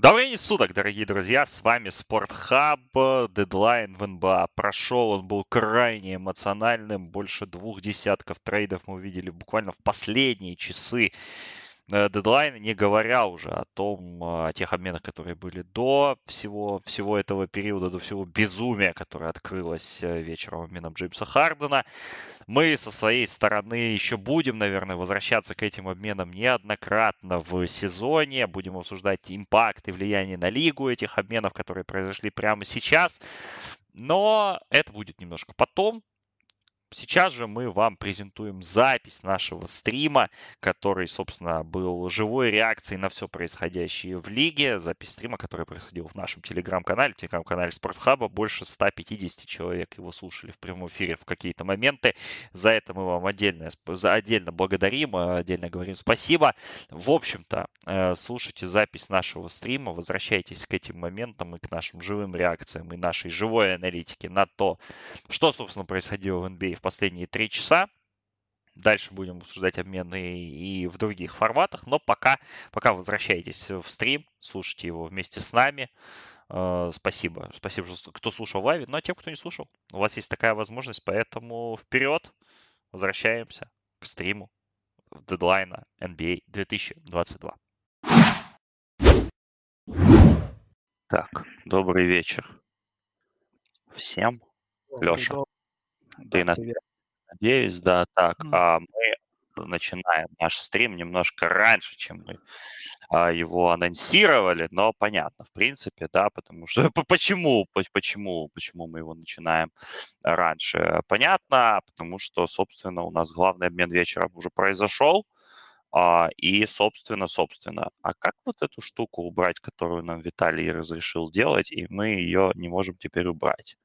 Добрый день суток, дорогие друзья, с вами Спортхаб, дедлайн в НБА прошел, он был крайне эмоциональным, больше двух десятков трейдов мы увидели буквально в последние часы Э, дедлайна, не говоря уже о том, о тех обменах, которые были до всего, всего этого периода, до всего безумия, которое открылось э, вечером обменом Джеймса Хардена. Мы со своей стороны еще будем, наверное, возвращаться к этим обменам неоднократно в сезоне, будем обсуждать импакт и влияние на лигу этих обменов, которые произошли прямо сейчас. Но это будет немножко потом, Сейчас же мы вам презентуем запись нашего стрима, который, собственно, был живой реакцией на все происходящее в лиге. Запись стрима, который происходил в нашем телеграм-канале, телеграм-канале Спортхаба. Больше 150 человек его слушали в прямом эфире в какие-то моменты. За это мы вам отдельно, отдельно благодарим, отдельно говорим спасибо. В общем-то, э, слушайте запись нашего стрима, возвращайтесь к этим моментам и к нашим живым реакциям и нашей живой аналитике на то, что, собственно, происходило в NBA в последние три часа. Дальше будем обсуждать обмены и в других форматах, но пока, пока возвращайтесь в стрим, слушайте его вместе с нами. Э, спасибо. Спасибо, кто слушал в лайве. Ну а тем, кто не слушал, у вас есть такая возможность, поэтому вперед. Возвращаемся к стриму дедлайна NBA 2022. Так, добрый вечер всем. Леша. Ты нас надеюсь, да, так. А мы начинаем наш стрим немножко раньше, чем мы а, его анонсировали, но понятно, в принципе, да, потому что почему, почему, почему мы его начинаем раньше? Понятно, потому что, собственно, у нас главный обмен вечером уже произошел, а, и, собственно, собственно, а как вот эту штуку убрать, которую нам Виталий разрешил делать, и мы ее не можем теперь убрать?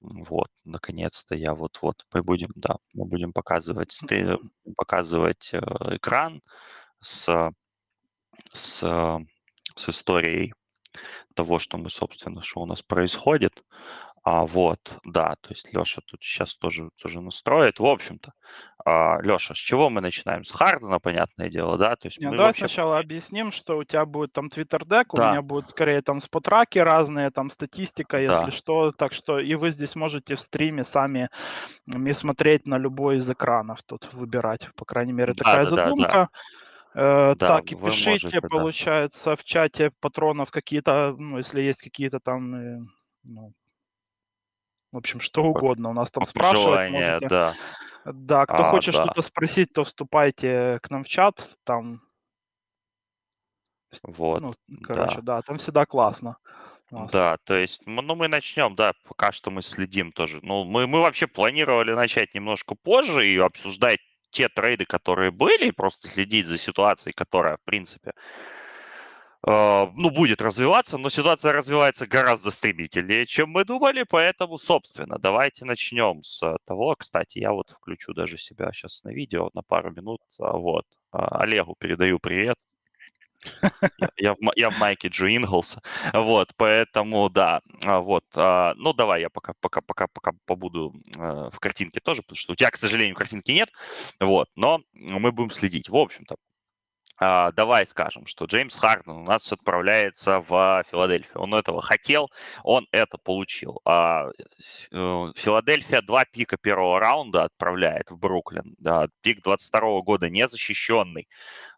Вот, наконец-то я вот-вот мы будем, да, мы будем показывать, показывать э, экран с, с, с историей того, что мы, собственно, что у нас происходит. А, вот, да, то есть Леша тут сейчас тоже, тоже настроит. В общем-то, а, Леша, с чего мы начинаем? С Хардена, понятное дело, да? То есть Нет, давай вообще... сначала объясним, что у тебя будет там Twitter deck, да. у меня будет скорее там спотраки разные, там статистика, если да. что. Так что и вы здесь можете в стриме сами и смотреть на любой из экранов тут выбирать. По крайней мере, такая да, задумка. Да, да. Э, да, так, и пишите, можете, получается, да. в чате патронов какие-то, ну, если есть какие-то там э, ну, в общем, что угодно. У нас там спрашивают. Можете... Да. Да, кто а, хочет да. что-то спросить, то вступайте к нам в чат. Там. Вот. Ну, короче, да, да там всегда классно. Да, то есть, ну, мы начнем, да, пока что мы следим тоже. Ну, мы, мы вообще планировали начать немножко позже и обсуждать те трейды, которые были, и просто следить за ситуацией, которая, в принципе, ну, будет развиваться, но ситуация развивается гораздо стремительнее, чем мы думали, поэтому, собственно, давайте начнем с того, кстати, я вот включу даже себя сейчас на видео на пару минут, а, вот, а, Олегу передаю привет, я, в, я в майке Джо Инглса, вот, поэтому, да, а, вот, ну, давай я пока, пока, пока, пока побуду э, в картинке тоже, потому что у тебя, к сожалению, картинки нет, вот, но мы будем следить. В общем-то, давай скажем, что Джеймс Харден у нас отправляется в Филадельфию. Он этого хотел, он это получил. А, э, Филадельфия два пика первого раунда отправляет в Бруклин. Пик 22 года незащищенный,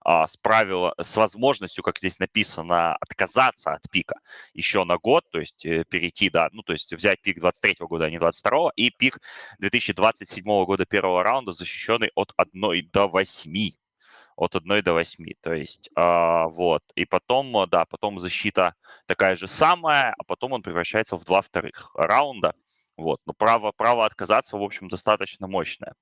а, с, правила, с возможностью, как здесь написано, отказаться от пика еще на год, то есть э, перейти, да, ну, то есть взять пик 23 года, а не 22, и пик 2027 года первого раунда, защищенный от 1 до 8 от 1 до 8. То есть, э, вот. И потом, э, да, потом защита такая же самая, а потом он превращается в два вторых раунда. Вот. Но право, право отказаться, в общем, достаточно мощное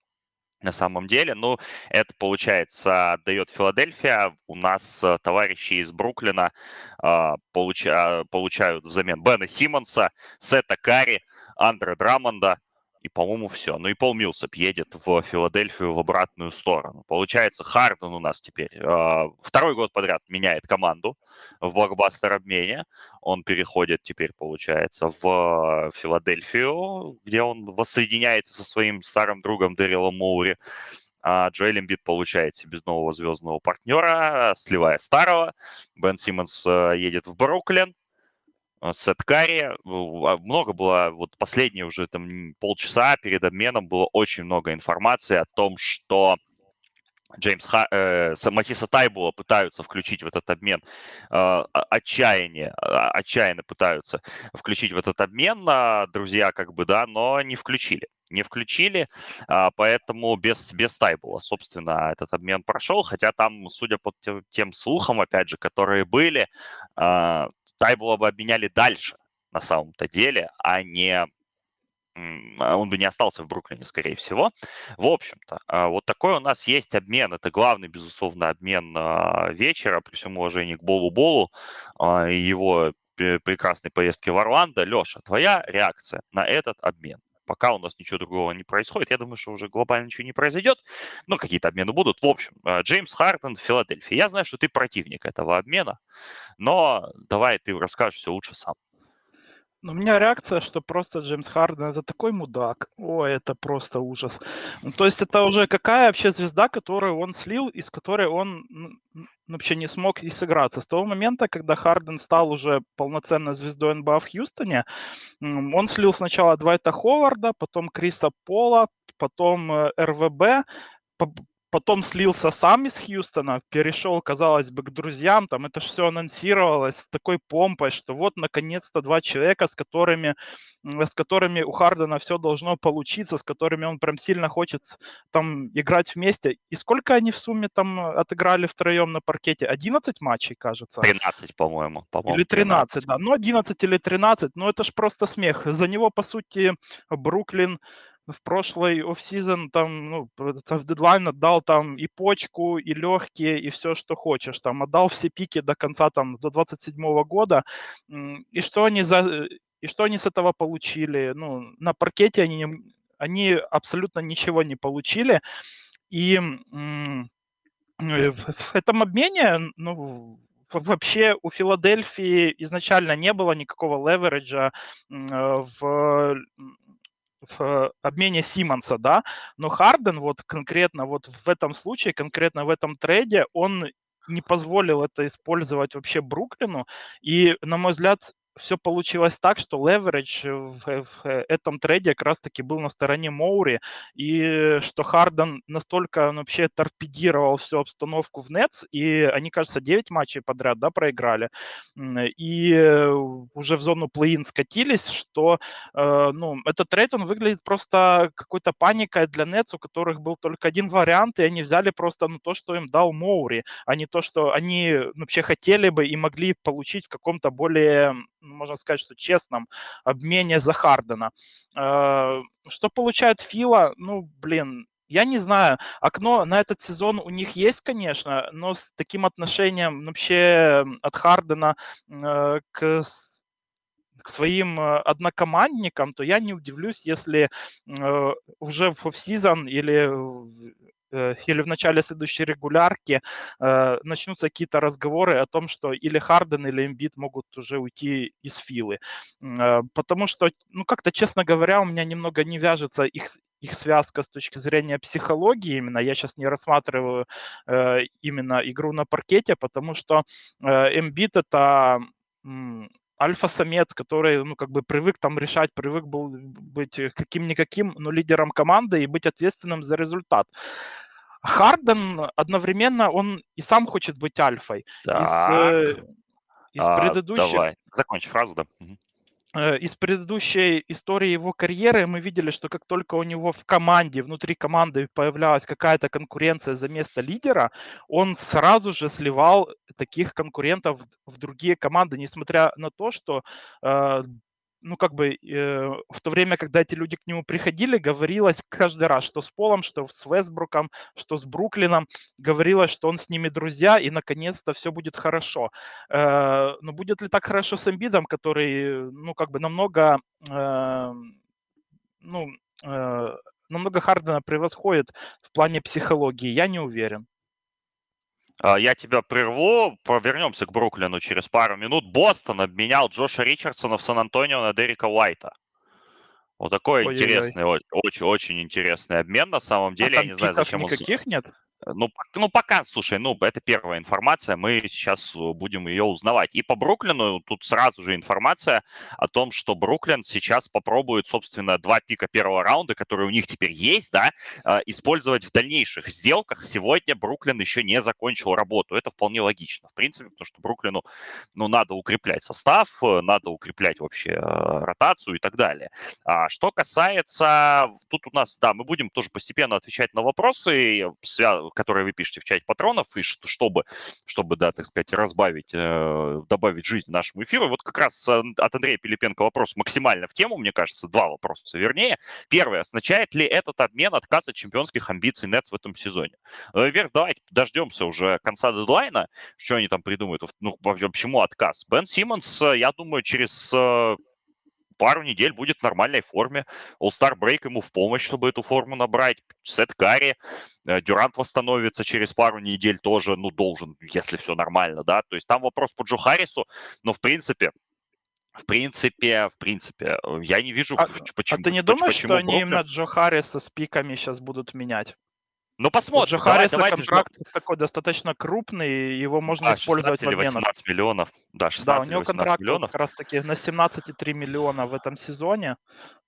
на самом деле. Ну, это, получается, дает Филадельфия. У нас э, товарищи из Бруклина э, получа, получают взамен Бена Симмонса, Сета Карри, Андре Драмонда, и, по-моему, все. Ну и Пол Милсоп едет в Филадельфию в обратную сторону. Получается, Харден у нас теперь э, второй год подряд меняет команду в блокбастер обмене. Он переходит теперь, получается, в Филадельфию, где он воссоединяется со своим старым другом Дэрилом Моури. а Джоэль Эмбит получает себе нового звездного партнера, сливая старого. Бен Симмонс э, едет в Бруклин, э, Сет Карри. А, много было, вот последние уже там полчаса перед обменом было очень много информации о том, что Джеймс Ха, э, Матиса Тайбула пытаются включить в этот обмен э, отчаяние, а, отчаянно пытаются включить в этот обмен, э, друзья, как бы, да, но не включили. Не включили, поэтому без, без Тайбула, собственно, этот обмен прошел, хотя там, судя по тем, тем слухам, опять же, которые были, Тайбула бы обменяли дальше, на самом-то деле, а не а он бы не остался в Бруклине, скорее всего. В общем-то, а, вот такой у нас есть обмен. Это главный, безусловно, обмен а, вечера, при всем уважении к Болу-Болу и его прекрасной поездки в Орландо. Леша, твоя реакция на этот обмен? Пока у нас ничего другого не происходит, я думаю, что уже глобально ничего не произойдет, но какие-то обмены будут. В общем, Джеймс Хартон в Филадельфии. Я знаю, что ты противник этого обмена, но давай ты расскажешь все лучше сам. Ну, у меня реакция, что просто Джеймс Харден это такой мудак. Ой, это просто ужас. Ну, то есть это уже какая вообще звезда, которую он слил, из которой он вообще не смог и сыграться. С того момента, когда Харден стал уже полноценной звездой НБА в Хьюстоне, он слил сначала Двайта Ховарда, потом Криса Пола, потом э, РВБ, потом слился сам из Хьюстона, перешел, казалось бы, к друзьям, там это все анонсировалось с такой помпой, что вот наконец-то два человека, с которыми, с которыми у Хардена все должно получиться, с которыми он прям сильно хочет там играть вместе. И сколько они в сумме там отыграли втроем на паркете? 11 матчей, кажется? 13, по-моему. по-моему или 13, 13, да. Ну, 11 или 13, ну это ж просто смех. За него, по сути, Бруклин в прошлый офсезон там, ну, в дедлайн отдал там и почку, и легкие, и все, что хочешь. Там отдал все пики до конца, там, до 27 года. И что они за... И что они с этого получили? Ну, на паркете они, они абсолютно ничего не получили. И в этом обмене, ну, вообще у Филадельфии изначально не было никакого левериджа в в обмене Симмонса, да, но Харден вот конкретно вот в этом случае, конкретно в этом трейде, он не позволил это использовать вообще Бруклину, и, на мой взгляд, все получилось так, что leverage в, в этом трейде как раз-таки был на стороне Моури, и что Харден настолько ну, вообще торпедировал всю обстановку в Нетс, и они, кажется, 9 матчей подряд, да, проиграли, и уже в зону плей-ин скатились, что, э, ну, этот трейд, он выглядит просто какой-то паникой для Нетс, у которых был только один вариант, и они взяли просто, ну, то, что им дал Моури, а не то, что они вообще хотели бы и могли получить в каком-то более ну, можно сказать, что честном обмене за Хардена. Э, что получает Фила? Ну, блин, я не знаю, окно на этот сезон у них есть, конечно, но с таким отношением вообще от Хардена э, к к своим э, однокомандникам, то я не удивлюсь, если э, уже в офсезон или или в начале следующей регулярки э, начнутся какие-то разговоры о том, что или Харден, или Эмбит могут уже уйти из Филы. Э, потому что, ну, как-то, честно говоря, у меня немного не вяжется их, их связка с точки зрения психологии именно. Я сейчас не рассматриваю э, именно игру на паркете, потому что э, Эмбит это альфа-самец, который, ну, как бы привык там решать, привык был быть каким-никаким, но лидером команды и быть ответственным за результат. Харден одновременно, он и сам хочет быть альфой. Так. Из, э, из а, предыдущих... Давай, закончи фразу, да. Э, из предыдущей истории его карьеры мы видели, что как только у него в команде, внутри команды появлялась какая-то конкуренция за место лидера, он сразу же сливал таких конкурентов в другие команды, несмотря на то, что э, ну, как бы, э, в то время, когда эти люди к нему приходили, говорилось каждый раз, что с Полом, что с Вестбруком, что с Бруклином, говорилось, что он с ними друзья, и, наконец-то, все будет хорошо. Э, но будет ли так хорошо с Эмбидом, который, ну, как бы, намного, э, ну, э, намного Хардена превосходит в плане психологии, я не уверен. А, я тебя прерву, вернемся к Бруклину через пару минут. Бостон обменял Джоша Ричардсона в Сан-Антонио на Дерека Уайта. Вот такой Ой-ой-ой. интересный, очень-очень интересный обмен на самом а деле. А Я не знаю, зачем никаких он... нет? Ну, ну, пока, слушай, ну, это первая информация, мы сейчас будем ее узнавать. И по Бруклину тут сразу же информация о том, что Бруклин сейчас попробует, собственно, два пика первого раунда, которые у них теперь есть, да, а, использовать в дальнейших сделках. Сегодня Бруклин еще не закончил работу. Это вполне логично, в принципе, потому что Бруклину, ну, надо укреплять состав, надо укреплять вообще ротацию и так далее. А что касается, тут у нас, да, мы будем тоже постепенно отвечать на вопросы, которые вы пишете в чате патронов, и чтобы, чтобы, да, так сказать, разбавить, э, добавить жизнь нашему эфиру. Вот как раз э, от Андрея Пилипенко вопрос максимально в тему, мне кажется, два вопроса вернее. Первый, означает ли этот обмен отказ от чемпионских амбиций Нетс в этом сезоне? Ну, во-первых, давайте дождемся уже конца дедлайна, что они там придумают, ну, почему отказ. Бен Симмонс, э, я думаю, через пару недель будет в нормальной форме. All-Star Break ему в помощь, чтобы эту форму набрать. Сет Карри, э, Дюрант восстановится через пару недель тоже, ну, должен, если все нормально, да. То есть там вопрос по Джо Харрису, но в принципе, в принципе, в принципе, э, я не вижу, а, почему. А ты не думаешь, почему что они Бруклин... именно Джо Харриса с пиками сейчас будут менять? Ну, посмотрим. Джо Харриса давай, контракт давай. такой достаточно крупный, его можно а, использовать в обменах. 18 миллионов. Да, 16 да, у него контракт миллионов. как раз-таки на 17,3 миллиона в этом сезоне.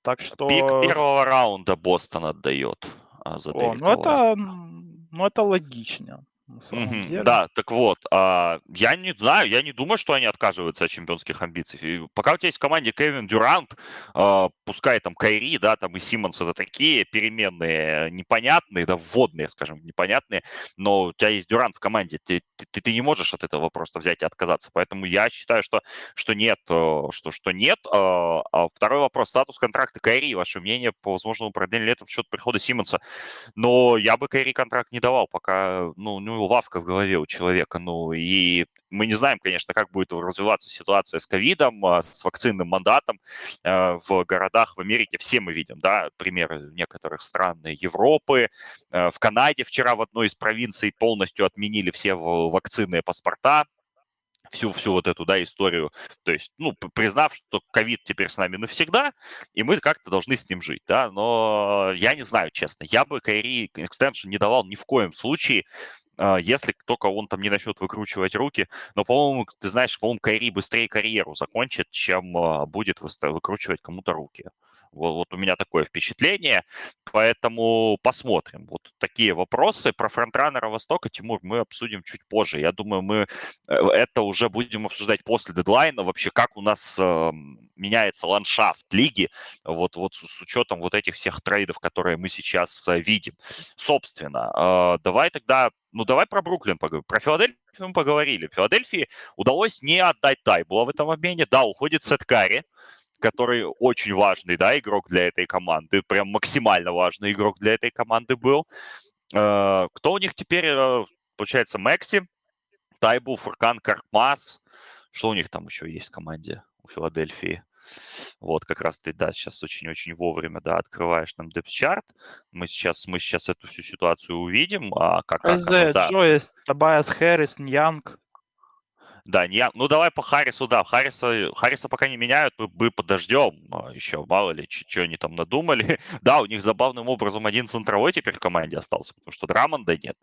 Так что... Пик первого раунда Бостон отдает. А, за О, ну это, ну это логично на самом mm-hmm. деле. Да, так вот, а, я не знаю, я не думаю, что они отказываются от чемпионских амбиций. И пока у тебя есть в команде Кевин Дюрант, а, пускай там Кайри, да, там и Симмонс это такие переменные, непонятные, да, вводные, скажем, непонятные, но у тебя есть Дюрант в команде, ты, ты, ты не можешь от этого просто взять и отказаться. Поэтому я считаю, что, что нет, э, что, что нет. А, а второй вопрос, статус контракта Кайри, ваше мнение по возможному продлению летом в счет прихода Симмонса. Но я бы Кайри контракт не давал, пока, ну, ну лавка в голове у человека. Ну, и мы не знаем, конечно, как будет развиваться ситуация с ковидом, а, с вакцинным мандатом а, в городах в Америке. Все мы видим, да, примеры некоторых стран Европы. А, в Канаде вчера в одной из провинций полностью отменили все вакцинные паспорта, всю, всю вот эту, да, историю, то есть, ну, признав, что ковид теперь с нами навсегда, и мы как-то должны с ним жить, да, но я не знаю, честно, я бы Кайри экстеншн не давал ни в коем случае, если только он там не начнет выкручивать руки. Но, по-моему, ты знаешь, по-моему, Кайри быстрее карьеру закончит, чем а, будет выкручивать кому-то руки. Вот, вот у меня такое впечатление, поэтому посмотрим. Вот такие вопросы. Про фронтранера Востока, Тимур, мы обсудим чуть позже. Я думаю, мы э, это уже будем обсуждать после дедлайна. Вообще, как у нас э, меняется ландшафт лиги, вот, вот с, с учетом вот этих всех трейдов, которые мы сейчас э, видим. Собственно, э, давай тогда ну, давай про Бруклин поговорим. Про Филадельфию мы поговорили. Филадельфии удалось не отдать Тайбула в этом обмене. Да, уходит Сет Карри, который очень важный, да, игрок для этой команды, прям максимально важный игрок для этой команды был. Э, кто у них теперь, э, получается, Мэкси, Тайбу, Фуркан, Каркмас, что у них там еще есть в команде у Филадельфии? Вот, как раз ты, да, сейчас очень-очень вовремя, да, открываешь нам депс-чарт. Мы сейчас, мы сейчас эту всю ситуацию увидим. А как, как оно, да. Джойс, Табайас Хэррис, Ньянг. Да, не, ну давай по Харрису, да, Харриса, Харриса пока не меняют, мы, мы подождем а, еще, мало ли, что они там надумали. да, у них забавным образом один центровой теперь в команде остался, потому что Драмонда нет.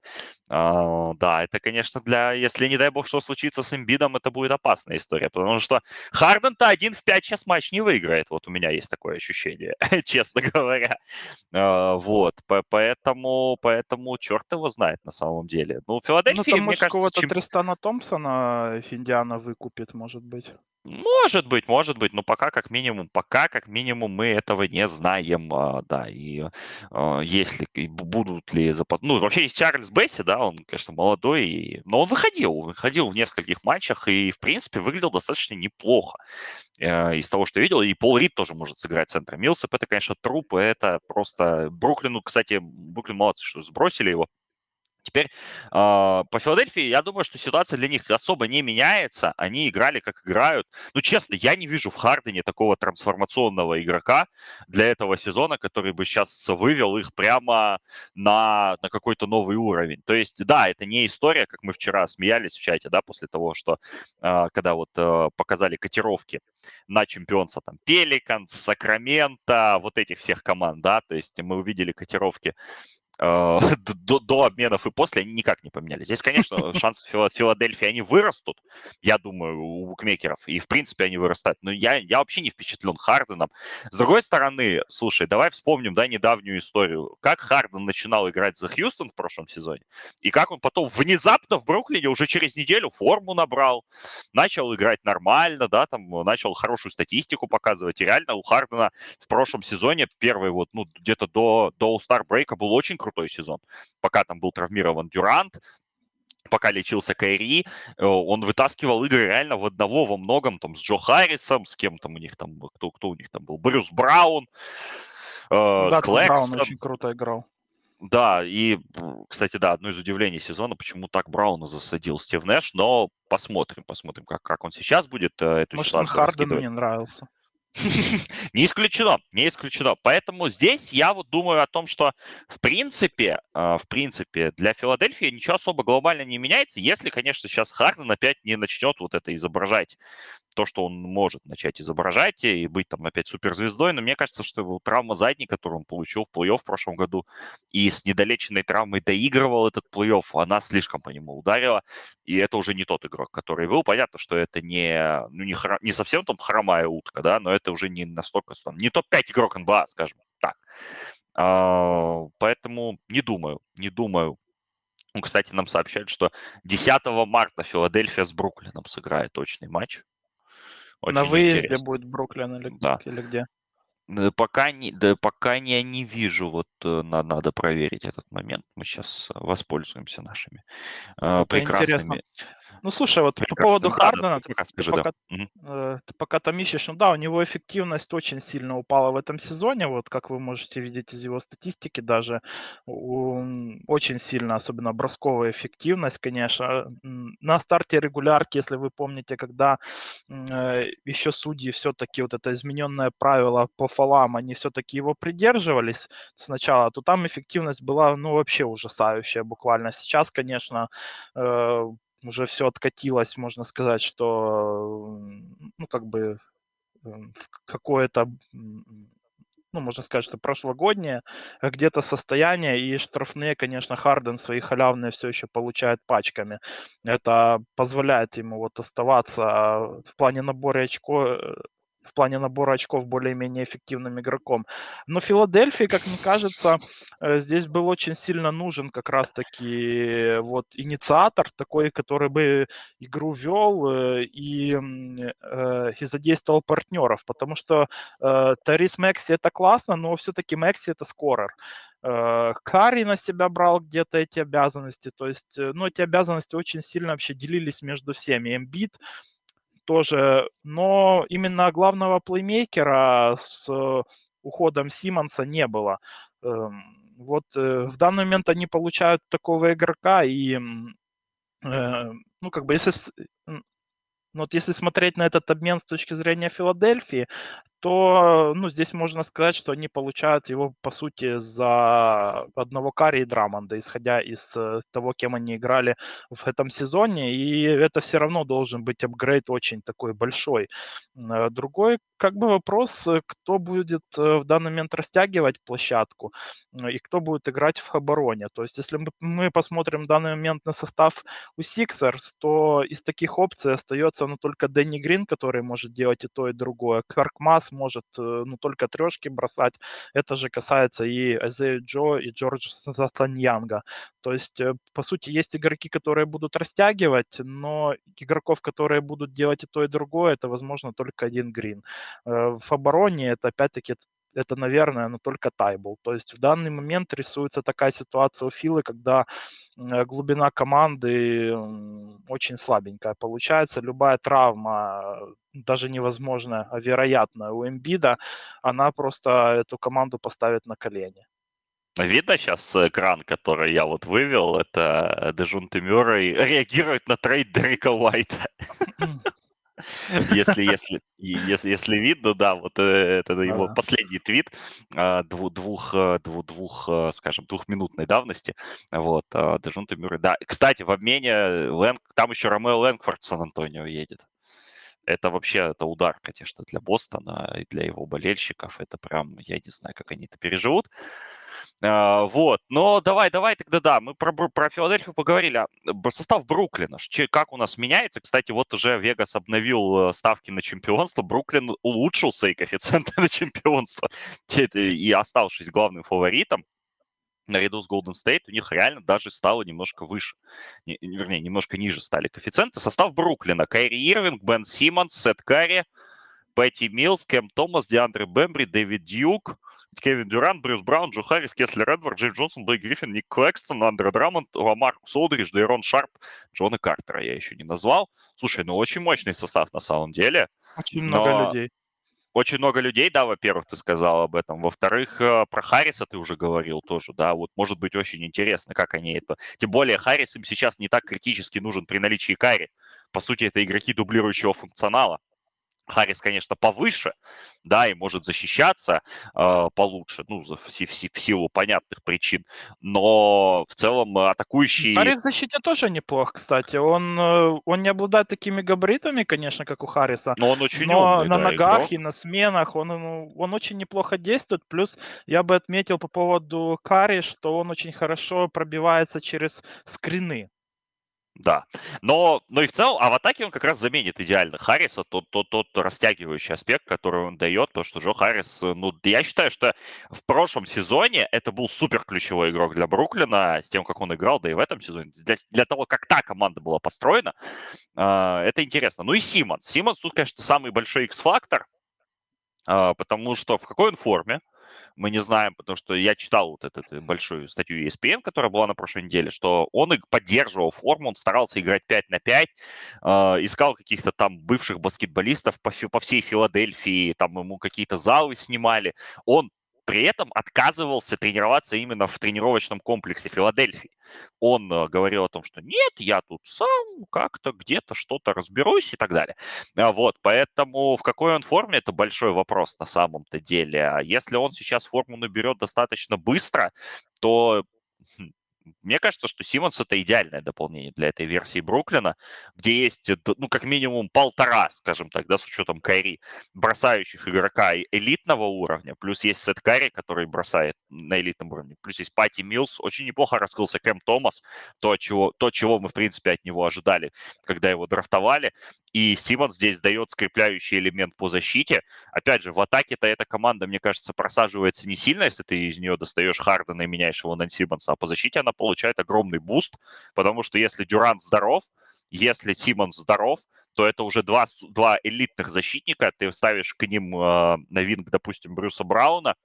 А, да, это, конечно, для, если не дай бог, что случится с Эмбидом, это будет опасная история, потому что Харден-то один в пять сейчас матч не выиграет, вот у меня есть такое ощущение, честно говоря. А, вот, поэтому, поэтому черт его знает на самом деле. Ну, Филадельфия, ну, там, мне кажется... какого-то чем... Тристана Томпсона Индиана выкупит, может быть. Может быть, может быть, но пока как минимум, пока как минимум мы этого не знаем, а, да, и а, если будут ли запас... Ну, вообще есть Чарльз Бесси, да, он, конечно, молодой, и... но он выходил, выходил в нескольких матчах и, в принципе, выглядел достаточно неплохо э, из того, что я видел, и Пол Рид тоже может сыграть центра. Милсеп это, конечно, труп, это просто... Бруклину, кстати, Бруклин молодцы, что сбросили его, Теперь э, по Филадельфии, я думаю, что ситуация для них особо не меняется. Они играли, как играют. Ну, честно, я не вижу в Хардене такого трансформационного игрока для этого сезона, который бы сейчас вывел их прямо на, на какой-то новый уровень. То есть, да, это не история, как мы вчера смеялись в чате, да, после того, что э, когда вот э, показали котировки на чемпионство там Пеликанс, Сакраменто, вот этих всех команд, да, то есть мы увидели котировки до, до обменов и после они никак не поменялись. Здесь, конечно, шансы Филадельфии, они вырастут, я думаю, у букмекеров, и в принципе они вырастают. Но я, я вообще не впечатлен Харденом. С другой стороны, слушай, давай вспомним, да, недавнюю историю. Как Харден начинал играть за Хьюстон в прошлом сезоне, и как он потом внезапно в Бруклине уже через неделю форму набрал, начал играть нормально, да, там начал хорошую статистику показывать. И реально у Хардена в прошлом сезоне первый вот, ну, где-то до, до All-Star брейка был очень крутой сезон. Пока там был травмирован Дюрант, пока лечился Кайри, э, он вытаскивал игры реально в одного во многом, там, с Джо Харрисом, с кем там у них там, кто, кто у них там был, Брюс Браун, э, да, Клэксон. Браун очень круто играл. Да, и, кстати, да, одно из удивлений сезона, почему так Брауна засадил Стив Нэш, но посмотрим, посмотрим, как, как он сейчас будет э, эту Может, он Хардену не нравился. Не исключено, не исключено. Поэтому здесь я вот думаю о том, что в принципе, а, в принципе, для Филадельфии ничего особо глобально не меняется, если, конечно, сейчас Харден опять не начнет вот это изображать, то, что он может начать изображать и быть там опять суперзвездой. Но мне кажется, что травма задней, которую он получил в плей-офф в прошлом году, и с недолеченной травмой доигрывал этот плей-офф, она слишком по нему ударила, и это уже не тот игрок, который был. Понятно, что это не, ну, не, хра, не совсем там хромая утка, да, но это уже не настолько, там, не топ-5 игрок НБА, скажем так. А, поэтому не думаю, не думаю. Ну, кстати, нам сообщают, что 10 марта Филадельфия с Бруклином сыграет точный матч. Очень На выезде интересно. будет Бруклин или, да. или где? Пока не, да, пока не, не вижу, вот э, надо, надо проверить этот момент. Мы сейчас воспользуемся нашими э, прекрасными. Интересно. Ну, слушай, вот по поводу Хардена, ты, скажи, ты, пока, да. э, ты пока там ищешь, ну да, у него эффективность очень сильно упала в этом сезоне, вот как вы можете видеть из его статистики даже, очень сильно, особенно бросковая эффективность, конечно. На старте регулярки, если вы помните, когда э, еще судьи все-таки вот это измененное правило по фолам, они все-таки его придерживались сначала, то там эффективность была, ну, вообще ужасающая буквально. Сейчас, конечно, э, уже все откатилось, можно сказать, что, ну, как бы эм, в какое-то ну, можно сказать, что прошлогоднее где-то состояние, и штрафные, конечно, Харден свои халявные все еще получает пачками. Это позволяет ему вот оставаться в плане набора очко, э, в плане набора очков более-менее эффективным игроком. Но Филадельфии, как мне кажется, э, здесь был очень сильно нужен как раз-таки вот инициатор такой, который бы игру вел э, и, э, и задействовал партнеров, потому что Тарис Мэкси это классно, но все-таки Мэкси это скорер. Карри на себя брал где-то эти обязанности, то есть, ну, эти обязанности очень сильно вообще делились между всеми. Эмбит тоже, но именно главного плеймейкера с уходом Симмонса не было. Эм, вот э, в данный момент они получают такого игрока, и, э, ну, как бы, если ну, вот если смотреть на этот обмен с точки зрения Филадельфии, то ну, здесь можно сказать, что они получают его, по сути, за одного Карри и Драмонда, исходя из э, того, кем они играли в этом сезоне. И это все равно должен быть апгрейд очень такой большой. Э, другой как бы вопрос, э, кто будет в данный момент растягивать площадку и кто будет играть в обороне. То есть, если мы посмотрим в данный момент на состав у Sixers, то из таких опций остается ну, только Дэнни Грин, который может делать и то, и другое. Кларк Масс может э, ну, только трешки бросать. Это же касается и Азея Джо, и Джорджа Сатаньянга. То есть, э, по сути, есть игроки, которые будут растягивать, но игроков, которые будут делать и то, и другое, это, возможно, только один Грин. Э, в обороне это, опять-таки, это, наверное, но только тайбл. То есть в данный момент рисуется такая ситуация у Филы, когда э, глубина команды очень слабенькая получается. Любая травма, даже невозможная, а вероятная у Эмбида, она просто эту команду поставит на колени. Видно сейчас экран, который я вот вывел, это Дежунте Мюррей реагирует на трейд Дрейка Уайта. Если, если, если, если видно, да, вот э, это его ага. последний твит а, двух, двух, э, двух, двух, э, скажем, двухминутной давности. Вот, Дежунте Мюррей. Да, кстати, в обмене Лэнг, там еще Ромео Лэнгфорд Сан-Антонио едет. Это вообще это удар, конечно, для Бостона и для его болельщиков. Это прям, я не знаю, как они это переживут. А, вот, но давай, давай тогда, да, мы про, про Филадельфию поговорили. А, состав Бруклина, как у нас меняется? Кстати, вот уже Вегас обновил э, ставки на чемпионство. Бруклин улучшил свои коэффициенты на чемпионство и оставшись главным фаворитом наряду с Golden State, у них реально даже стало немножко выше. Не, вернее, немножко ниже стали коэффициенты. Состав Бруклина. Кайри Ирвинг, Бен Симмонс, Сет Карри, Пэтти Милс, Кэм Томас, Диандре Бэмбри, Дэвид Дьюк, Кевин Дюрант, Брюс Браун, Джо Харрис, Кесслер Эдвардс, Джеймс Джонсон, Блейк Гриффин, Ник Клэкстон, Андре Драмонд, Ламаркус Олдридж, Дейрон Шарп, Джевона Картера я еще не назвал. Слушай, ну очень мощный состав на самом деле. Очень много людей. Очень много людей, да, во-первых, ты сказал об этом. Во-вторых, э, про Харриса ты уже говорил тоже, да, вот может быть очень интересно, как они это... Тем более Харрис им сейчас не так критически нужен при наличии Карри. По сути, это игроки дублирующего функционала. Харрис, конечно, повыше, да, и может защищаться э, получше, ну, в, в, в силу понятных причин, но в целом атакующий... Харрис в защите тоже неплох, кстати. Он, э, он не обладает такими габаритами, конечно, как у Харриса, но он очень но умный, на да, ногах игрок. и на сменах он, он очень неплохо действует. Плюс я бы отметил по поводу Карри, что он очень хорошо пробивается через скрины. Да. Но, но и в целом, а в атаке он как раз заменит идеально Харриса, тот, тот, тот растягивающий аспект, который он дает, то, что Джо Харрис, ну, я считаю, что в прошлом сезоне это был супер ключевой игрок для Бруклина, с тем, как он играл, да и в этом сезоне, для, для того, как та команда была построена, э, это интересно. Ну и Симонс. Симонс тут, конечно, самый большой X-фактор, э, потому что в какой он форме, мы не знаем, потому что я читал вот эту, большую статью ESPN, которая была на прошлой неделе, что он поддерживал форму, он старался играть 5 на 5, э, искал каких-то там бывших баскетболистов по, по всей Филадельфии, там ему какие-то залы снимали. Он при этом отказывался тренироваться именно в тренировочном комплексе Филадельфии. Он э, говорил о том, что нет, я тут сам как-то где-то что-то разберусь и так далее. А вот, поэтому в какой он форме, это большой вопрос на самом-то деле. А если он сейчас форму наберет достаточно быстро, то мне кажется, что Симмонс это идеальное дополнение для этой версии Бруклина, где есть, ну, как минимум полтора, скажем так, да, с учетом Кайри, бросающих игрока элитного уровня, плюс есть Сет Карри, который бросает на элитном уровне, плюс есть Пати Милс, очень неплохо раскрылся Кэм Томас, то чего, то, чего мы, в принципе, от него ожидали, когда его драфтовали, и Симмонс здесь дает скрепляющий элемент по защите. Опять же, в атаке-то эта команда, мне кажется, просаживается не сильно, если ты из нее достаешь Хардена и меняешь его на Симмонса, а по защите она получает огромный boost, потому что если Дюрант здоров, если Симмонс здоров, то это уже два, два элитных защитника, ты ставишь к ним э, на wing, допустим, Брюса Брауна,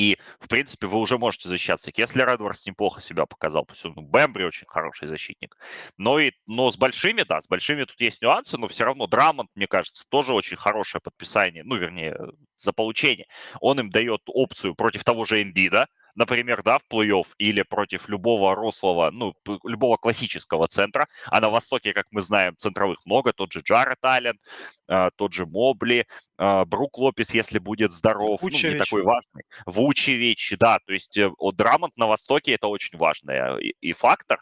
и, в принципе, вы уже можете защищаться. Если Эдвардс неплохо себя показал, ну, Бэмбри очень хороший защитник. Но, и, но с большими, да, с большими тут есть нюансы, но все равно Драмонт, мне кажется, тоже очень хорошее подписание, ну, вернее, за получение. Он им дает опцию против того же Эндида, например, да, в плей-офф или против любого рослого, ну, любого классического центра, а на Востоке, как мы знаем, центровых много, тот же Джаред Аллен, э, тот же Мобли, э, Брук Лопес, если будет здоров, Вучевич. ну, не такой важный, Вучевич, да, то есть э, Драмонт на Востоке это очень важный и, и фактор,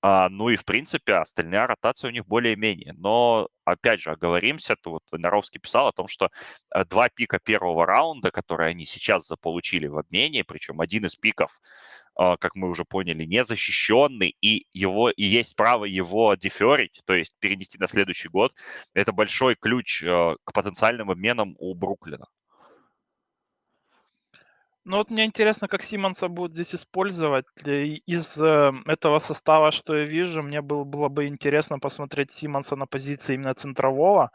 а, ну и, в принципе, остальная ротация у них более-менее. Но, опять же, оговоримся, то вот Виноровский писал о том, что э, два пика первого раунда, которые они сейчас заполучили в обмене, причем один из пиков, а, как мы уже поняли, незащищенный, и, его, и есть право его деферить, то есть перенести на следующий год, это большой ключ э, к потенциальным обменам у Бруклина. Ну вот мне интересно, как Симонса будут здесь использовать. Из э, этого состава, что я вижу, мне было, было бы интересно посмотреть Симонса на позиции именно центрового.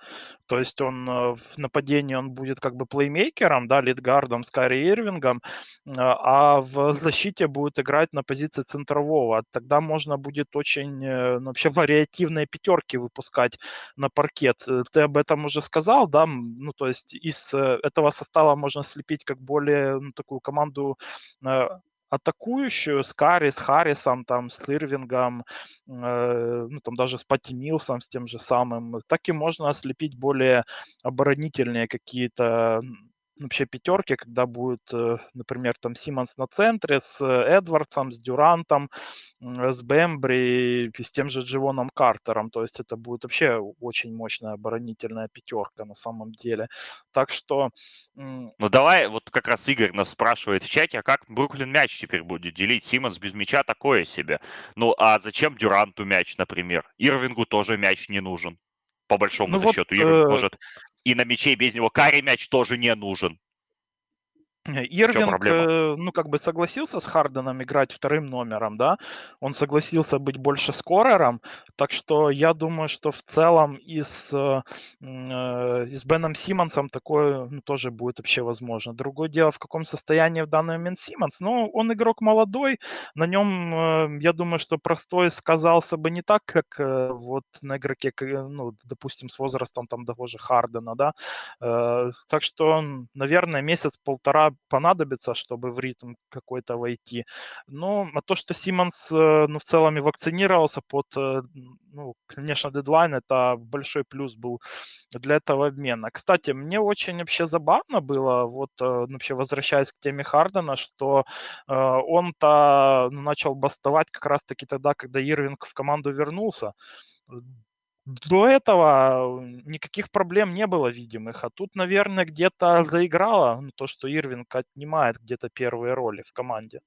То есть он э, в нападении он будет как бы плеймейкером, да, лидгардом с Карри Ирвингом, э, а в защите будет играть на позиции центрового. Тогда можно будет очень ну, вообще вариативные пятерки выпускать на паркет. Ты об этом уже сказал, да? Ну то есть из этого состава можно слепить как более ну, такую команду э, атакующую с Карри, с Харрисом, там, с Ирвингом, э, ну, там даже с Пати Милсом, с тем же самым, так и можно ослепить более оборонительные какие-то вообще пятерки, когда будет, э, например, там Симмонс на центре с э, Эдвардсом, с Дюрантом, с Бэмбри и с тем же Дживоном Картером. То есть это будет вообще очень мощная оборонительная пятерка на самом деле. Так что... Ну давай, вот как раз Игорь нас спрашивает в чате, а как Бруклин мяч теперь будет делить? Симмонс без мяча такое себе. Ну а зачем Дюранту мяч, например? Ирвингу тоже мяч не нужен по большому ну, счету. Вот, Ирвинг э... может и на мяче без него Карри мяч тоже не нужен. Ирвинг, э, ну, как бы согласился с Харденом играть вторым номером, да, он согласился быть больше скорером, так что я думаю, что в целом и с, э, э, и с Беном Симмонсом такое ну, тоже будет вообще возможно. Другое дело, в каком состоянии в данный момент Симмонс, ну, он игрок молодой, на нем, я думаю, что простой сказался бы не так, как вот на игроке, ну, допустим, с возрастом там того же Хардена, да, так что, наверное, месяц-полтора понадобится, чтобы в ритм какой-то войти. Ну, а то, что Симмонс, э, ну, в целом и вакцинировался под, э, ну, конечно, дедлайн, это большой плюс был для этого обмена. Кстати, мне очень вообще забавно было, вот, э, вообще возвращаясь к теме Хардена, что он-то ну, начал бастовать как раз-таки тогда, когда Ирвинг в команду вернулся до этого никаких проблем не было видимых, а тут, наверное, где-то заиграло ну, то, что Ирвинг отнимает где-то первые роли в команде.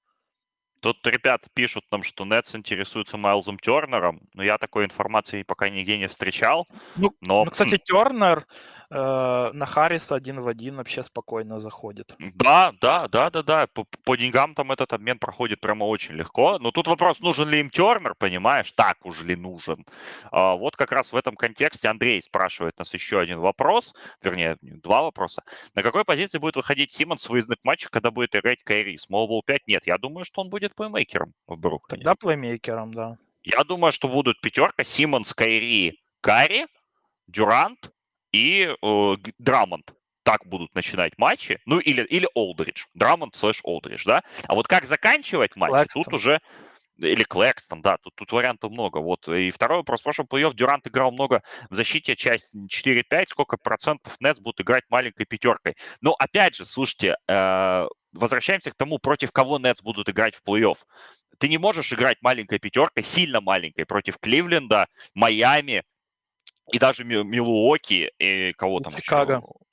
Тут ребята пишут нам, что Нетс интересуется Майлзом Тернером, но я такой информации пока нигде не встречал. Ну, но... ну кстати, Тернер э, на Харриса один в один вообще спокойно заходит. Да, да, да, да, да. По, по деньгам там этот обмен проходит прямо очень легко. Но тут вопрос, нужен ли им Тернер, понимаешь? Так уж ли нужен? А, вот как раз в этом контексте Андрей спрашивает нас еще один вопрос, вернее, два вопроса. На какой позиции будет выходить Симмонс в выездных матчах, когда будет играть Кайри? Small-ball 5? Нет, я думаю, что он будет плеймейкером в Бруклине. Тогда плеймейкером, да. Я думаю, что будут пятерка Симмонс, Кайри, Карри, Дюрант, и э, Драмонт так будут начинать матчи, ну или, или Олдридж, Драмонт слэш Олдридж, да? А вот как заканчивать матч, Клэкстон. тут уже или Клэкстон, да, тут, тут вариантов много. Вот. И второй вопрос. В прошлом плей-офф Дюрант играл много в защите, часть 4-5. Сколько процентов Нетс будут играть маленькой пятеркой? Но опять же, слушайте, э, возвращаемся к тому, против кого Нетс будут играть в плей-офф. Ты не можешь играть маленькой пятеркой, сильно маленькой, против Кливленда, Майами, и даже Милуоки, и кого там Чикаго. еще?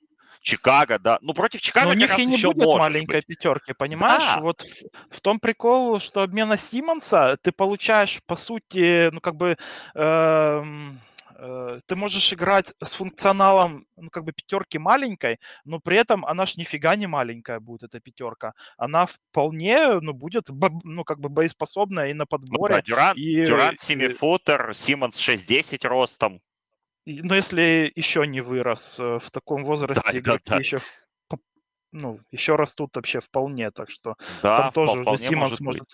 Чикаго, да. Ну, против Чикаго, Но у них и не будет маленькой быть. пятерки, понимаешь? Да. Вот в, в том прикол, что обмена Симмонса ты получаешь, по сути, ну, как бы... Э, э, ты можешь играть с функционалом, ну, как бы пятерки маленькой, но при этом она ж нифига не маленькая будет, эта пятерка. Она вполне, ну, будет, ну, как бы боеспособная и на подборе. Ну, да, Дюрант, и, Дюрант 7-футер, Симмонс 6-10 ростом. Но если еще не вырос э, в таком возрасте, да, игроки да, да. еще ну, еще растут вообще вполне, так что да, там тоже уже Симмонс может, может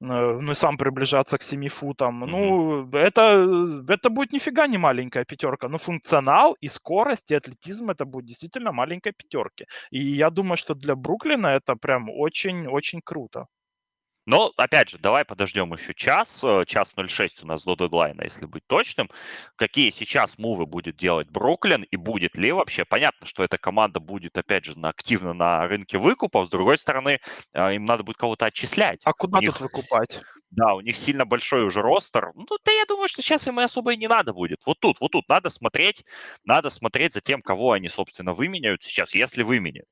э, ну и сам приближаться к 7 футам. Mm-hmm. Ну, это, это будет нифига не маленькая пятерка, но функционал и скорость, и атлетизм это будет действительно маленькая пятерки. И я думаю, что для Бруклина это прям очень-очень круто. Но, опять же, давай подождем еще час, э, час 06 у нас до дедлайна, если быть точным. Какие сейчас мувы будет делать Бруклин и будет ли вообще? Понятно, что эта команда будет, опять же, активно на рынке выкупов. С другой стороны, э, им надо будет кого-то отчислять. А куда них... тут выкупать? Да, у них сильно большой уже ростер. Ну, да я думаю, что сейчас им и особо и не надо будет. Вот тут, вот тут надо смотреть, надо смотреть за тем, кого они, собственно, выменяют сейчас, если выменяют.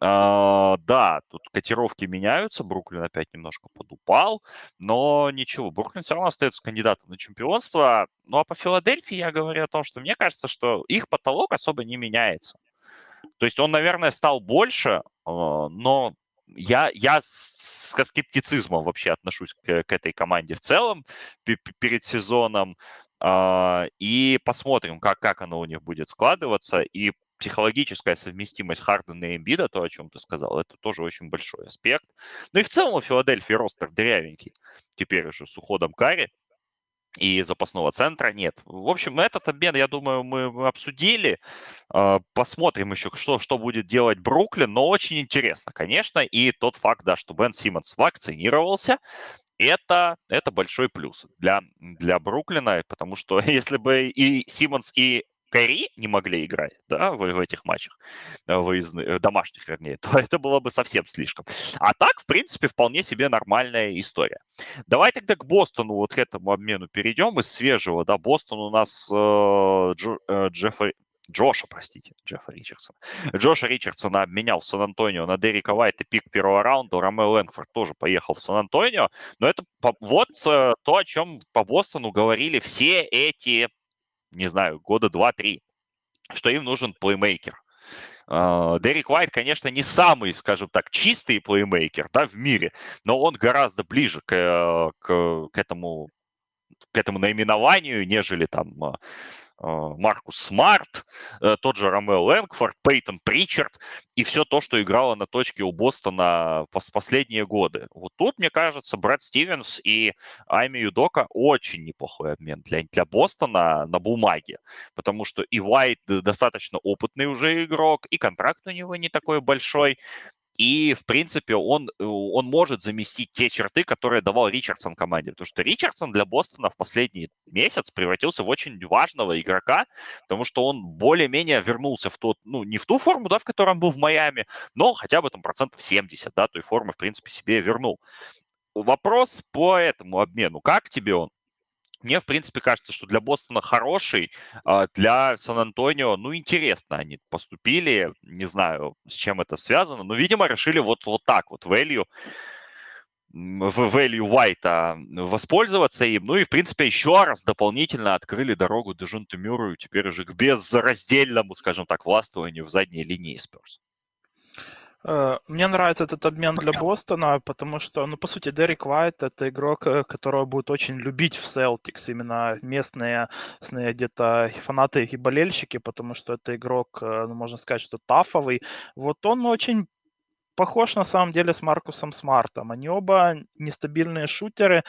А, да, тут котировки меняются, Бруклин опять немножко подупал, но ничего, Бруклин все равно остается кандидатом на чемпионство. Ну, а по Филадельфии я говорю о том, что мне кажется, что их потолок особо не меняется. То есть он, наверное, стал больше, а, но я, я с, с скептицизмом вообще отношусь к, к этой команде в целом перед сезоном. Uh, и посмотрим, как, как оно у них будет складываться. И психологическая совместимость Хардена и Эмбида, то, о чем ты сказал, это тоже очень большой аспект. Ну и в целом у Филадельфии ростер дырявенький. Теперь уже с уходом Карри. И запасного центра нет. В общем, этот обмен, я думаю, мы обсудили. А, посмотрим еще, что, что будет делать Бруклин, но очень интересно, конечно, и тот факт, да, что Бен Симмонс вакцинировался, это, это большой плюс для, для Бруклина, потому что если бы и Симмонс, и Кайри не могли играть, да, в, в этих матчах э, выездных, э, домашних, вернее, то это было бы совсем слишком. А так, в принципе, вполне себе нормальная история. Давай тогда к Бостону, вот к этому обмену перейдем из свежего, да, Бостон у нас э, Джо, э, Джеффри, Джоша, простите, Джеффа Ричардсона. Джоша Ричардсона обменял в Сан-Антонио на Дерека Вайта пик первого раунда. Ромео Лэнгфорд тоже поехал в Сан-Антонио. Но это вот э, то, о чем по Бостону говорили все эти не знаю, года два-три, что им нужен плеймейкер. А, Дерек Уайт, конечно, не самый, скажем так, чистый плеймейкер да, в мире, но он гораздо ближе к, э, к, к этому к этому наименованию, нежели там а, Маркус Смарт, э, тот же Ромео Лэнгфорд, Пейтон Причард и все то, что играло на точке у Бостона в последние годы. Вот тут, мне кажется, Брэд Стивенс и Айми Юдока очень неплохой обмен для, для Бостона на бумаге, потому что и Уайт достаточно опытный уже игрок, и контракт у него не такой большой, и, в принципе, он, э, он может заместить те черты, которые давал Ричардсон команде. Потому что Ричардсон для Бостона в последний месяц превратился в очень важного игрока, потому что он более-менее вернулся в тот, ну, не в ту форму, да, в которой он был в Майами, но хотя бы там процентов 70, да, той формы, в принципе, себе вернул. Вопрос по этому обмену. Как тебе он? Мне, в принципе, кажется, что для Бостона хороший, а для Сан-Антонио, ну, интересно они поступили. Не знаю, с чем это связано, но, видимо, решили вот, вот так вот value value White воспользоваться им. Ну и, в принципе, еще раз дополнительно открыли дорогу Дежунту Мюррею теперь уже к безраздельному, скажем так, властвованию в задней линии Спирс. Э, мне нравится этот обмен для Бостона, потому что, ну, по сути, Дерек Уайт – это игрок, э, которого будут очень любить в Celtics, именно местные, местные где-то фанаты и болельщики, потому что это игрок, э, ну, можно сказать, что тафовый. Вот он очень похож на самом деле с Маркусом Смартом. Они оба нестабильные шутеры,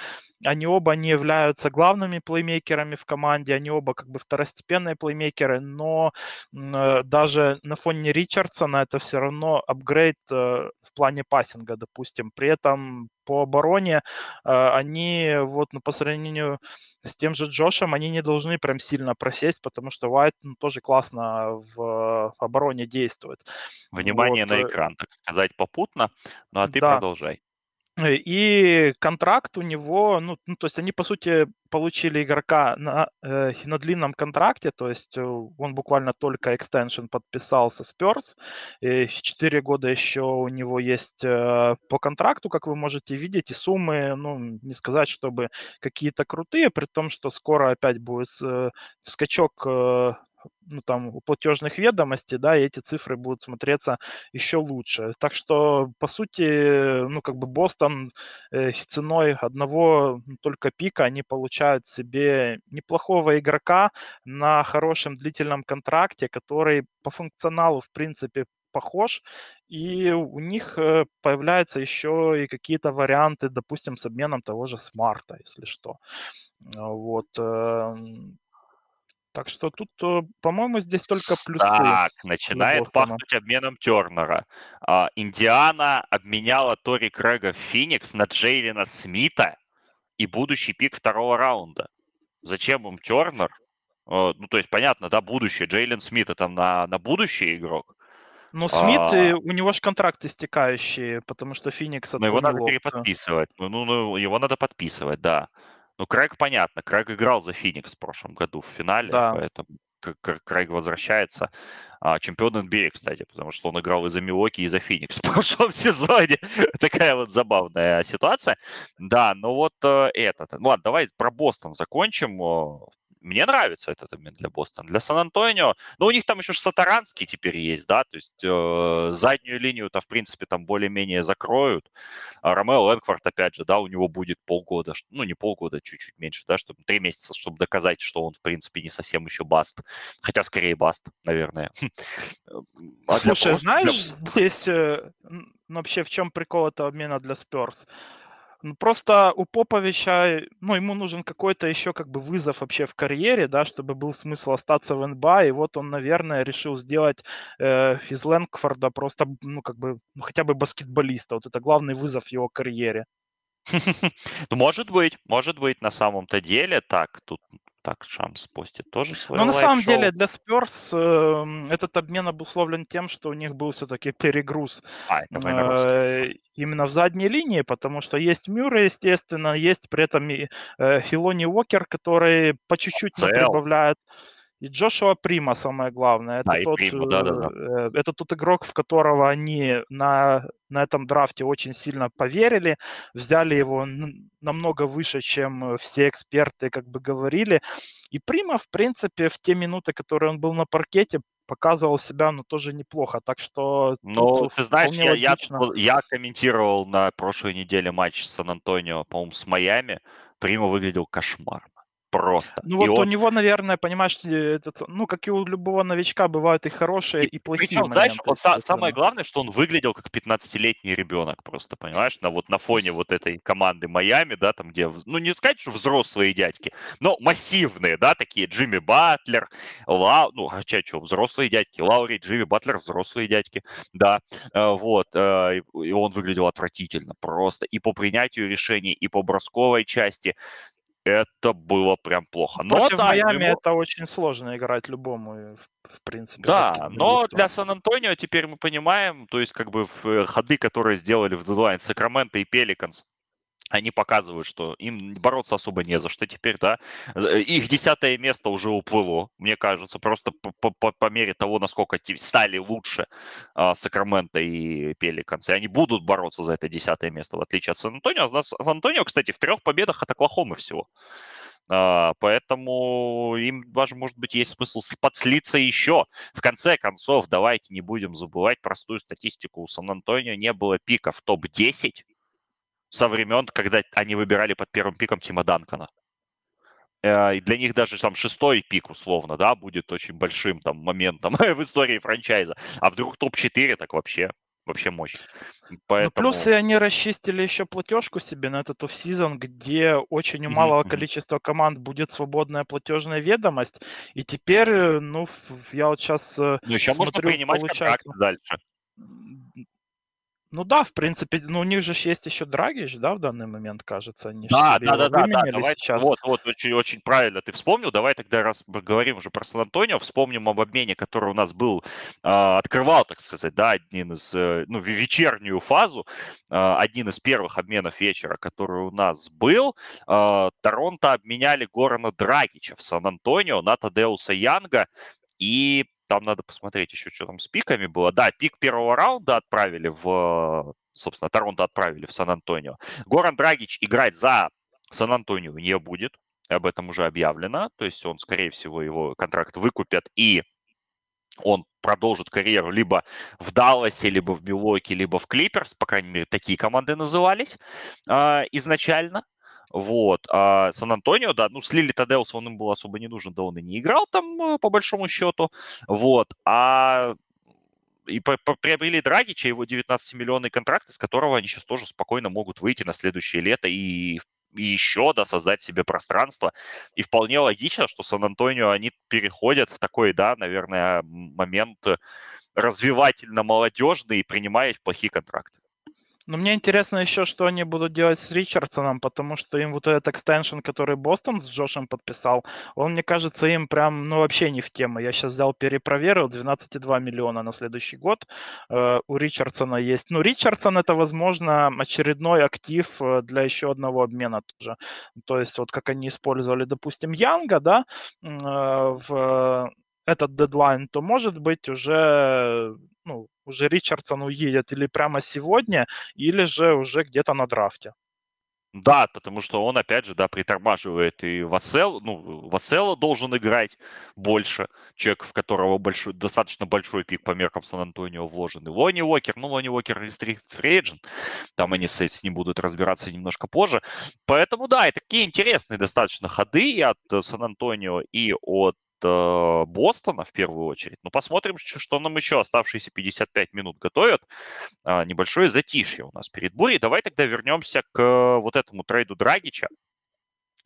они оба не являются главными плеймейкерами в команде, они оба как бы второстепенные плеймейкеры, но э, даже на фоне Ричардсона это все равно апгрейд э, в плане пассинга, допустим. При этом по обороне э, они вот ну, по сравнению с тем же Джошем, они не должны прям сильно просесть, потому что Уайт ну, тоже классно в обороне действует. Внимание вот. на экран, так сказать, попутно. Ну а ты да. продолжай. Э, и контракт у него, ну, ну, то есть они, по сути, получили игрока на, э, на длинном контракте, то есть э, он буквально только экстеншн подписал со Spurs, и 4 года еще у него есть э, по контракту, как вы можете видеть, и суммы, ну, не сказать, чтобы какие-то крутые, при том, что скоро опять будет э, скачок э, ну, там, у платежных ведомостей, да, и эти цифры будут смотреться еще лучше. Так что, по сути, ну, как бы Бостон э, ценой одного только пика они получают себе неплохого игрока на хорошем длительном контракте, который по функционалу, в принципе, похож, и у них э, появляются еще и какие-то варианты, допустим, с обменом того же смарта, если что. Вот. Так что тут, э, по-моему, здесь только плюсы. Так, начинает пахнуть обменом Тернера. А, Индиана обменяла Тори Крэга в Феникс на Джейлина Смита и будущий пик второго раунда. Зачем им Тернер? А, ну, то есть, понятно, да, будущее. Джейлен Смит это на, на будущее игрок. Но Смит, а... у него же контракт истекающий, потому что Феникс Но его надо переподписывать. Ну, ну, ну, его надо подписывать, да. Ну, Крэг понятно. Крэг играл за Феникс в прошлом году в финале, да. поэтому Крэг возвращается. А, чемпион NBA, кстати, потому что он играл и за Милоки, и за Феникс в прошлом сезоне. Такая вот забавная ситуация. Да, ну вот э, этот. Ну ладно, давай про Бостон закончим. Мне нравится этот обмен для Бостона. Для Сан-Антонио, ну, у них там еще Сатаранский теперь есть, да, то есть э, заднюю линию-то, в принципе, там более-менее закроют. А Ромео Лэнкфорд, опять же, да, у него будет полгода, ну, не полгода, чуть-чуть меньше, да, чтобы три месяца, чтобы доказать, что он, в принципе, не совсем еще баст. Хотя, скорее, баст, наверное. А Слушай, для... знаешь, для... здесь, э, ну, вообще, в чем прикол этого обмена для Спёрс? Ну, просто у Поповича, ну, ему нужен какой-то еще как бы вызов вообще в карьере, да, чтобы был смысл остаться в НБА, и вот он, наверное, решил сделать э, из Лэнгфорда просто, ну, как бы, ну, хотя бы баскетболиста. Вот это главный вызов в его карьере. Ну, может быть, может быть, на самом-то деле так. Тут так, Шамс постит тоже свой Но на самом деле для Спёрс э, этот обмен обусловлен тем, что у них был все-таки перегруз а, э, именно в задней линии, потому что есть Мюррей, естественно, есть при этом и э, Филони Уокер, который по чуть-чуть прибавляет. И Джошуа Прима самое главное. Это, да, тот, Прима, да, да, да. Э, это тот игрок, в которого они на, на этом драфте очень сильно поверили, взяли его намного выше, чем все эксперты как бы говорили. И Прима, в принципе, в те минуты, которые он был на паркете, показывал себя, ну, тоже неплохо. Так что... Ну, ты знаешь, я, я, я комментировал на прошлой неделе матч с Сан-Антонио, по-моему, с Майами. Прима выглядел кошмарно просто. Ну вот он... у него, наверное, понимаешь, этот, ну как и у любого новичка бывают и хорошие, и, и плохие Причем, моменты. знаешь, он, самое главное, что он выглядел как 15-летний ребенок просто, понимаешь, на вот на фоне вот этой команды Майами, да, там где, ну не сказать, что взрослые дядьки, но массивные, да, такие Джимми Батлер, Ла, ну хотя что, взрослые дядьки, Лаури, Джимми Батлер, взрослые дядьки, да, э, вот, э, и он выглядел отвратительно просто и по принятию решений, и по бросковой части, это было прям плохо. Но Против Майами его... это очень сложно играть любому, в принципе. Да, но для Сан-Антонио теперь мы понимаем, то есть как бы в э, ходы, которые сделали в дедлайн Сакраменто и Пеликанс, они показывают, что им бороться особо не за что теперь, да. Э, их десятое место уже уплыло, мне кажется, просто по, по, по мере того, насколько стали лучше а, Сакраменто и Пеликанс. И они будут бороться за это десятое место, в отличие от Сан-Антонио. Сан-Антонио, кстати, в трех победах от Оклахомы всего. Uh, поэтому им даже, может быть, есть смысл подслиться еще. В конце концов, давайте не будем забывать простую статистику. У Сан-Антонио не было пика в топ-10 со времен, когда они выбирали под первым пиком Тима Данкона. Э, и для них даже там шестой пик, условно, да, будет очень большим там моментом в истории франчайза. А вдруг топ-4, так вообще, вообще мощь. Поэтому... Ну, плюс и они расчистили еще платежку себе на этот офсезон, где очень у малого количества команд будет свободная платежная ведомость. И теперь, э, ну, я вот сейчас э, Ну, еще смотрю, можно принимать получается... дальше. Ну да, в принципе, ну у них же есть еще Драгич, да, в данный момент, кажется, они да, да, да, да, да, давай, сейчас. Вот, вот, очень, очень правильно ты вспомнил. Давай тогда, раз говорим уже про Сан-Антонио, вспомним об обмене, который у нас был, э, открывал, так сказать, да, один из, э, ну, вечернюю фазу, э, один из первых обменов вечера, который у нас был. Э, Торонто обменяли Горана Драгича в Сан-Антонио на Тадеуса Янга, и там надо посмотреть еще, что там с пиками было. Да, пик первого раунда отправили в, собственно, Торонто отправили в Сан-Антонио. Горан Драгич играть за Сан-Антонио не будет. Об этом уже объявлено. То есть он, скорее всего, его контракт выкупят и он продолжит карьеру либо в Далласе, либо в Милуоке, либо в Клиперс, по крайней мере, такие команды назывались э, изначально. Вот. А Сан-Антонио, да, ну, слили Тадеуса, он им был особо не нужен, да он и не играл там, а, по большому счету. Вот. А и приобрели Драгича, его 19-миллионный контракт, из которого они сейчас тоже спокойно могут выйти на следующее лето и, и еще, да, создать себе пространство. И вполне логично, что Сан-Антонио, они переходят в такой, да, наверное, момент развивательно-молодежный, принимая плохие контракты. Но мне интересно еще, что они будут делать с Ричардсоном, потому что им вот этот экстеншн, который Бостон с Джошем подписал, он, мне кажется, им прям, ну, вообще не в тему. Я сейчас взял, перепроверил, 12,2 миллиона на следующий год э, у Ричардсона есть. Ну, Ричардсон это, возможно, очередной актив э, для еще одного обмена тоже. То есть вот как они использовали, допустим, Янга, да, э, в этот дедлайн, то, может быть, уже ну, уже Ричардсон уедет или прямо сегодня, или же уже где-то на драфте. Да, потому что он, опять же, да, притормаживает. И Вассел, ну, Вассел должен играть больше. Человек, в которого большой, достаточно большой пик по меркам Сан-Антонио вложен. И Лони Уокер, ну, Лони Уокер Free Agent. Там они с, ним будут разбираться немножко позже. Поэтому, да, и такие интересные достаточно ходы и от Сан-Антонио, и от э, Бостона в первую очередь. Но посмотрим, что нам еще оставшиеся 55 минут готовят. Э, небольшое затишье у нас перед бурей. Давай тогда вернемся к э, вот этому трейду Драгича.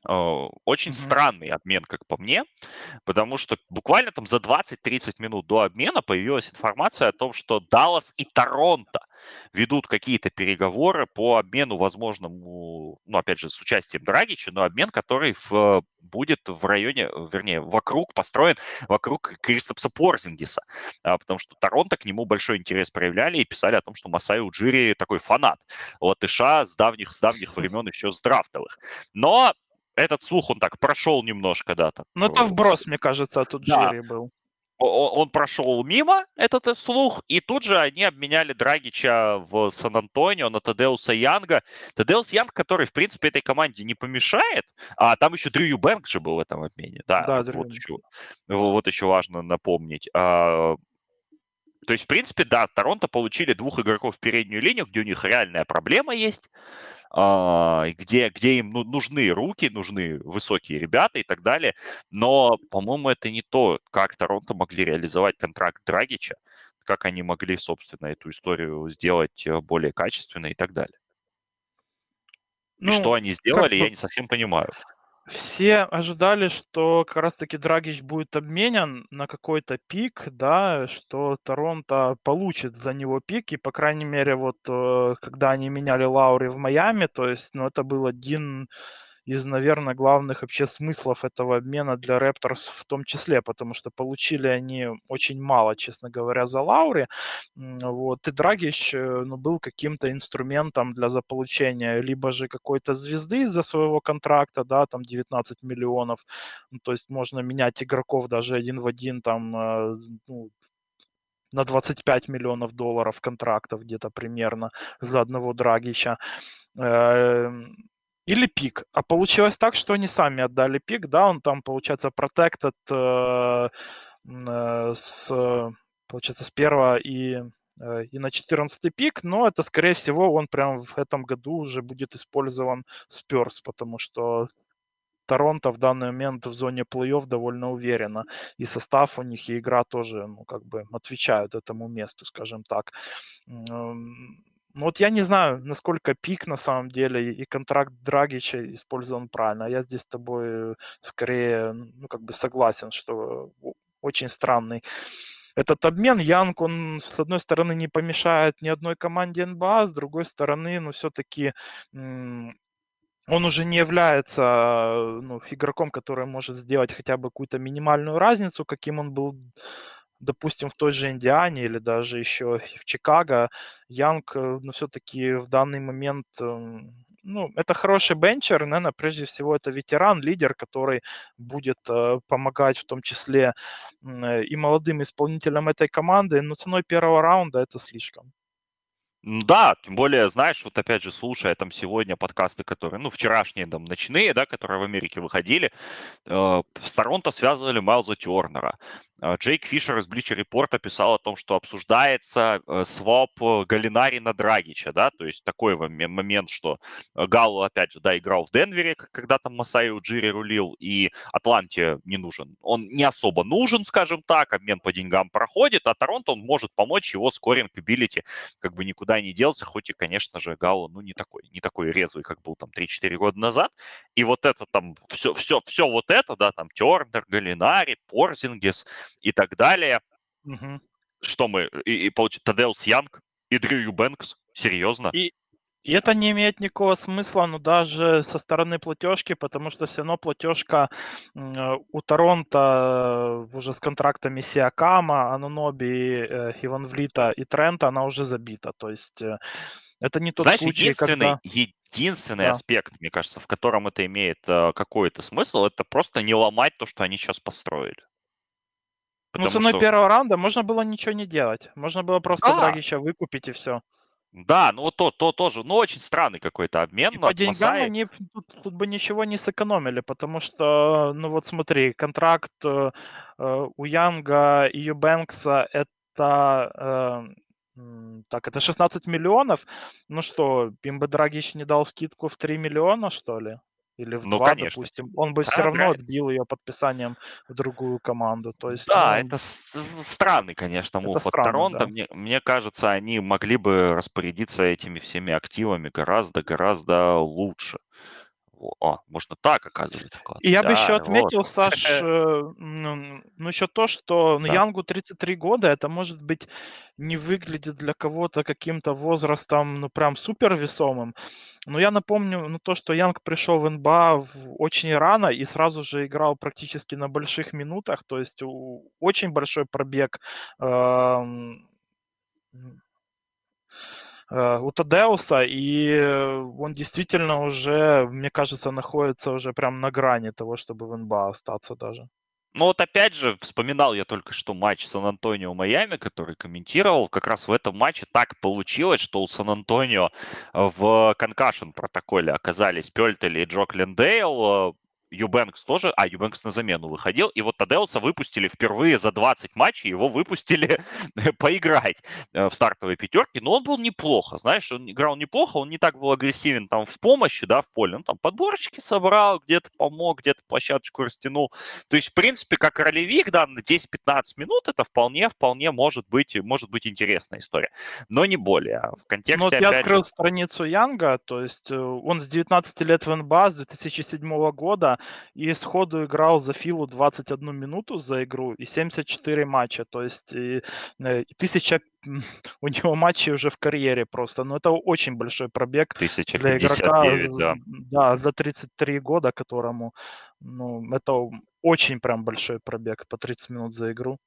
Э, очень mm-hmm. странный обмен, как по мне, потому что буквально там за 20-30 минут до обмена появилась информация о том, что Даллас и Торонто ведут какие-то переговоры по обмену возможному, ну, опять же, с участием Драгича, но обмен, который в, будет в районе, вернее, вокруг, построен вокруг Кристопса Порзингиса, а, потому что Торонто к нему большой интерес проявляли и писали о том, что Масай Уджири такой фанат латыша с давних, с давних времен еще с драфтовых. Но этот слух, он так прошел немножко, да. Так, ну, это вброс, мне кажется, тут да. Джерри был. Он прошел мимо, этот э, слух, и тут же они обменяли Драгича в Сан-Антонио на Тадеуса Янга. Тадеус Янг, который, в принципе, этой команде не помешает, а там еще Дрю Бэнк же был в этом обмене. Да, да вот, вот, еще, вот еще важно напомнить. А, то есть, в принципе, да, Торонто получили двух игроков в переднюю линию, где у них реальная проблема есть. А, где, где им ну, нужны руки, нужны высокие ребята и так далее. Но, по-моему, это не то, как Торонто могли реализовать контракт Драгича, как они могли, собственно, эту историю сделать э, более качественной и так далее. Ну, и что они сделали, я не совсем понимаю. Все ожидали, что как раз-таки Драгич будет обменен на какой-то пик, да, что Торонто получит за него пик, и, по крайней мере, вот э, когда они меняли Лаури в Майами, то есть, ну, это был один из, наверное, главных вообще смыслов этого обмена для Raptors в том числе, потому что получили они очень мало, честно говоря, за Лаури. Вот. И Драгич э, ну, был каким-то инструментом для заполучения либо же какой-то звезды из-за своего контракта, да, там 19 миллионов, ну, то есть можно менять игроков даже один в один, там, э, ну, на 25 миллионов долларов контрактов где-то примерно за одного Драгича. Или пик. А получилось так, что они сами отдали пик, да, он там, получается, protected э, э, с, получается, с первого и, э, и на 14 пик, но это, скорее всего, он прям в этом году уже будет использован Спёрс, потому что Торонто в данный момент в зоне плей-офф довольно уверенно. И состав у них, и игра тоже, ну, как бы отвечают этому месту, скажем так. Ну вот я не знаю, насколько пик на самом деле и контракт Драгича использован правильно. Я здесь с тобой скорее, ну как бы согласен, что очень странный этот обмен. Янг, он с одной стороны не помешает ни одной команде НБА, с другой стороны, ну все-таки он уже не является ну, игроком, который может сделать хотя бы какую-то минимальную разницу, каким он был допустим, в той же Индиане или даже еще в Чикаго, Янг, э, ну, все-таки в данный момент, эм, ну, это хороший бенчер, наверное, прежде всего это ветеран, лидер, который будет э, помогать в том числе э, и молодым исполнителям этой команды, но ценой первого раунда это слишком. Да, тем более, знаешь, вот опять же, слушая там сегодня подкасты, которые, ну, вчерашние там ночные, да, которые в Америке выходили, э, с Торонто связывали Майлза Тернера. Э, Джейк Фишер из Bleacher Report писал о том, что обсуждается э, своп Галинари на Драгича, да, то есть такой момент, что Галло, опять же, да, играл в Денвере, когда там Масай Уджири рулил, и Атланте не нужен. Он не особо нужен, скажем так, обмен по деньгам проходит, а Торонто он может помочь его скоринг ability как бы никуда не делся, хоть и, конечно же, Гао, ну, не такой, не такой резвый, как был там 3-4 года назад. И вот это там, все, все, все вот это, да, там Тернер, Галинари, Порзингес и так далее. Угу. Что мы, и, и получит Тадеус Янг и Дрю Бэнкс, серьезно? И, и это не имеет никакого смысла, ну, даже со стороны платежки, потому что все равно платежка у Торонто уже с контрактами Сиакама, Ануноби, э, Иван Влита и Трента, она уже забита. То есть э, это не тот Знаешь, случай, единственный, когда... единственный да. аспект, мне кажется, в котором это имеет э, какой-то смысл, это просто не ломать то, что они сейчас построили. Ну, ценой что... первого раунда можно было ничего не делать. Можно было просто да. Драгича выкупить и все. Да, ну то, то тоже, ну очень странный какой-то обмен. И по деньгам Масаи... они тут, тут бы ничего не сэкономили, потому что, ну вот смотри, контракт э, э у Янга и Юбэнкса это э, так, это 16 миллионов. Ну что, им бы Драгич не дал скидку в 3 миллиона, что ли? Или в ну, два, конечно. допустим, он бы да, все равно правильно. отбил ее подписанием в другую команду. То есть, да, ну, это странный, конечно, мув от Торонто. Да. Мне, мне кажется, они могли бы распорядиться этими всеми активами гораздо-гораздо лучше. О, можно так, оказывается. Класс. И я бы еще отметил, вот. Саш, э, ну, ну еще то, что да. Янгу 33 года, это может быть не выглядит для кого-то каким-то возрастом, ну прям супер весомым. Но я напомню, ну то, что Янг пришел в НБА в, очень рано и сразу же играл практически на больших минутах, то есть у, очень большой пробег. Э, у Тадеуса, и он действительно уже, мне кажется, находится уже прям на грани того, чтобы в НБА остаться даже. Ну вот опять же, вспоминал я только что матч Сан-Антонио-Майами, который комментировал. Как раз в этом матче так получилось, что у Сан-Антонио в конкашен протоколе оказались Пельтель и Джок Лендейл. Юбенкс тоже, а Юбенкс на замену выходил, и вот Тадеуса выпустили впервые за 20 матчей, его выпустили поиграть э, в стартовой пятерке, но он был неплохо, знаешь, он играл неплохо, он не так был агрессивен там в помощи, да, в поле, он там подборочки собрал, где-то помог, где-то площадочку растянул, то есть, в принципе, как ролевик, да, на 10-15 минут это вполне, вполне может быть, может быть интересная история, но не более. В контексте, ну, вот я открыл же... страницу Янга, то есть э, он с 19 лет в НБА, с 2007 года, и сходу играл за Филу 21 минуту за игру и 74 матча, то есть и, э, и тысяча у него матчей уже в карьере просто. Но это очень большой пробег для игрока да. Да, за 33 года, которому ну, это очень прям большой пробег по 30 минут за игру.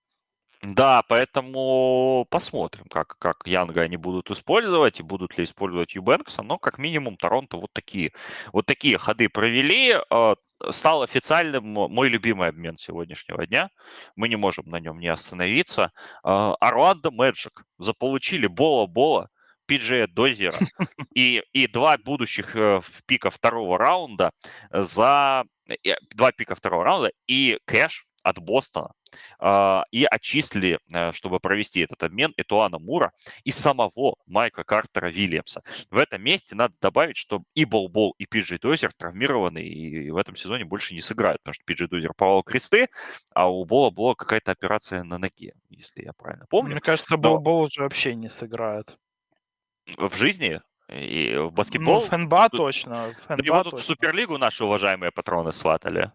Да, поэтому посмотрим, как, как Янга они будут использовать и будут ли использовать Юбенкса. Но как минимум Торонто вот такие, вот такие ходы провели. А, стал официальным мой любимый обмен сегодняшнего дня. Мы не можем на нем не остановиться. А, Орландо Мэджик заполучили Бола-Бола, Пиджея Дозера и, и два будущих э, пика второго раунда за... Э, два пика второго раунда и кэш от Бостона и отчислили, э, чтобы провести этот обмен, Этуана Мура и самого Майка Картера Вильямса. В этом месте надо добавить, что и Болбол, и Пиджи Дозер травмированы и в этом сезоне больше не сыграют, потому что Пиджи Дозер порвал кресты, а у Бола была какая-то операция на ноге, если я правильно помню. Мне кажется, Но... Бол уже вообще не сыграет. В жизни? И в баскетбол? Ну, в НБА точно. В НБА да его тут точно. в Суперлигу наши уважаемые патроны сватали.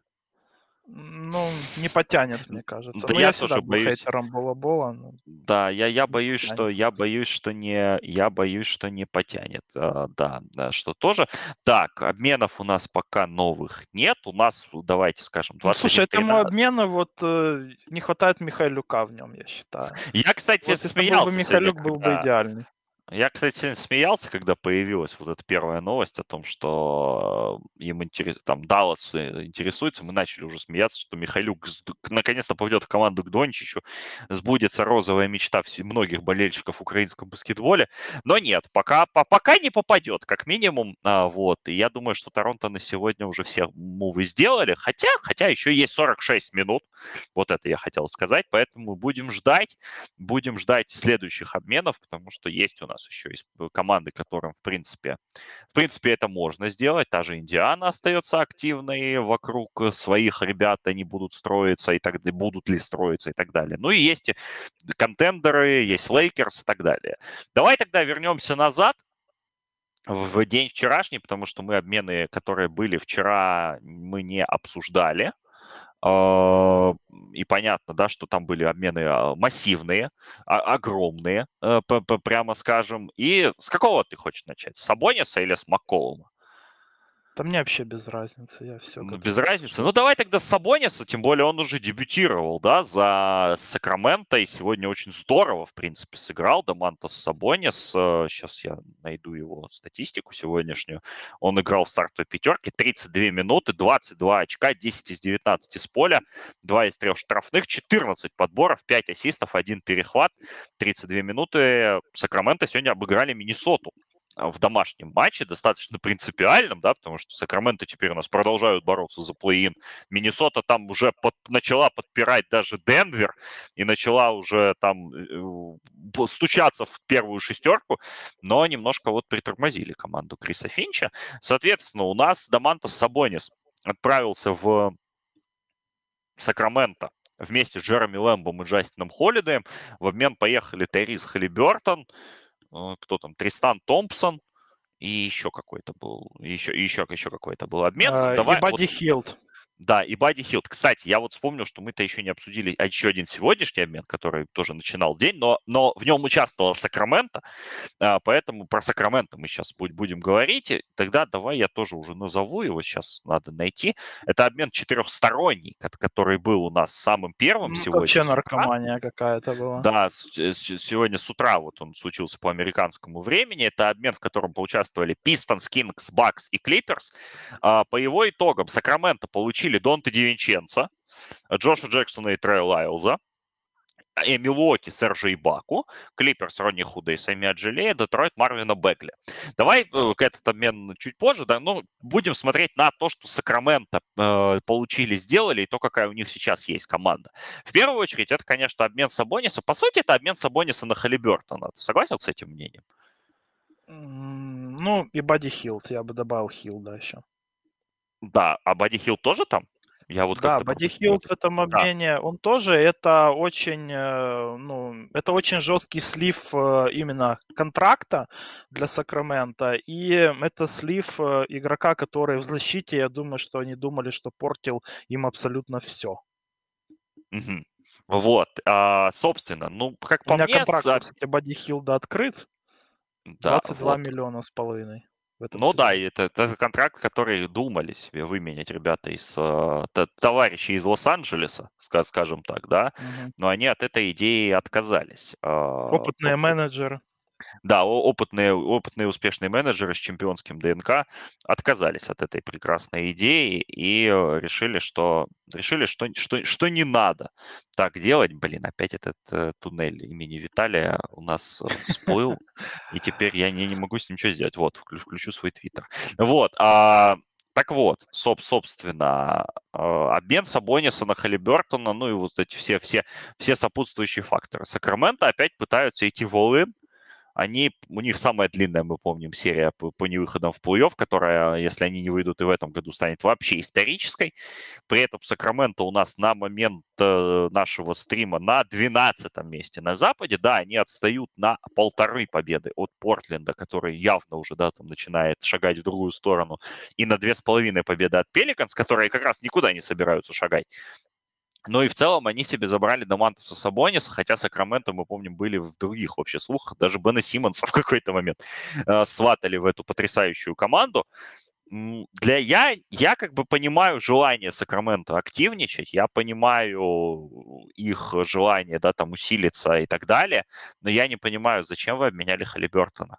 Ну, не потянет, мне кажется. Да ну, я, я тоже боюсь. хейтером Бола-Бола. Но... Да, я, я боюсь, что я боюсь, что не я боюсь, что не потянет. А, да, да, что тоже. Так, обменов у нас пока новых нет. У нас, давайте скажем, 20. Ну, слушай, этому обмену вот э, не хватает Михайлюка в нем, я считаю. Я, кстати, вот, смеялся. Если бы Михайлюк был бы идеальный. Я, кстати, смеялся, когда появилась вот эта первая новость о том, что им интерес... там Даллас э, интересуется. Мы начали уже смеяться, что Михайлюк наконец-то поведет в команду к Дончичу. Сбудется розовая мечта многих болельщиков в украинском баскетболе. Но нет, пока, пока не попадет, как минимум. А, вот. И я думаю, что Торонто на сегодня уже все мувы сделали. Хотя, хотя еще есть 46 минут. Вот это я хотел сказать. Поэтому будем ждать. Будем ждать следующих обменов, потому что есть у нас нас еще есть команды, которым, в принципе, в принципе, это можно сделать. Та же Индиана остается активной вокруг своих ребят, они будут строиться и так далее, будут ли строиться и так далее. Ну и есть контендеры, есть Лейкерс и так далее. Давай тогда вернемся назад в день вчерашний, потому что мы обмены, которые были вчера, мы не обсуждали. А, и понятно, да, что там были обмены а, массивные, а, огромные, э, прямо скажем. И с какого ты хочешь начать? С Сабониса или с Макколума? Да мне вообще без разницы, я все. Ну, без разницы. Ну, давай тогда с Сабониса, тем более он уже дебютировал, да, за Сакраменто, и сегодня очень здорово, в принципе, сыграл Дамантас Сабонис. Сейчас я найду его статистику сегодняшнюю. Он играл в стартовой пятерке 32 минуты, 22 очка, 10 из 19 из поля, 2 из 3 штрафных, 14 подборов, 5 ассистов, 1 перехват, 32 минуты. Сакраменто сегодня обыграли Миннесоту в домашнем матче, достаточно принципиальном, да, потому что Сакраменто теперь у нас продолжают бороться за плей-ин. Миннесота там уже под, начала подпирать даже Денвер и начала уже там э, стучаться в первую шестерку, но немножко вот притормозили команду Криса Финча. Соответственно, у нас Домантас Сабонис отправился в Сакраменто вместе с Джереми Лэмбом и Джастином Холлидеем. В обмен поехали Тайриз Халибертон, кто там, Тристан Томпсон и еще какой-то был, еще, еще, еще какой-то был обмен. А, Давай, и Бадди вот, Хилд. Да, и Бадди Хилд. Кстати, я вот вспомнил, что мы-то еще не обсудили а еще один сегодняшний обмен, который тоже начинал день, но, но в нем участвовал Сакраменто, а, поэтому про Сакраменто мы сейчас будем говорить. Тогда давай я тоже уже назову его, сейчас надо найти. Это обмен четырехсторонний, который был у нас самым первым ну, сегодня. Вообще наркомания какая-то была. Да, сегодня с утра вот он случился по американскому времени. Это обмен, в котором поучаствовали Pistons, Kings, Bucks и Clippers. А, по его итогам Сакраменто получил получили Донта Дивинченца, Джоша Джексона и Трея Лайлза, Милуоки Сержа Ибаку, Клиперс Ронни Худа и Сами Аджилея, Детройт Марвина Бегли. Давай э, к этот обмен чуть позже, да, ну, будем смотреть на то, что Сакраменто э, получили, сделали, и то, какая у них сейчас есть команда. В первую очередь, это, конечно, обмен Сабониса. По сути, это обмен Сабониса на Халибертона. Ты согласен с этим мнением? Ну, и Бади Хилд, я бы добавил Хилда еще. Да, а Бадди Хилл тоже там? Я вот да, Бадди Хилл в этом обмене, да. он тоже, это очень, э, ну, это очень жесткий слив э, именно контракта для Сакрамента, и это слив э, игрока, который в защите, я думаю, что они думали, что портил им абсолютно все. Угу. Вот, а, собственно, ну, как по У меня мне... контракт, за... кстати, Бадди Хилда открыт, да, 22 вот. миллиона с половиной. Ну сезоне. да, это, это контракт, который думали себе выменять ребята из э, товарищи из Лос-Анджелеса, скажем так, да, угу. но они от этой идеи отказались. А, Опытные менеджеры. Да, опытные, опытные успешные менеджеры с чемпионским ДНК отказались от этой прекрасной идеи и э, решили, что решили, что, что, что не надо так делать. Блин, опять этот э, туннель имени Виталия у нас э, всплыл, и теперь я не, не могу с ним ничего сделать. Вот, включу, свой твиттер. Вот, а, так вот, соб, собственно, э, обмен Сабониса на Халибертона, ну и вот эти все, все, все сопутствующие факторы. Сакраменто опять пытаются идти в all они, у них самая длинная, мы помним, серия по, по невыходам в плей-офф, которая, если они не выйдут и в этом году, станет вообще исторической. При этом Сакраменто у нас на момент э, нашего стрима на 12 месте на Западе. Да, они отстают на полторы победы от Портленда, который явно уже, да, там начинает шагать в другую сторону, и на две с половиной победы от Пеликанс, которые как раз никуда не собираются шагать. Но и в целом они себе забрали Домантеса Сабониса, хотя Сакраменто, мы помним, были в других вообще слухах. Даже Бена Симмонса в какой-то момент э, сватали в эту потрясающую команду. Для я, я как бы понимаю желание Сакрамента активничать, я понимаю их желание, да, там усилиться и так далее, но я не понимаю, зачем вы обменяли Халибертона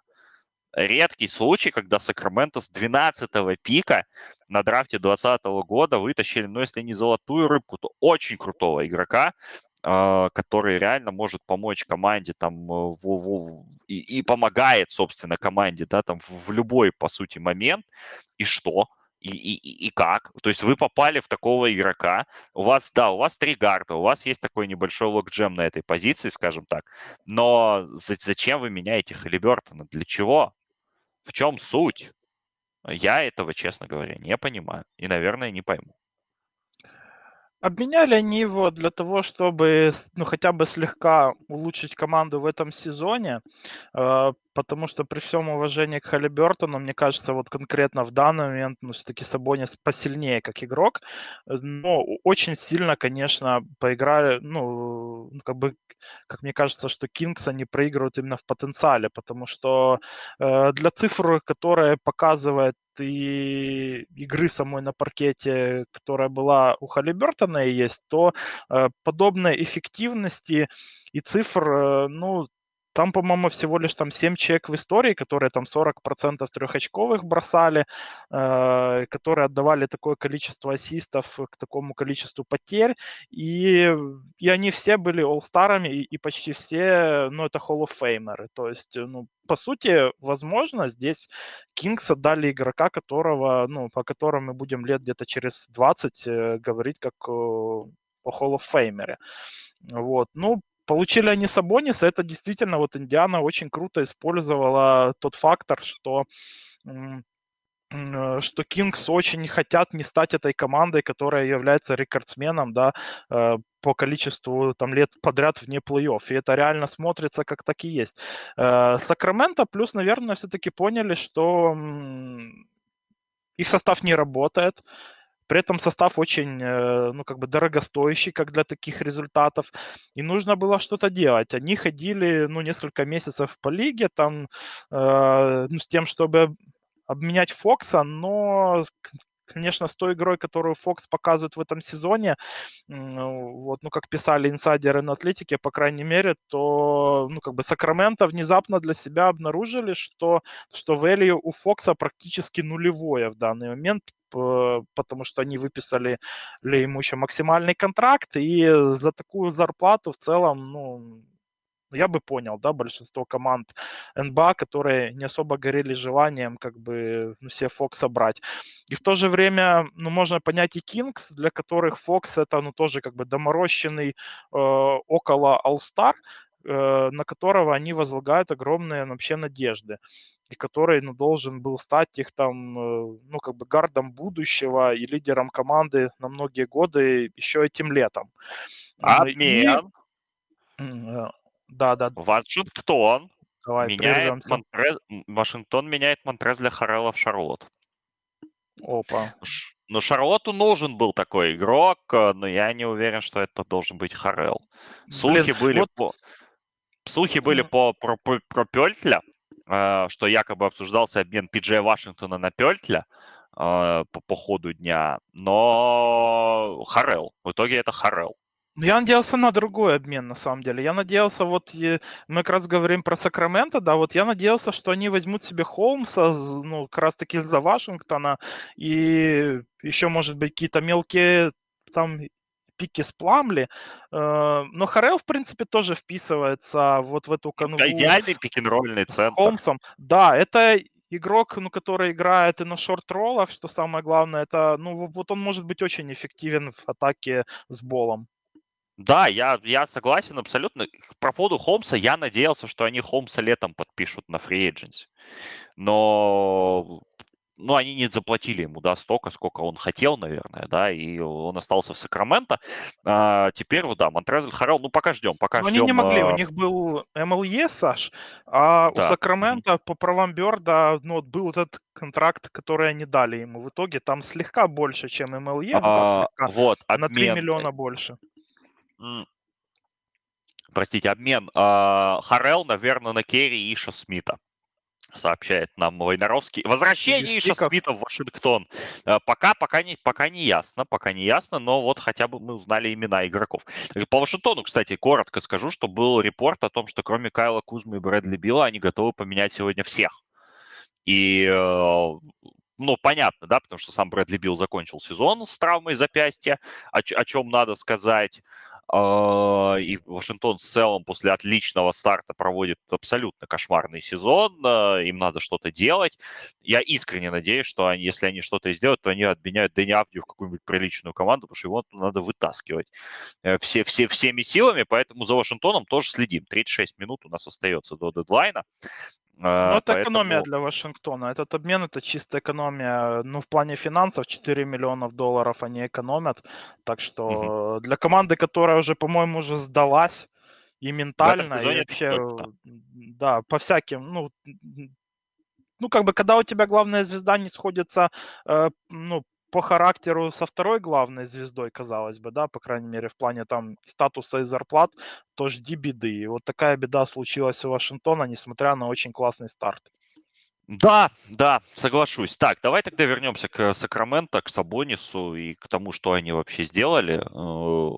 редкий случай, когда Сакраменто с 12-го пика на драфте 2020 года вытащили, ну, если не золотую рыбку, то очень крутого игрока, э, который реально может помочь команде там в, в, и, и помогает, собственно, команде, да, там в, в любой, по сути, момент. И что? И, и, и как? То есть вы попали в такого игрока, у вас, да, у вас три гарда, у вас есть такой небольшой локджем на этой позиции, скажем так, но зачем вы меняете Халибертона? Для чего? В чем суть? Я этого, честно говоря, не понимаю и, наверное, не пойму. Обменяли они его для того, чтобы ну, хотя бы слегка улучшить команду в этом сезоне, э, потому что при всем уважении к Халибертону, мне кажется, вот конкретно в данный момент, ну, все-таки Сабонис посильнее как игрок, но очень сильно, конечно, поиграли, ну, как бы как мне кажется, что Кингс они проигрывают именно в потенциале, потому что э, для цифр, которые показывает и игры самой на паркете, которая была у Халибертона и есть, то э, подобной эффективности и цифр, э, ну, там, по-моему, всего лишь там 7 человек в истории, которые там 40% трехочковых бросали, э, которые отдавали такое количество ассистов к такому количеству потерь, и, и они все были all-старами, и, и почти все, ну, это Hall of Famer. То есть, ну, по сути, возможно, здесь Кингс отдали игрока, которого, ну, по которому мы будем лет где-то через 20 э, говорить как э, о Hall of Famer. Вот. Ну, получили они Сабониса, это действительно вот Индиана очень круто использовала тот фактор, что э, что Кингс очень хотят не стать этой командой, которая является рекордсменом, да, э, по количеству там лет подряд вне плей-офф. И это реально смотрится как так и есть. Э, Сакраменто плюс, наверное, все-таки поняли, что их состав не работает. При этом состав очень, э, ну, как бы дорогостоящий, как для таких результатов. И нужно было что-то делать. Они ходили, ну, несколько месяцев по лиге, там, э, ну, с тем, чтобы обменять Фокса, но конечно, с той игрой, которую Фокс показывает в этом сезоне, вот, ну, как писали инсайдеры на Атлетике, по крайней мере, то, ну, как бы Сакраменто внезапно для себя обнаружили, что, что value у Фокса практически нулевое в данный момент, потому что они выписали ему еще максимальный контракт, и за такую зарплату в целом, ну, я бы понял, да, большинство команд НБА, которые не особо горели желанием как бы ну, себе Фокса брать. И в то же время, ну, можно понять и Кингс, для которых Фокс это, ну, тоже как бы доморощенный э, около All-Star, э, на которого они возлагают огромные ну, вообще надежды и который, ну, должен был стать их там, э, ну, как бы гардом будущего и лидером команды на многие годы еще этим летом. Обмен. И, э, да, да. Вашингтон Давай, меняет Монтрез... Вашингтон меняет Монтрез для Харрелла в Шарлот. Опа. Ну, Шарлоту нужен был такой игрок, э, но я не уверен, что это должен быть Харрелл. Слухи Блин, были вот... по... Слухи были по, про, про, про Пельтля, э, что якобы обсуждался обмен Пиджея Вашингтона на Пельтля э, по, по ходу дня, но Харрелл. В итоге это Харрелл. Ну, я надеялся на другой обмен, на самом деле. Я надеялся, вот мы как раз говорим про Сакраменто, да, вот я надеялся, что они возьмут себе Холмса, ну, как раз таки за Вашингтона, и еще, может быть, какие-то мелкие там пики с Пламли. Э, но Харел, в принципе, тоже вписывается вот в эту канву. Это идеальный пик-н-ролльный центр. Холмсом. Да, это игрок, ну, который играет и на шорт-роллах, что самое главное, это, ну, вот он может быть очень эффективен в атаке с болом. Да, я, я согласен абсолютно. Про поводу Холмса я надеялся, что они Холмса летом подпишут на фри agency. Но ну, они не заплатили ему, да, столько, сколько он хотел, наверное, да, и он остался в Сакраменто. А, теперь, вот, да, Монтрезель Харрелл, ну, пока ждем, пока Но ждем. Они не могли, у а них был МЛЕ, Саш, а да. у Сакрамента по правам Берда, ну, вот был вот этот контракт, который они дали ему. В итоге там слегка больше, чем МЛЕ, ну, а, слегка, вот, обмен, на 3 миллиона больше простите, обмен э, Харел, наверное, на Керри и Иша Смита сообщает нам Войнаровский. Возвращение Иша Смита в Вашингтон. Э, пока, пока, не, пока не ясно, пока не ясно, но вот хотя бы мы узнали имена игроков. По Вашингтону, кстати, коротко скажу, что был репорт о том, что кроме Кайла Кузмы и Брэдли Билла они готовы поменять сегодня всех. И э, ну, понятно, да, потому что сам Брэдли Билл закончил сезон с травмой запястья, о, о чем надо сказать. А, и Вашингтон в целом после отличного старта проводит абсолютно кошмарный сезон. А, им надо что-то делать. Я искренне надеюсь, что они, если они что-то сделают, то они обменяют Дэнни Авдию в какую-нибудь приличную команду, потому что его надо вытаскивать э, все, все, всеми силами. Поэтому за Вашингтоном тоже следим. 36 минут у нас остается до дедлайна. А, ну, это поэтому... экономия для Вашингтона. Этот обмен это чистая экономия. Ну, в плане финансов 4 миллионов долларов они экономят. Так что угу. для команды, которая уже, по-моему, уже сдалась и ментально, и вообще, да, по всяким, ну, ну, как бы, когда у тебя главная звезда не сходится, э, ну, по характеру со второй главной звездой, казалось бы, да, по крайней мере, в плане там статуса и зарплат, то жди беды. И вот такая беда случилась у Вашингтона, несмотря на очень классный старт. Да, да, соглашусь. Так, давай тогда вернемся к Сакраменто, к Сабонису и к тому, что они вообще сделали. Э,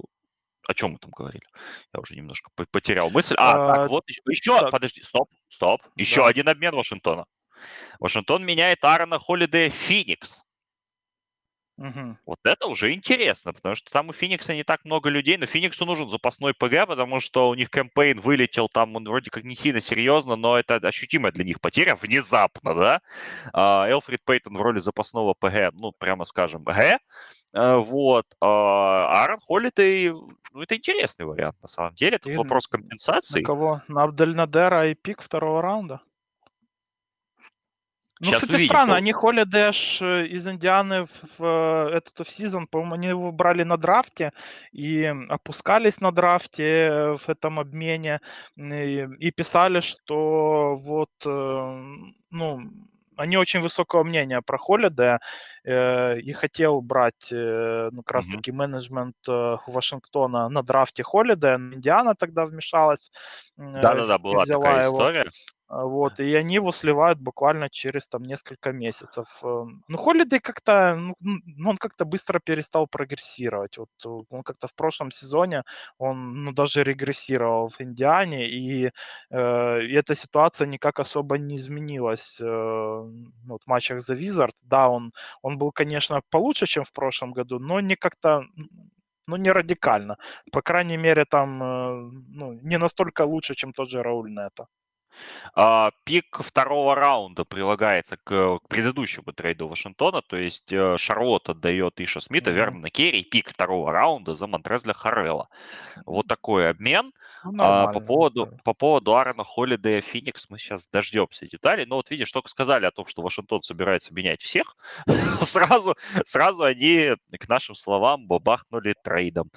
о чем мы там говорили? Я уже немножко потерял мысль. А, а так, вот еще, еще так. подожди, стоп, стоп. Еще да. один обмен Вашингтона. Вашингтон меняет Аарона Холидея Феникс. Угу. Вот это уже интересно, потому что там у Феникса не так много людей, но Фениксу нужен запасной ПГ, потому что у них кампейн вылетел там, он вроде как не сильно серьезно, но это ощутимая для них потеря внезапно, да. А, Элфрид Пейтон в роли запасного ПГ, ну, прямо скажем, ПГ. А, вот. А Аарон Холлидей, ну, это интересный вариант, на самом деле. Тут и вопрос компенсации. На кого? На Абдельнадера и пик второго раунда? Ну, Сейчас кстати, увидим. странно, они Холидеш э, из Индианы в, в э, этот сезон, по-моему, они его брали на драфте и опускались на драфте э, в этом обмене и, и писали, что вот, ну, они очень высокого мнения про Холиде э, и хотел брать э, ну, как раз-таки mm-hmm. менеджмент э, Вашингтона на драфте Холиде, Индиана тогда вмешалась. Да-да-да, была такая его. история. А, вот, и они его сливают буквально через там несколько месяцев. Эм, ну, Холидей как-то, ну, ну, он как-то быстро перестал прогрессировать. Вот э, он как-то в прошлом сезоне, он, ну, даже регрессировал в Индиане, и, э, и эта ситуация никак особо не изменилась э, ну, в матчах за Wizards. Да, он, он был, конечно, получше, чем в прошлом году, но не как-то ну, не радикально. По крайней мере, там, э, ну, не настолько лучше, чем тот же Рауль Нета. А, пик второго раунда прилагается к, предыдущему трейду Вашингтона, то есть э, Шарлотт отдает Иша Смита. Вернона Керри, пик второго раунда за Монтрезля Харрелла. Вот такой обмен. Ну, а, по, поводу, по поводу Аарона Холидея Феникс мы сейчас дождемся деталей. Но вот видишь, только сказали о том, что Вашингтон собирается менять всех, сразу, сразу они к нашим словам бабахнули трейдом.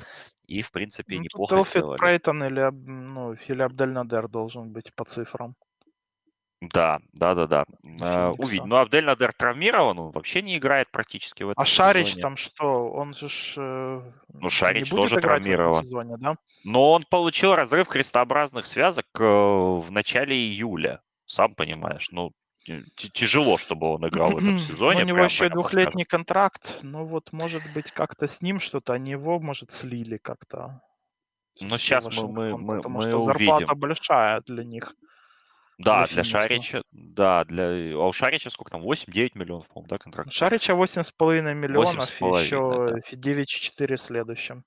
И, в принципе, ну, неплохо Элфит сделали. Прейтон или, ну, или Абдельнадер должен быть по цифрам. Да, да, да, да. Э, увидим. Но Абдель Надер травмирован, он вообще не играет практически в этом А Шарич сезоне. там что? Он же ж, э, ну, Шарич тоже травмирован. сезоне, да? Но он получил разрыв крестообразных связок э, в начале июля. Сам понимаешь, ну, тяжело, чтобы он играл в этом сезоне. У него еще двухлетний контракт, ну вот, может быть, как-то с ним что-то, они его, может, слили как-то. Ну, сейчас мы, мы, мы, потому мы что увидим. зарплата большая для них. Да, для, Шарича, да, для... А у Шарича сколько там, 8-9 миллионов, по-моему, да, контракт? Шарича 8,5 миллионов, 8,5, еще да. 9,4 следующим.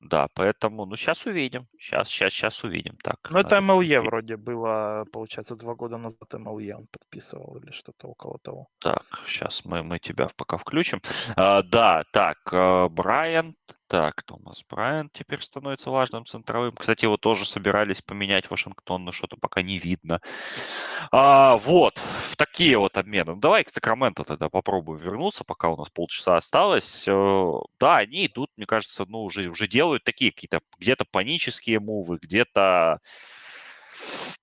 Да, поэтому, ну, сейчас увидим. Сейчас, сейчас, сейчас увидим. Так, ну, это МЛЕ вроде было, получается, два года назад МЛЕ он подписывал или что-то около того. Так, сейчас мы, мы тебя пока включим. А, да, так, а, Брайан, так, Томас Брайан теперь становится важным центровым. Кстати, его тоже собирались поменять Вашингтон, но что-то пока не видно. А, вот, в такие вот обмены. Ну, давай к Сакраменто тогда попробуем вернуться, пока у нас полчаса осталось. Э, да, они идут, мне кажется, ну, уже, уже делают такие какие-то где-то панические мувы, где-то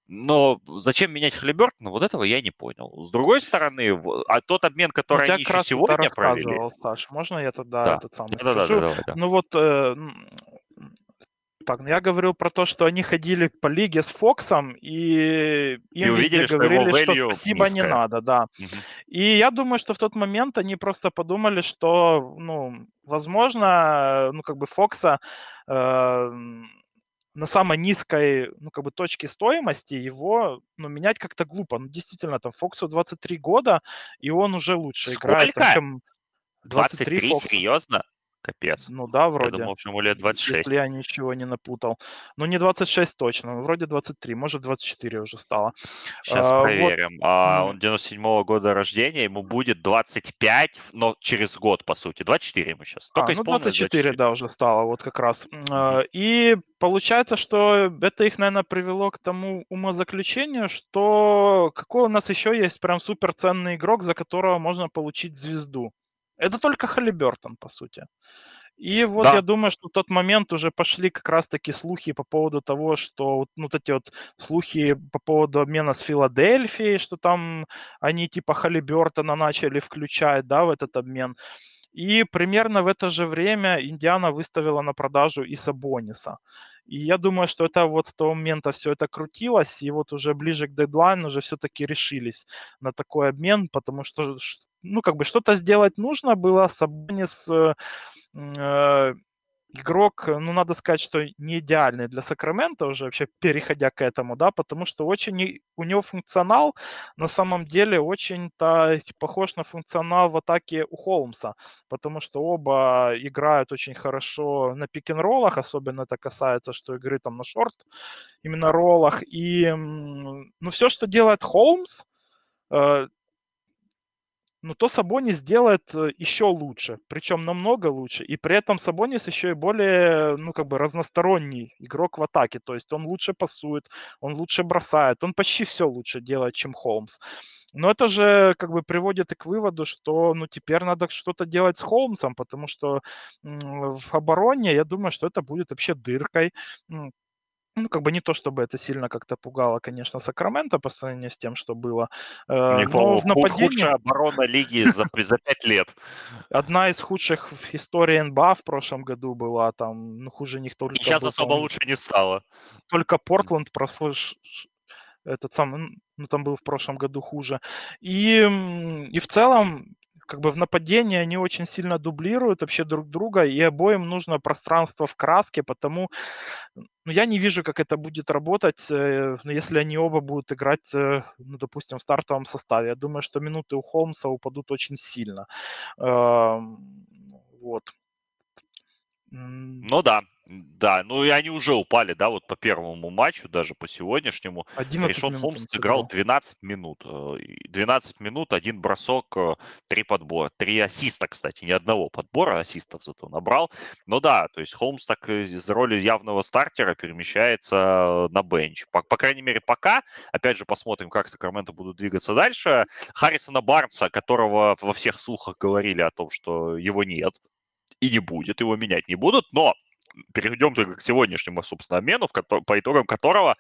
но зачем менять Халибертона, вот этого я не понял. С другой стороны, а тот обмен, который они еще сегодня провели... Саш, можно я тогда да. этот самый да, скажу? Да, да, да, да. Ну вот, э, так, ну я говорил про то, что они ходили по лиге с Фоксом, и им и увидели, что говорили, что спасибо низкое. не надо, да. Угу. И я думаю, что в тот момент они просто подумали, что, ну, возможно, ну, как бы Фокса... Э, на самой низкой, ну, как бы точке стоимости его, ну, менять как-то глупо. Ну, действительно, там Фоксу 23 года, и он уже лучше Сколько? играет, чем 23, 23 серьезно? Капец. Ну да, вроде. Я думал, что ему лет 26. Если я ничего не напутал. Ну, не 26 точно, но вроде 23, может 24 уже стало. Сейчас а, проверим. Вот. А, он 97-го года рождения, ему будет 25, но через год, по сути. 24 ему сейчас. Только а, ну 24, 24, да, уже стало, вот как раз. Mm-hmm. И получается, что это их, наверное, привело к тому умозаключению, что какой у нас еще есть прям суперценный игрок, за которого можно получить звезду. Это только Халибертон, по сути. И вот да. я думаю, что в тот момент уже пошли как раз-таки слухи по поводу того, что ну, вот эти вот слухи по поводу обмена с Филадельфией, что там они типа Халибертона начали включать, да, в этот обмен. И примерно в это же время Индиана выставила на продажу и Сабониса. И я думаю, что это вот с того момента все это крутилось, и вот уже ближе к дедлайну уже все-таки решились на такой обмен, потому что ну, как бы что-то сделать нужно было. Сабонис, э, игрок, ну, надо сказать, что не идеальный для Сакрамента уже вообще переходя к этому, да, потому что очень у него функционал на самом деле очень-то похож на функционал в атаке у Холмса, потому что оба играют очень хорошо на пик-н-роллах, особенно это касается, что игры там на шорт, именно роллах, и, ну, все, что делает Холмс, э, ну, то Сабонис сделает э, еще лучше, причем намного лучше. И при этом Сабонис еще и более, ну, как бы разносторонний игрок в атаке. То есть он лучше пасует, он лучше бросает, он почти все лучше делает, чем Холмс. Но это же как бы приводит и к выводу, что ну теперь надо что-то делать с Холмсом, потому что в обороне, я думаю, что это будет вообще дыркой. Ну, как бы не то, чтобы это сильно как-то пугало, конечно, Сакраменто по сравнению с тем, что было. Э, но в нападении... худшая оборона лиги за, за пять лет. Одна из худших в истории НБА в прошлом году была, там, ну, хуже них только... И сейчас был, особо лучше не стало. Только Портленд прослыш... Этот сам, ну, там был в прошлом году хуже. И, и в целом, как бы в нападении они очень сильно дублируют вообще друг друга, и обоим нужно пространство в краске, потому ну, я не вижу, как это будет работать, э, если они оба будут играть, э, ну, допустим, в стартовом составе. Я думаю, что минуты у Холмса упадут очень сильно. Вот. Ну да, да, ну и они уже упали, да, вот по первому матчу, даже по сегодняшнему. Решон Холмс сыграл 12 минут. 12 э, минут, один бросок, э, три подбора. Три ассиста, кстати, ни одного подбора, ассистов зато набрал. Ну да, то есть Холмс так из роли явного стартера перемещается на бенч. По, по крайней мере, пока. Опять же, посмотрим, как Сакраменто будут двигаться дальше. Харрисона Барнса, которого во всех слухах говорили о том, что его нет, и не будет, его менять не будут, но перейдем только к сегодняшнему, собственно, обмену, в ко- по итогам которого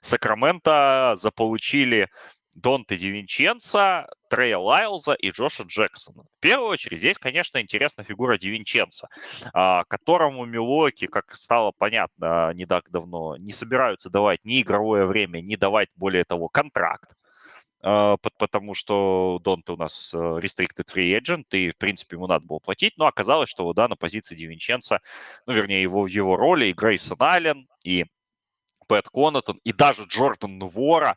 Сакраменто заполучили Донте Дивинченца, Трея Лайлза и Джоша Джексона. В первую очередь, здесь, конечно, интересна фигура Дивинченца, а, которому Милоки, как стало понятно не так давно, не собираются давать ни игровое время, ни давать, более того, контракт. А, потому что Донте у нас э, restricted free agent, и, в принципе, ему надо было платить, но оказалось, что, да, на позиции Дивинченца, ну, вернее, его, в его роли и Грейсон Аллен, и Пэт Конатон и даже Джордан Нвора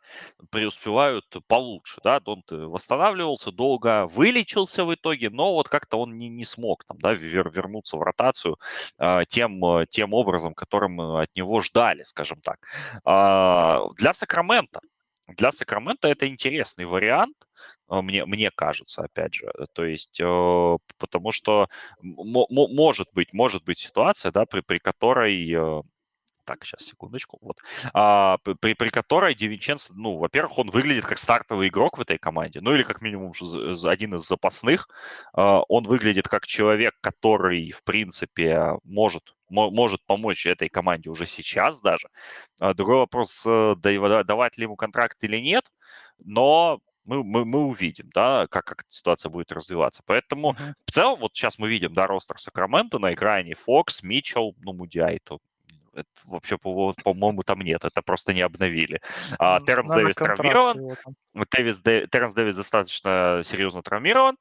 преуспевают получше, да, Донте восстанавливался долго, вылечился в итоге, но вот как-то он не, не смог там, да, вер, вернуться в ротацию э, тем, тем образом, которым от него ждали, скажем так. Э, для Сакрамента для Сакрамента это интересный вариант, э, мне, мне кажется, опять же. То есть, э, потому что может быть, может быть ситуация, да, при, при которой э, так, сейчас, секундочку. Вот. А, при, при которой Дивинченцо, ну, во-первых, он выглядит как стартовый игрок в этой команде, ну или как минимум один из запасных. А, он выглядит как человек, который, в принципе, может, может помочь этой команде уже сейчас даже. А, другой вопрос, э, давать ли ему контракт или нет, но мы, мы, мы увидим, да, как, как ситуация будет развиваться. Поэтому в целом, вот сейчас мы видим, да, ростер Сакрамента на экране Фокс, Митчелл, ну, Мудиай, то это вообще, по-моему, там нет, это просто не обновили. А, Терренс Дэвис травмирован. Дэвис, Терренс Дэвис достаточно серьезно травмирован.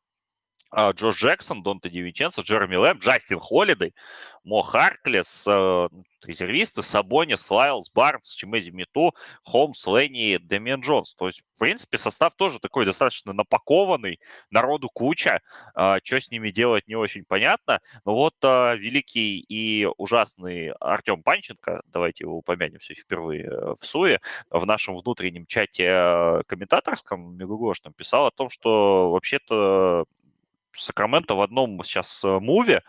А, Джош Джексон, Донте Дивинченцо, Джереми Лэм, Джастин Холлидей, Мо Харклес, э, резервисты, Сабонис, Лайлс, Барнс, Чемези Миту, Холмс, Ленни, Демиан Джонс. То есть, в принципе, состав тоже такой достаточно напакованный, народу куча, э, что с ними делать не очень понятно. Но вот э, великий и ужасный Артем Панченко, давайте его упомянем все впервые в СУЕ, в нашем внутреннем чате комментаторском, Мегугошном, писал о том, что вообще-то Сакраменто в одном сейчас э, муве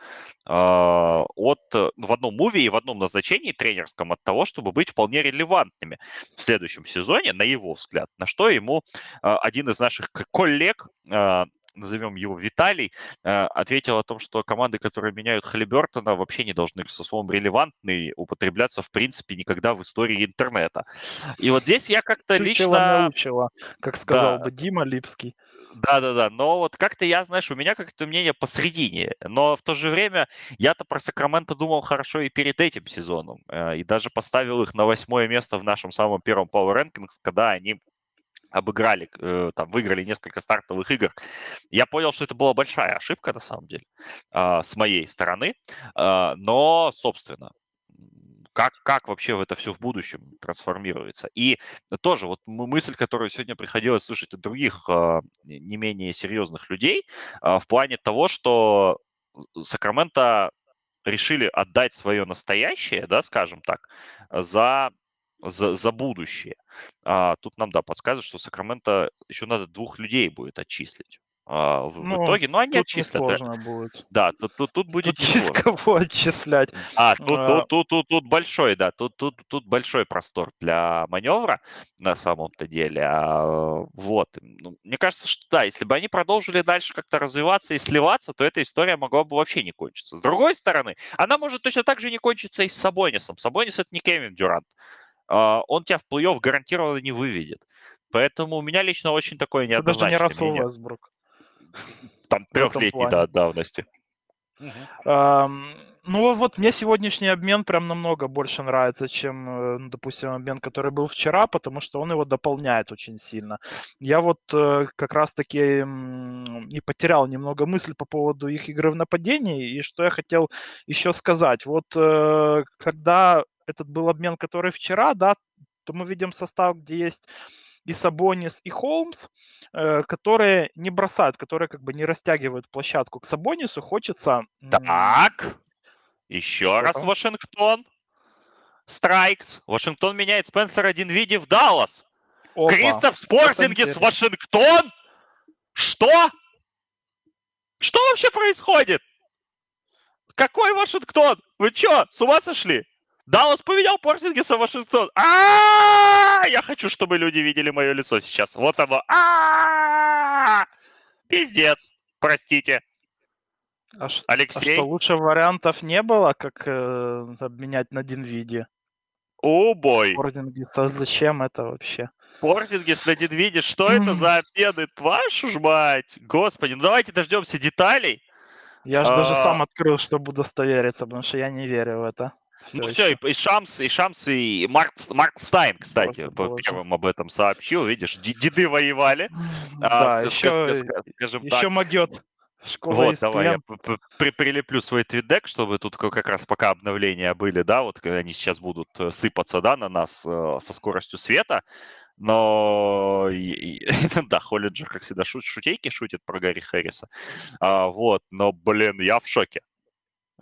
а, от, э, в одном муве и в одном назначении тренерском от того, чтобы быть вполне релевантными в следующем сезоне, на его взгляд, на что ему а, один из наших коллег, а, назовем его Виталий, ответил о том, что команды, которые меняют Халибертона, вообще не должны со словом «релевантный» употребляться в принципе никогда в истории интернета. И вот здесь я как-то лично... научила, как сказал да. бы Дима Липский. Да-да-да, но вот как-то я, знаешь, у меня как-то мнение посредине, но в то же время я-то про Сакраменто думал хорошо и перед этим сезоном, э, и даже поставил их на восьмое место в нашем самом первом Power Rankings, когда они обыграли, э, там, выиграли несколько стартовых игр. Я понял, что это была большая ошибка, на самом деле, э, с моей стороны. Э, но, собственно, как, как вообще это все в будущем трансформируется. И тоже вот мысль, которую сегодня приходилось слышать от других э, не менее серьезных людей, э, в плане того, что Сакраменто решили отдать свое настоящее, да, скажем так, за за, за будущее. А, тут нам, да, подсказывают, что Сакраменто еще надо двух людей будет отчислить. А, в, ну, итоге, ну, они сложно будет. Да, тут, тут, тут будет тут есть кого отчислять. А, тут, а... Тут, тут, тут, тут большой, да, тут, тут, тут большой простор для маневра на самом-то деле. А, вот. Ну, мне кажется, что да, если бы они продолжили дальше как-то развиваться и сливаться, то эта история могла бы вообще не кончиться. С другой стороны, она может точно так же не кончиться и с Сабонисом. Сабонис это не Кевин Дюрант. А, он тебя в плей-офф гарантированно не выведет. Поэтому у меня лично очень такое неоднозначное даже не Рассел Весбрук. Там трехлетний да, давности. Ну вот мне сегодняшний обмен прям намного больше нравится, чем, э, ну, допустим, обмен, который был вчера, потому что он его дополняет очень сильно. Я вот э, как раз-таки и потерял немного мысль по поводу их игры в нападении, и что я хотел еще сказать. Вот э, когда этот был обмен, который вчера, да, то мы видим состав, где есть и Сабонис, и Холмс, э, которые не бросают, которые как бы не растягивают площадку к Сабонису. Хочется... Так, еще Что раз там? Вашингтон. Страйкс. Вашингтон меняет Спенсера Динвиди в Даллас. Опа, Кристоф Спорсингис Вашингтон? Что? Что вообще происходит? Какой Вашингтон? Вы что, с ума сошли? Даллас поменял Порсингиса в Вашингтон. А, Я хочу, чтобы люди видели мое лицо сейчас. Вот оно. А, Пиздец. Простите. А, Алексей? а что, лучше вариантов не было, как э, обменять на Динвиди? О, бой. Порзингиса, зачем это вообще? Порзингис на Динвиди, что это за обмены? Твою ж мать! Господи, ну давайте дождемся деталей. Я же даже сам открыл, чтобы удостовериться, потому что я не верю в это. Все ну все, и, и Шамс, и Шамс, и Марк, Марк Стайн, кстати, по первым об этом сообщил. Видишь, деды воевали. Да, а, еще, скажем еще так. могет. Школа вот, давай я при прилеплю свой твитдек, чтобы тут как раз пока обновления были, да, вот они сейчас будут э, сыпаться, да, на нас э, со скоростью света. Но да, Холлиджер, как всегда, шут, шутейки шутит про Гарри Хэрриса. А, вот, но, блин, я в шоке.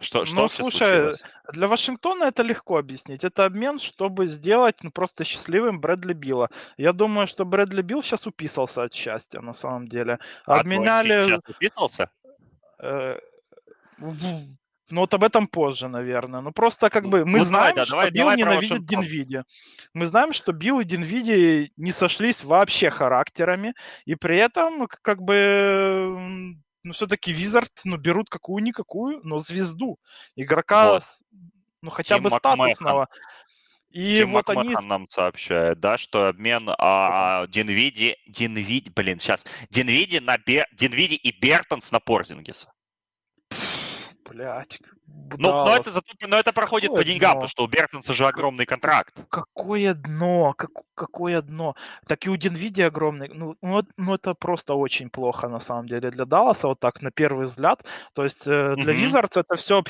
Что, что ну, слушай, случилось? для Вашингтона это легко объяснить. Это обмен, чтобы сделать ну, просто счастливым Брэдли Билла. Я думаю, что Брэдли Билл сейчас уписался от счастья, на самом деле. А Обменяли... сейчас уписался? Э, ну, вот об этом позже, наверное. Ну, просто как бы мы ну, знаем, давай, что давай, Билл давай ненавидит Динвиди. Мы знаем, что Билл и Динвиди не сошлись вообще характерами, и при этом как бы ну, все-таки Визард, ну, берут какую-никакую, но звезду. Игрока, вот. ну, хотя Тим бы статусного. И Тим вот они... нам сообщает, да, что обмен а, Динвиди, Динвиди, блин, сейчас, Динвиди, на Бе... Динвиди и Бертонс на Порзингиса. Блять. Ну, но это, но это проходит какое по деньгам, дно? потому что у Бертонса же огромный контракт. Какое дно, как, какое дно. Так и у Динвиди огромный. Ну, ну, ну, это просто очень плохо на самом деле для Далласа, вот так, на первый взгляд. То есть э, для mm Wizards это все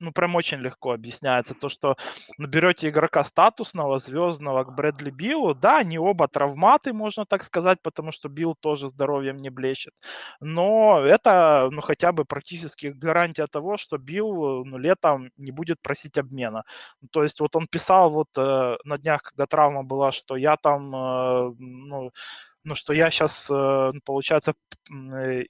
ну, прям очень легко объясняется. То, что наберете игрока статусного, звездного к Брэдли Биллу, да, они оба травматы, можно так сказать, потому что Билл тоже здоровьем не блещет. Но это, ну, хотя бы практически гарантия того, что Билл ну, летом не будет просить обмена. То есть вот он писал вот э, на днях, когда травма была, что я там, э, ну, ну, что я сейчас, э, получается, э,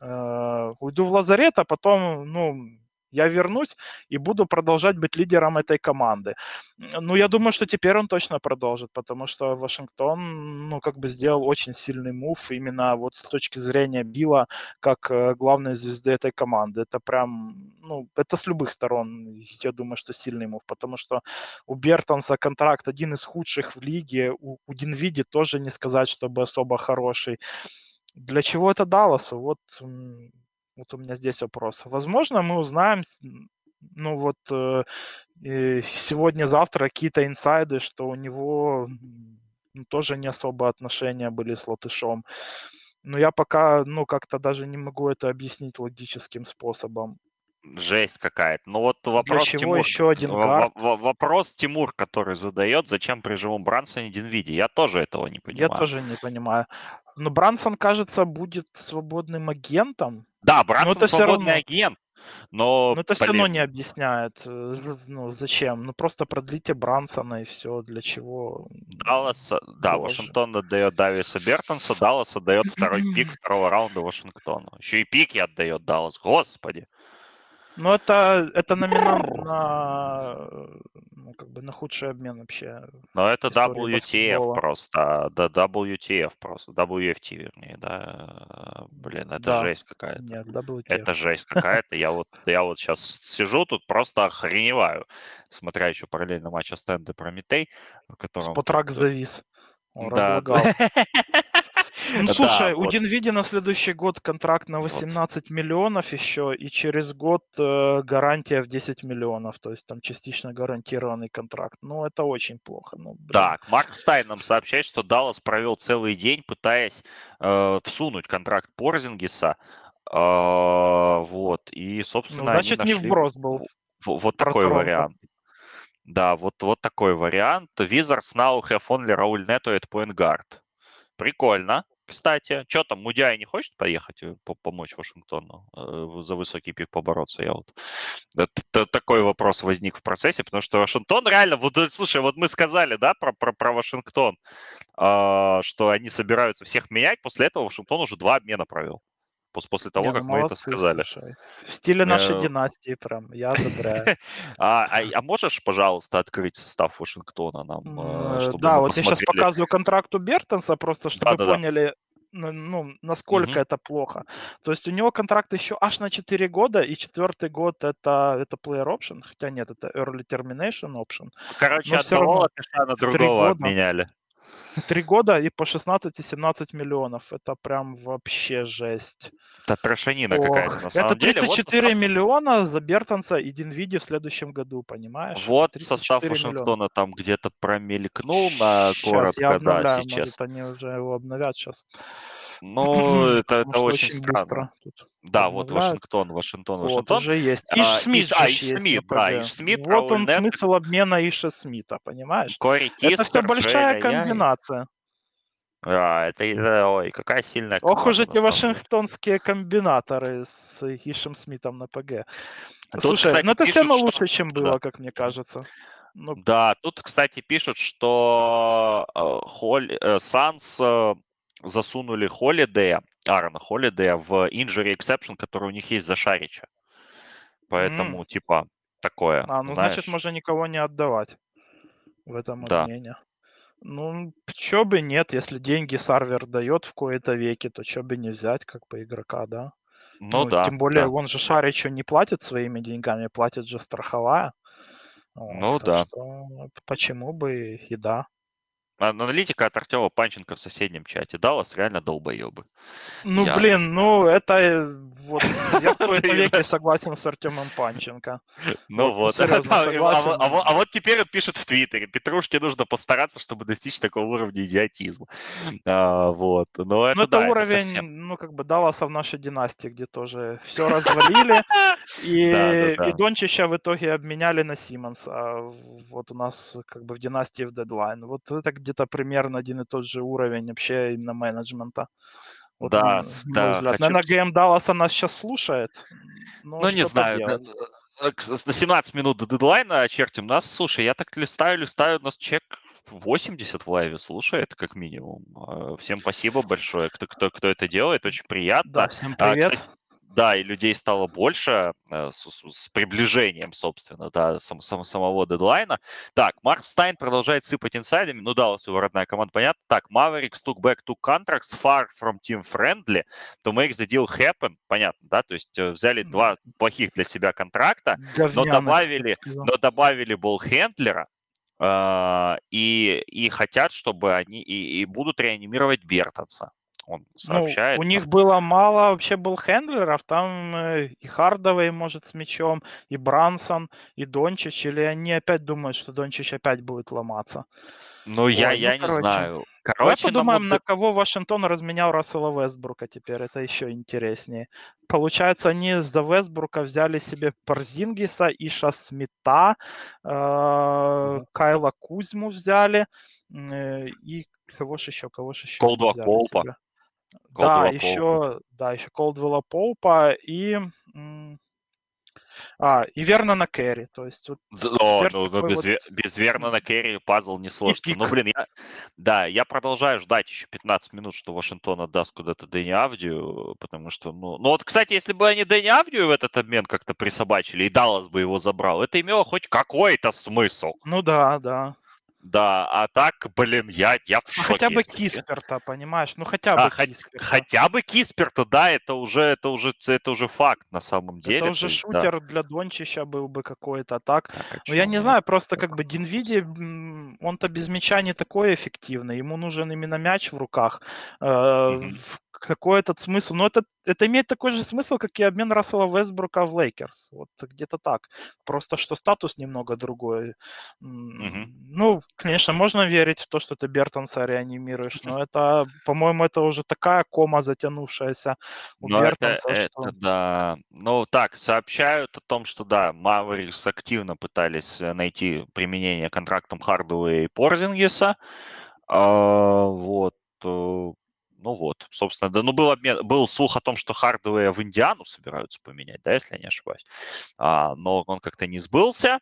э, уйду в лазарет, а потом, ну, я вернусь и буду продолжать быть лидером этой команды. Ну, я думаю, что теперь он точно продолжит, потому что Вашингтон, ну, как бы сделал очень сильный мув именно вот с точки зрения Билла как э, главной звезды этой команды. Это прям, ну, это с любых сторон, я думаю, что сильный мув, потому что у Бертонса контракт один из худших в лиге, у, у Динвиди тоже не сказать, чтобы особо хороший. Для чего это Далласу? Вот вот у меня здесь вопрос. Возможно, мы узнаем, ну вот э, сегодня-завтра какие-то инсайды, что у него ну, тоже не особо отношения были с Латышом. Но я пока, ну, как-то даже не могу это объяснить логическим способом. Жесть какая-то. Ну вот вопрос Для чего Тимур, еще один гард? вопрос Тимур, который задает, зачем при живом Брансоне Динвиди? Я тоже этого не понимаю. Я тоже не понимаю. Но Брансон, кажется, будет свободным агентом. Да, Брансон это свободный равно... агент. Но, но это блин. все равно не объясняет, э, ну, зачем. Ну, просто продлите Брансона и все. Для чего? Даллас, да, Вашингтон отдает Дависа Бертонса, Даллас отдает второй пик второго раунда Вашингтону. Еще и пики отдает Даллас, господи. Ну, это, это номинант на, ну, как бы на худший обмен вообще. Но это WTF просто, да, WTF просто, WFT вернее, да. Блин, это да. жесть какая-то. Нет, WTF. Это жесть какая-то. Я вот, я вот сейчас сижу тут просто охреневаю, смотря еще параллельно матч Астенды Прометей, котором... Спотрак завис. Он да. разлагал. Ну, слушай, у Динвиди на следующий год контракт на 18 миллионов еще, и через год э, гарантия в 10 миллионов, то есть там частично гарантированный контракт. Ну, это очень плохо. Ну, так, Марк Стайн нам сообщает, что Даллас провел целый день, пытаясь э, всунуть контракт Порзингиса, э, вот, и, собственно, ну, значит, нашли... не вброс был. Вот такой вариант. Да, вот, вот такой вариант. Wizards now have only Raul Neto at point guard. Прикольно кстати. Что там, Мудяй не хочет поехать э, помочь Вашингтону э, за высокий пик побороться? Я вот... Это, такой вопрос возник в процессе, потому что Вашингтон реально... Вот, э, слушай, вот мы сказали, да, про, про, про Вашингтон, э, что они собираются всех менять. После этого Вашингтон уже два обмена провел после того, Не, как ну, мы молодцы, это сказали. Слушай. В стиле нашей э... династии прям, я одобряю. а, а, а можешь, пожалуйста, открыть состав Вашингтона нам, э, чтобы Да, вот посмотрели. я сейчас показываю контракт у Бертонса, просто чтобы да, поняли, ну, насколько mm-hmm. это плохо. То есть у него контракт еще аж на 4 года, и четвертый год это, это player option, хотя нет, это early termination option. Короче, Но одного на другого обменяли. Три года и по 16 и 17 миллионов. Это прям вообще жесть. Это трошанина какая-то, на самом Это 34 деле. Вот миллиона за Бертонса и Динвиди в следующем году, понимаешь? Вот состав Вашингтона миллиона. там где-то промелькнул на коротко, сейчас я обновляю, да, сейчас. Может, они уже его обновят сейчас. Ну, это, это очень, очень странно. Да, вот Вашингтон, Вашингтон, Вашингтон. Вот, уже есть. Иш а, Смит а, Иш Смит, да, Иш Смит. Вот он Нет. смысл обмена Иша Смита, понимаешь? Кори Кистер, это все большая комбинация. А, это, это, ой, какая сильная команда. Ох уж эти вашингтонские комбинаторы с Ишем Смитом на ПГ. Тут, Слушай, кстати, ну это все равно лучше, чем было, да. как мне кажется. Ну... Да, тут, кстати, пишут, что э, Холли, э, Санс э, засунули Холидея, Аарона Холидея в injury exception, который у них есть за Шарича. Поэтому, mm. типа, такое. А, ну, знаешь... значит, можно никого не отдавать в этом да. обмене. Ну, чё бы нет, если деньги Сарвер дает в кои-то веки, то чё бы не взять, как бы игрока, да? Ну, ну да. Тем более, да. он же Шаричу не платит своими деньгами, платит же страховая. Вот, ну да. Что, почему бы и да. Аналитика от Артема Панченко в соседнем чате. Даллас реально долбоебы. Ну, я... блин, ну, это э, вот, я в какой-то веке согласен с Артемом Панченко. Ну вот, а. А, а, а вот теперь он пишет в Твиттере, Петрушке нужно постараться, чтобы достичь такого уровня идиотизма. А, вот, но это, ну, это уровень, это совсем... ну, как бы Далласа в нашей династии, где тоже все развалили, и, Дончича в итоге обменяли на Симмонса. Вот у нас как бы в династии в дедлайн. Вот это где-то примерно один и тот же уровень вообще именно менеджмента. Вот да, на, да. Взгляд. Хочу... Наверное, ГМ Далласа нас сейчас слушает. Ну, не знаю. На, на 17 минут до дедлайна очертим нас. Слушай, я так листаю, листаю, у нас чек 80 в лайве слушает, как минимум. А, всем спасибо большое, кто, кто, кто это делает, очень приятно. Да, всем привет. А, кстати, да, и людей стало больше э, с, с приближением, собственно, да, сам, сам, самого дедлайна. Так, Марк Стайн продолжает сыпать инсайдами. Ну, Даллас его родная команда, понятно. Так, Mavericks took back two contracts far from team friendly to make the deal happen. Понятно, да? То есть э, взяли два плохих для себя контракта, но добавили, но добавили болхендлера, Uh, и, и хотят, чтобы они и, и будут реанимировать Бертонса он сообщает. Ну, у них было мало вообще был хендлеров, там э, и Хардовый может с мячом, и Брансон, и Дончич, или они опять думают, что Дончич опять будет ломаться? Ну, я, Ой, я ну, не короче. знаю. Короче, Давай подумаем, на, на кого Вашингтон разменял Рассела Вестбрука теперь. Это еще интереснее. Получается, они за Вестбрука взяли себе Парзингиса, Иша Смита, э, Кайла Кузьму взяли. Э, и кого же еще? Кого же еще? Колдуа Да, еще, да, еще Колдвелла Полпа и... А, и верно на Керри. То есть вот О, ну, ну, без, вот... без верно на Керри пазл не сложится. Ну, блин, я, да, я продолжаю ждать еще 15 минут, что Вашингтон отдаст куда-то Дэнни Авдию, потому что, ну, ну вот, кстати, если бы они Дэнни Авдию в этот обмен как-то присобачили и Даллас бы его забрал, это имело хоть какой-то смысл. Ну да, да. Да, а так, блин, я, я в шоке. Хотя бы Кисперта, понимаешь? Ну хотя бы а, Кисперта. Хотя бы Кисперта, да, это уже, это уже, это уже факт на самом деле. Это уже есть, шутер да. для Дончича был бы какой-то, так? так а ну я не знаю, просто как бы Динвиди, он-то без мяча не такой эффективный, ему нужен именно мяч в руках. Mm-hmm какой этот смысл? Но это, это имеет такой же смысл, как и обмен Рассела Вестбрука в Лейкерс. Вот где-то так. Просто что статус немного другой. Mm-hmm. Ну, конечно, можно верить в то, что ты Бертонса реанимируешь, но это, по-моему, это уже такая кома затянувшаяся у но Бертонса. Это, что... это, да. Ну, так, сообщают о том, что, да, Маверикс активно пытались э, найти применение контрактом Хардуэя и Порзингиса. А, вот э, ну вот, собственно, да, ну был обмен, был слух о том, что Хардуэя в Индиану собираются поменять, да, если я не ошибаюсь. А, но он как-то не сбылся.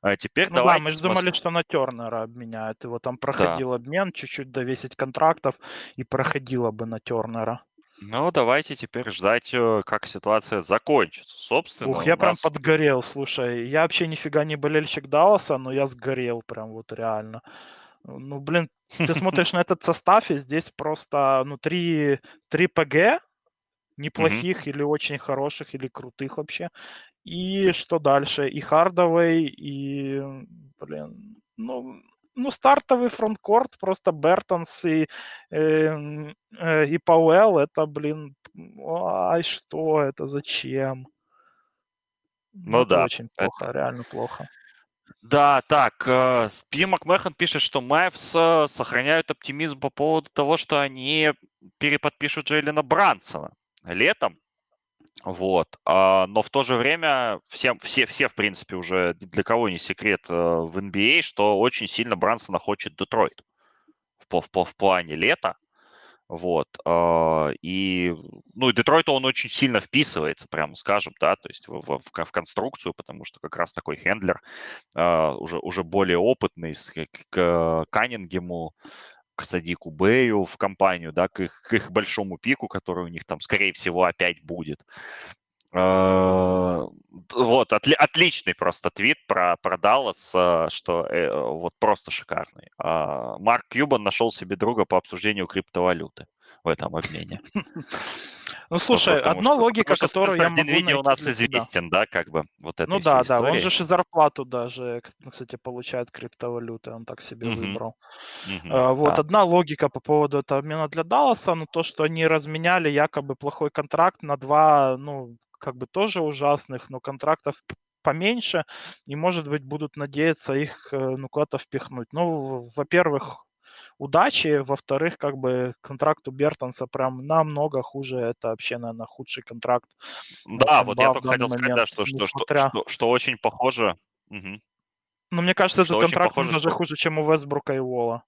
А теперь ну давайте... Да, мы же думали, что на Тернера обменяют. Его там проходил да. обмен, чуть-чуть довесить контрактов, и проходило бы на Тернера. Ну, давайте теперь ждать, э, как ситуация закончится. Собственно, Ух, я нас... прям подгорел, слушай. Я вообще нифига не болельщик Далласа, но я сгорел прям вот реально. Ну, блин, ты смотришь на этот состав, и здесь просто, ну, три, три ПГ, неплохих или очень хороших, или крутых вообще. И что дальше? И Хардовый, и, блин, ну, ну, стартовый фронткорт, просто Бертонс и, э, э, и Пауэлл, это, блин, ай, что это, зачем? Ну, ну да. Очень плохо, это... реально плохо. Да, так, э, Пи Макмехан пишет, что Майвс э, сохраняют оптимизм по поводу того, что они переподпишут Джейлина Брансона летом. Вот. А, но в то же время всем, все, все, в принципе, уже для кого не секрет э, в NBA, что очень сильно Брансона хочет Детройт в, в, в плане лета. Вот. А, и, ну, и Детройт, он очень сильно вписывается, прямо скажем, да, то есть в, в, в конструкцию, потому что как раз такой хендлер а, уже, уже более опытный к, к Каннингему, к Садику Бэю в компанию, да, к их, к их большому пику, который у них там, скорее всего, опять будет. Э, вот, отли, отличный просто твит про, про Даллас, э, что э, вот просто шикарный. А, Марк Кьюбан нашел себе друга по обсуждению криптовалюты в этом обмене. Ну, слушай, потому одна что, логика, которую я могу найти... у нас известен, да, как бы, вот это Ну да, да, он же и зарплату даже, ну, кстати, получает криптовалюты, он так себе выбрал. А, вот, да. одна логика по поводу этого обмена для Далласа, ну, то, что они разменяли якобы плохой контракт на два, ну, как бы тоже ужасных, но контрактов поменьше, и, может быть, будут надеяться их э, ну, куда-то впихнуть. Ну, во-первых, удачи, во-вторых, как бы контракт у Бертонса прям намного хуже, это вообще, наверное, худший контракт. Да, вот я только хотел момент, сказать, да, что, что, что, что, что очень похоже. Угу. Ну, мне кажется, что этот контракт похоже, даже что... хуже, чем у Вестбрука и Вола.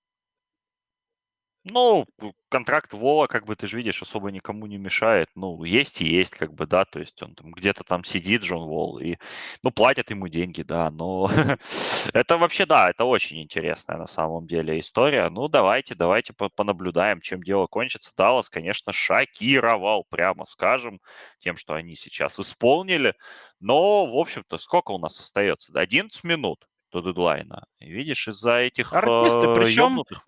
Ну, контракт Вова, как бы ты же видишь, особо никому не мешает. Ну, есть и есть, как бы, да, то есть он там где-то там сидит, Джон Волл, и, ну, платят ему деньги, да, но это вообще, да, это очень интересная на самом деле история. Ну, давайте, давайте понаблюдаем, чем дело кончится. Даллас, конечно, шокировал, прямо скажем, тем, что они сейчас исполнили, но, в общем-то, сколько у нас остается? 11 минут до дедлайна. видишь, из-за этих Артисты, причем... Ёбнутых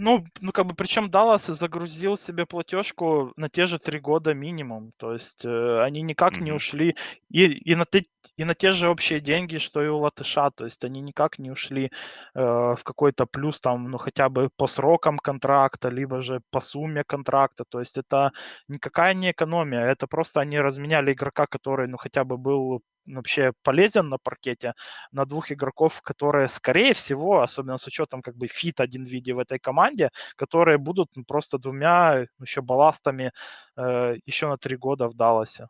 ну, ну, как бы, причем Даллас загрузил себе платежку на те же три года минимум. То есть э, они никак mm-hmm. не ушли и, и, на те, и на те же общие деньги, что и у Латыша. То есть они никак не ушли э, в какой-то плюс там, ну, хотя бы по срокам контракта, либо же по сумме контракта. То есть это никакая не экономия. Это просто они разменяли игрока, который, ну, хотя бы был вообще полезен на паркете, на двух игроков, которые, скорее всего, особенно с учетом как бы fit Динвидди в этой команде, которые будут ну, просто двумя еще балластами э, еще на три года в Далласе.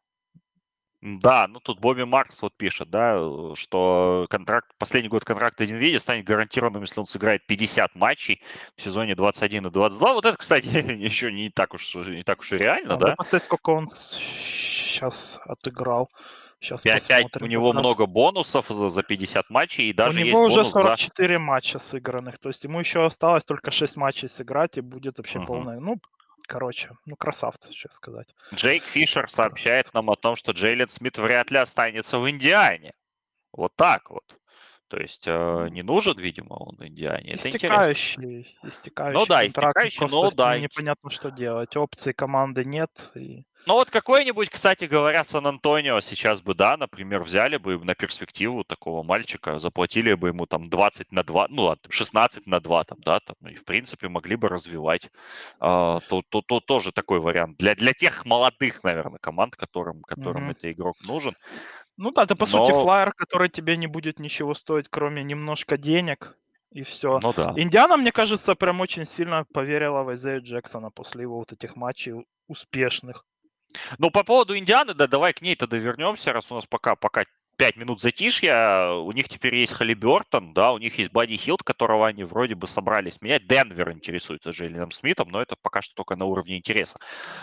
Да, ну тут Бобби Маркс вот пишет, да, что контракт, последний год контракта Динвидди станет гарантированным, если он сыграет 50 матчей в сезоне 21 и 22. Вот это, кстати, еще не так уж, не так уж и реально, а да? Посмотреть, сколько он сейчас отыграл. Сейчас 5, посмотрим. У него много бонусов за, за 50 матчей, и даже У него уже 44 за... матча сыгранных, то есть ему еще осталось только 6 матчей сыграть, и будет вообще угу. полное. Ну, короче, ну, красавцы, что сказать. Джейк Фишер сообщает нам о том, что Джейлен Смит вряд ли останется в Индиане. Вот так вот. То есть э, не нужен, видимо, он Индиане. Истекающий, истекающий. Ну да, истекающий, но да. Непонятно, что делать. Опций команды нет. И... Ну вот какой-нибудь, кстати говоря, Сан-Антонио сейчас бы, да, например, взяли бы на перспективу такого мальчика, заплатили бы ему там 20 на 2, ну ладно, 16 на 2 там, да, там, и в принципе могли бы развивать. А, то, то, то тоже такой вариант. Для, для тех молодых, наверное, команд, которым, которым mm-hmm. этот игрок нужен. Ну да, это по Но... сути флайер, который тебе не будет ничего стоить, кроме немножко денег, и все. Ну да. Индиана, мне кажется, прям очень сильно поверила в Изея Джексона после его вот этих матчей успешных. Ну, по поводу Индианы, да, давай к ней тогда вернемся, раз у нас пока, пока 5 минут затишья. У них теперь есть Халибертон, да, у них есть Бадди Хилд, которого они вроде бы собрались менять. Денвер интересуется Джейлином Смитом, но это пока что только на уровне интереса.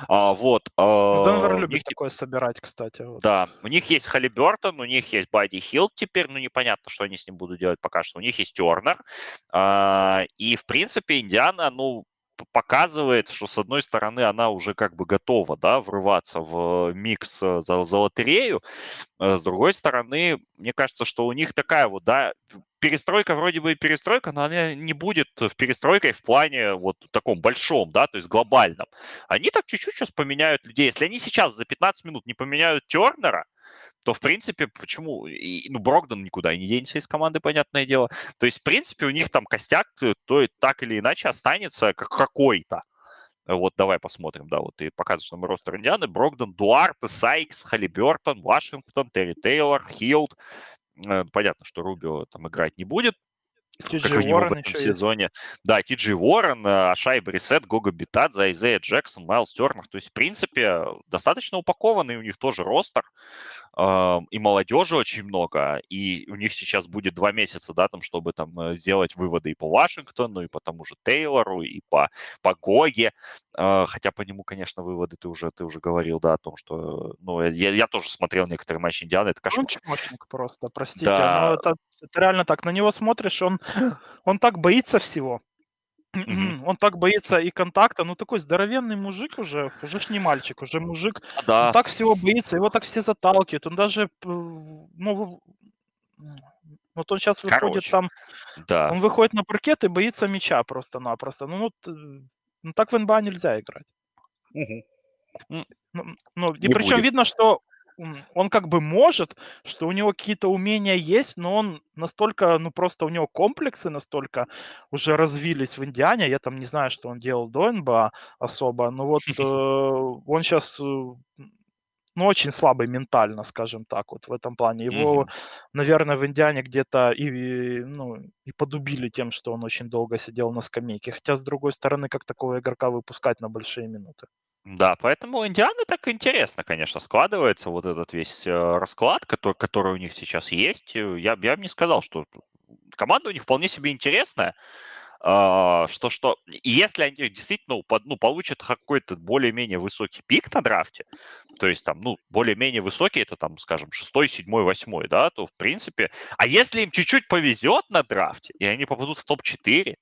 А, вот. А, Денвер любит них... такое собирать, кстати. Вот. Да, у них есть Халибертон, у них есть Бадди Хилд теперь, ну непонятно, что они с ним будут делать пока что. У них есть Тернер. А, и, в принципе, Индиана, ну, показывает, что с одной стороны она уже как бы готова, да, врываться в микс э, за, за лотерею, э, с другой стороны, мне кажется, что у них такая вот, да, перестройка вроде бы и перестройка, но она не будет в перестройкой в плане вот таком большом, да, то есть глобальном. Они так чуть-чуть сейчас поменяют людей. Если они сейчас за 15 минут не поменяют Тернера, то, в принципе, почему? И, ну, Брогдон никуда и не денется из команды, понятное дело. То есть, в принципе, у них там костяк э, то так или иначе останется как какой-то. Вот давай посмотрим, да, вот ты показываешь нам ростер Индианы. Брогдон, Дуарте, Сайкс, Халибертон, Вашингтон, Терри Тейлор, Хилд. Э, понятно, что Рубио там играть не будет. Ти как Уоррен в этом сезоне. Есть. Да, Ти Джи Уоррен, Ошэй Бриссетт, Гога Битадзе, Айзея Джексон, Майлз Тернер. То есть, в принципе, достаточно упакованный у них тоже ростер и молодежи очень много, и у них сейчас будет два месяца, да, там, чтобы там э, сделать выводы и по Вашингтону, и по тому же Тейлору, и по, по Гоге, а, хотя по нему, конечно, выводы ты уже, ты уже говорил, да, о том, что, ну, я, я тоже смотрел некоторые матчи Индианы, это кошмар. Чмошник просто, простите, да. это, это реально так, на него смотришь, он, он так боится всего, Mm-hmm. Он так боится и контакта, ну такой здоровенный мужик уже, уже ж не мальчик, уже мужик. Да. Он так всего боится, его так все заталкивают. Он даже, ну, вот он сейчас выходит Короче, там, да. он выходит на паркет и боится мяча просто-напросто. Ну, ну, ну так в НБА нельзя играть. Угу. Ну, ну, и причем будет. видно, что он как бы может, что у него какие-то умения есть, но он настолько, ну просто у него комплексы настолько уже развились в Индиане. Я там не знаю, что он делал до НБА особо, но вот э, он сейчас, э, ну очень слабый ментально, скажем так, вот в этом плане. Его, mm-hmm. наверное, в Индиане где-то и, ну, и подубили тем, что он очень долго сидел на скамейке. Хотя, с другой стороны, как такого игрока выпускать на большие минуты? Да, поэтому Индианы так интересно, конечно, складывается вот этот весь э, расклад, который, который у них сейчас есть. Я, я бы не сказал, что команда у них вполне себе интересная. Uh, что, что если они действительно ну, получат какой-то более-менее высокий пик на драфте, то есть там, ну, более-менее высокий, это там, скажем, шестой, седьмой, восьмой, да, то в принципе, а если им чуть-чуть повезет на драфте, и они попадут в топ-4,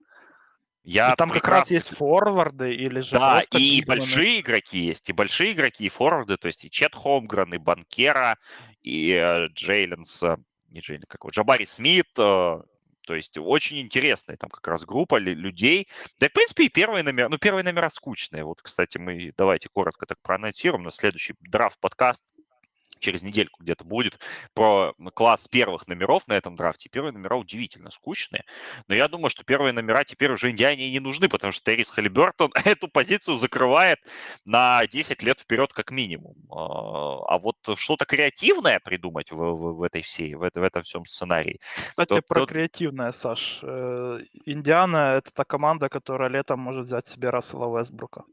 я и там прекрасно... как раз есть форварды или же Да, и бигманы. большие игроки есть, и большие игроки, и форварды, то есть и Чет Холмгрен, и Банкера, и э, Джейленс, э, не Джейлен, как его, Джабари Смит, э, то есть очень интересная там как раз группа людей. Да, в принципе, и первые номера, ну, первые номера скучные. Вот, кстати, мы давайте коротко так проанонсируем на следующий драфт-подкаст через недельку где-то будет, про класс первых номеров на этом драфте. Первые номера удивительно скучные, но я думаю, что первые номера теперь уже Индиане не нужны, потому что Террис Халибертон эту позицию закрывает на 10 лет вперед как минимум. А, а вот что-то креативное придумать в, в, в этой всей, в, в этом всем сценарии. Кстати, то, про то... креативное, Саш. Э, Индиана — это та команда, которая летом может взять себе Рассела Вестбрука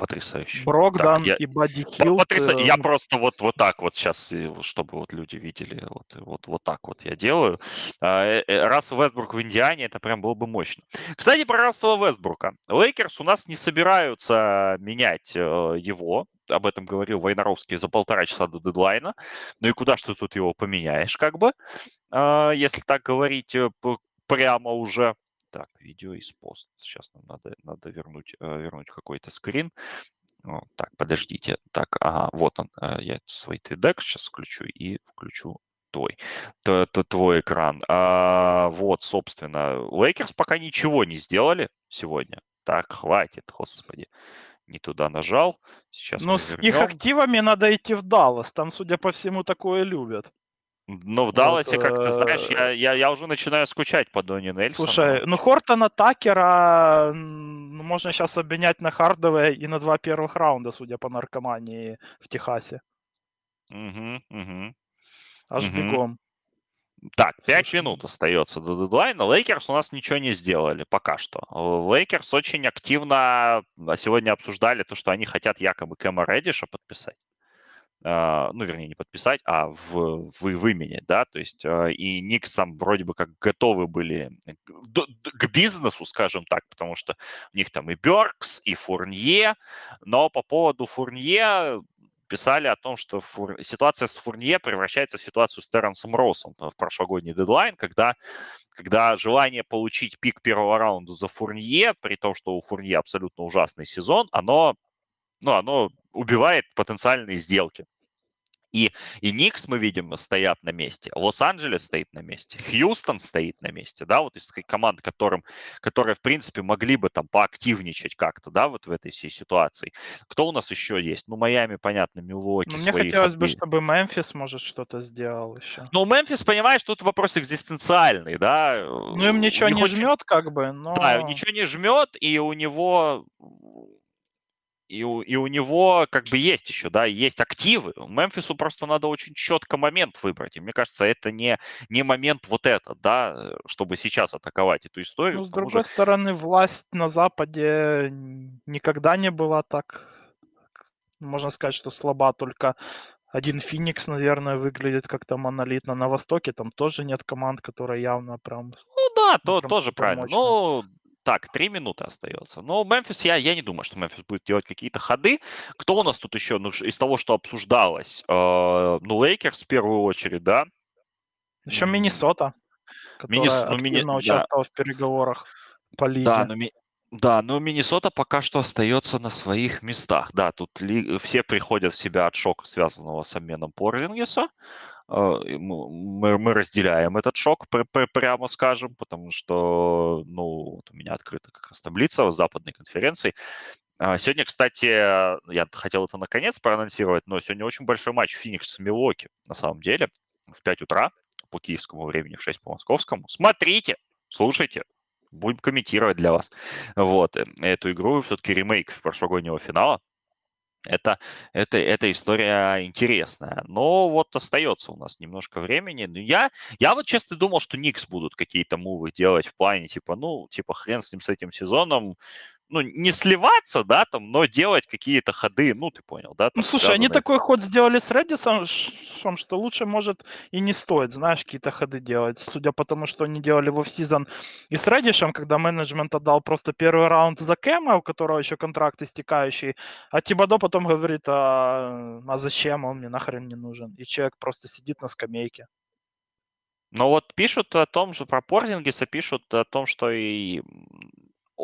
потрясающе. Брогдан так, я, и Бадди Хилт. Потряса... Э... Я просто вот, вот так вот сейчас, чтобы вот люди видели, вот, вот, вот так вот я делаю. А, э, э, Рассел Вестбрук в Индиане, это прям было бы мощно. Кстати, про Рассела Вестбрука. Лейкерс у нас не собираются менять э, его, об этом говорил Войнаровский за полтора часа до дедлайна. Ну и куда что тут его поменяешь, как бы, а, если так говорить прямо уже. Так, видео из пост. Сейчас нам надо, надо вернуть, э, вернуть какой-то скрин. Так, подождите. Так, ага, вот он. Э, я свой TDEC сейчас включу и включу твой, т, т, твой экран. А, вот, собственно, Лейкерс пока ничего не сделали сегодня. Так, хватит, господи. Не туда нажал. Сейчас Но с их активами надо идти в Даллас. Там, судя по всему, такое любят. Но в Далласе, вот, как ты знаешь, я, э, я, я уже начинаю скучать по Донни Нельсону. Слушай, ну Хортона Такера ну, можно сейчас обменять на Хардуэя и на два первых раунда, судя по наркомании в Техасе. Угу, угу. Аж угу. бегом. Так, 5 Слушай. минут остается до дедлайна. Лейкерс у нас ничего не сделали пока что. Лейкерс очень активно а, сегодня обсуждали то, что они хотят якобы Кэма Редиша подписать. А, ну, вернее, не подписать, а вы, вы, выменять, да, то есть а, и Никсам вроде бы как готовы были к бизнесу, скажем так, потому что у них там и Беркс, и Фурнье, но по поводу Фурнье писали о том, что фур... ситуация с Фурнье превращается в ситуацию с Терренсом Россом в прошлогодний дедлайн, когда, когда желание получить пик первого раунда за Фурнье, при том, что у Фурнье абсолютно ужасный сезон, оно ну, оно убивает потенциальные сделки. И, и Никс, мы видим, стоят на месте, Лос-Анджелес стоит на месте, Хьюстон стоит на месте, да, вот из команд, которым, которые, в принципе, могли бы там поактивничать как-то, да, вот в этой всей ситуации. Кто у нас еще есть? Ну, Майами, понятно, Милуоки. Ну, мне хотелось бы, чтобы Мемфис, может, что-то сделал еще. Ну, Мемфис, понимаешь, тут вопрос экзистенциальный, да. Ну, им ничего не очень... жмет, как бы, но... Да, ничего не жмет, и у него и у, и у него как бы есть еще, да, есть активы. Мемфису просто надо очень четко момент выбрать. И мне кажется, это не, не момент вот этот, да, чтобы сейчас атаковать эту историю. Ну, с другой что... стороны, власть на Западе никогда не была так, можно сказать, что слаба, только один Феникс, наверное, выглядит как-то монолитно. На Востоке там тоже нет команд, которые явно прям... Ну да, то, тоже правильно. Ну, так, три минуты остается. Но Мемфис, я, я не думаю, что Мемфис будет делать какие-то ходы. Кто у нас тут еще? Ну, из того, что обсуждалось, э, ну, Лейкерс в первую очередь, да? Еще Миннесота, которая Миннес... ну, активно Мини... участвовала да. в переговорах по лиге. Да, но, ми... да, но Миннесота пока что остается на своих местах. Да, тут ли... все приходят в себя от шока, связанного с обменом Порзингеса. А, мы, мы разделяем этот шок, прямо скажем, потому что, ну, вот у меня открыта как раз таблица западной конференции. А, сегодня, кстати, я хотел это наконец проанонсировать, но сегодня очень большой матч Феникс с Милоки, на самом деле, в 5 утра по киевскому времени, в 6 по московскому. Смотрите, слушайте, будем комментировать для вас. Вот, э, эту игру, все-таки ремейк прошлогоднего финала это, это, эта история интересная. Но вот остается у нас немножко времени. Я, я вот честно думал, что Никс будут какие-то мувы делать в плане, типа, ну, типа, хрен с ним, с этим сезоном ну, не сливаться, да, там, но делать какие-то ходы, ну, ты понял, да? Ну, слушай, связанные... они такой ход сделали с Редисом, что лучше, может, и не стоит, знаешь, какие-то ходы делать. Судя по тому, что они делали в офсизон и с Редишем, когда менеджмент отдал просто первый раунд за Кэма, у которого еще контракт истекающий, а Тибадо потом говорит, а, а зачем он мне нахрен не нужен? И человек просто сидит на скамейке. Но вот пишут о том, что про Порзингиса пишут о том, что и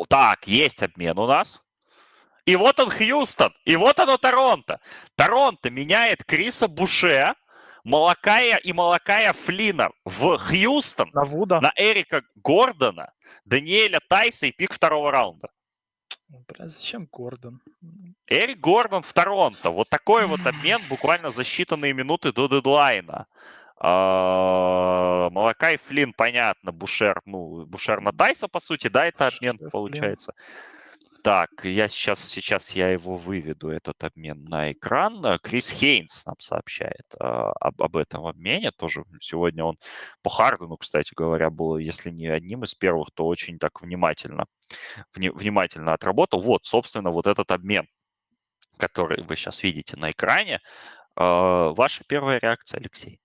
так, есть обмен у нас. И вот он Хьюстон, и вот оно Торонто. Торонто меняет Криса Буше, Малакая и Малакая Флина в Хьюстон на, Вуда. на Эрика Гордона, Даниэля Тайса и пик второго раунда. Бля, зачем Гордон? Эрик Гордон в Торонто. Вот такой вот обмен буквально за считанные минуты до дедлайна. А, Молока и Флин, понятно, Бушер, ну, Бушер на Тайса, по сути, да, это обмен получается. Так, я сейчас, сейчас я его выведу, этот обмен на экран. Крис Хейнс нам сообщает э, об, об этом обмене. Тоже сегодня он по Хардену, кстати говоря, был, если не одним из первых, то очень так внимательно, вни, внимательно отработал. Вот, собственно, вот этот обмен, который вы сейчас видите на экране. Э, ваша первая реакция, Алексей?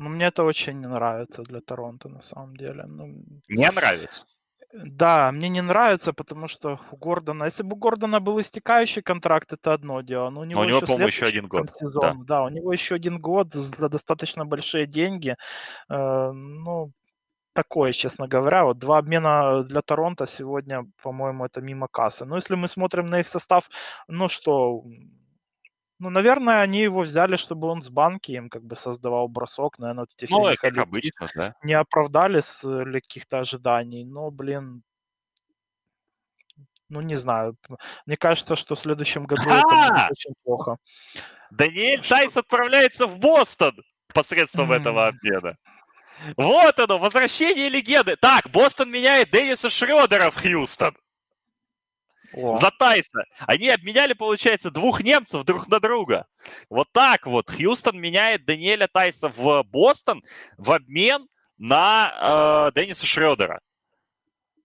Ну, мне это очень не нравится для Торонто, на самом деле. Ну, не нравится? Да, мне не нравится, потому что у Гордона, если бы у Гордона был истекающий контракт, это одно дело. Но у него, но у него по-моему, еще один год. Сезон, да. да, у него еще один год за достаточно большие деньги. Э, ну, такое, честно говоря. Вот два обмена для Торонто сегодня, по-моему, это мимо кассы. Но если мы смотрим на их состав, ну что, ну, наверное, они его взяли, чтобы он с банки им как бы создавал бросок. Наверное, вот эти ну, все как обычно, да. не оправдали с э, каких-то ожиданий. Но, блин, ну, не знаю. Мне кажется, что в следующем году это будет очень плохо. Даниэль Тайс отправляется в Бостон посредством этого обмена. Вот оно, возвращение легенды. Так, Бостон меняет Денниса Шредера в Хьюстон. О. за Тайса. Они обменяли, получается, двух немцев друг на друга. Вот так вот. Хьюстон меняет Даниэля Тайса в Бостон в обмен на э, Денниса Шредера.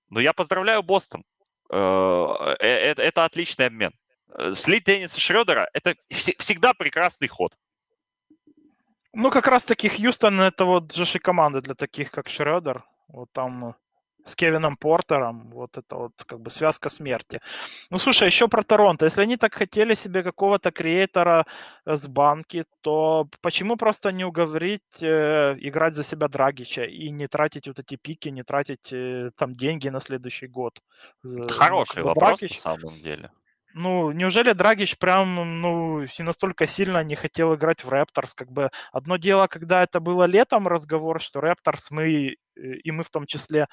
Ну, я поздравляю Бостон. Э, э, это, это отличный обмен. Э, слить Денниса Шредера – это всегда прекрасный ход. Ну, как раз-таки Хьюстон – это вот же команда для таких, как Шредер. Вот там с Кевином Портером. Вот это вот как бы связка смерти. Ну, слушай, еще про Торонто. Если они так хотели себе какого-то креатора э, с банки, то почему просто не уговорить э, играть за себя Драгича и не тратить вот эти пики, не тратить э, там деньги на следующий год? Э, Хороший ну, вопрос Драгич, на самом деле. Ну, неужели Драгич прям, ну, настолько сильно не хотел играть в Рэпторс? Как бы одно дело, когда это было летом разговор, что Рэпторс мы, и мы в том числе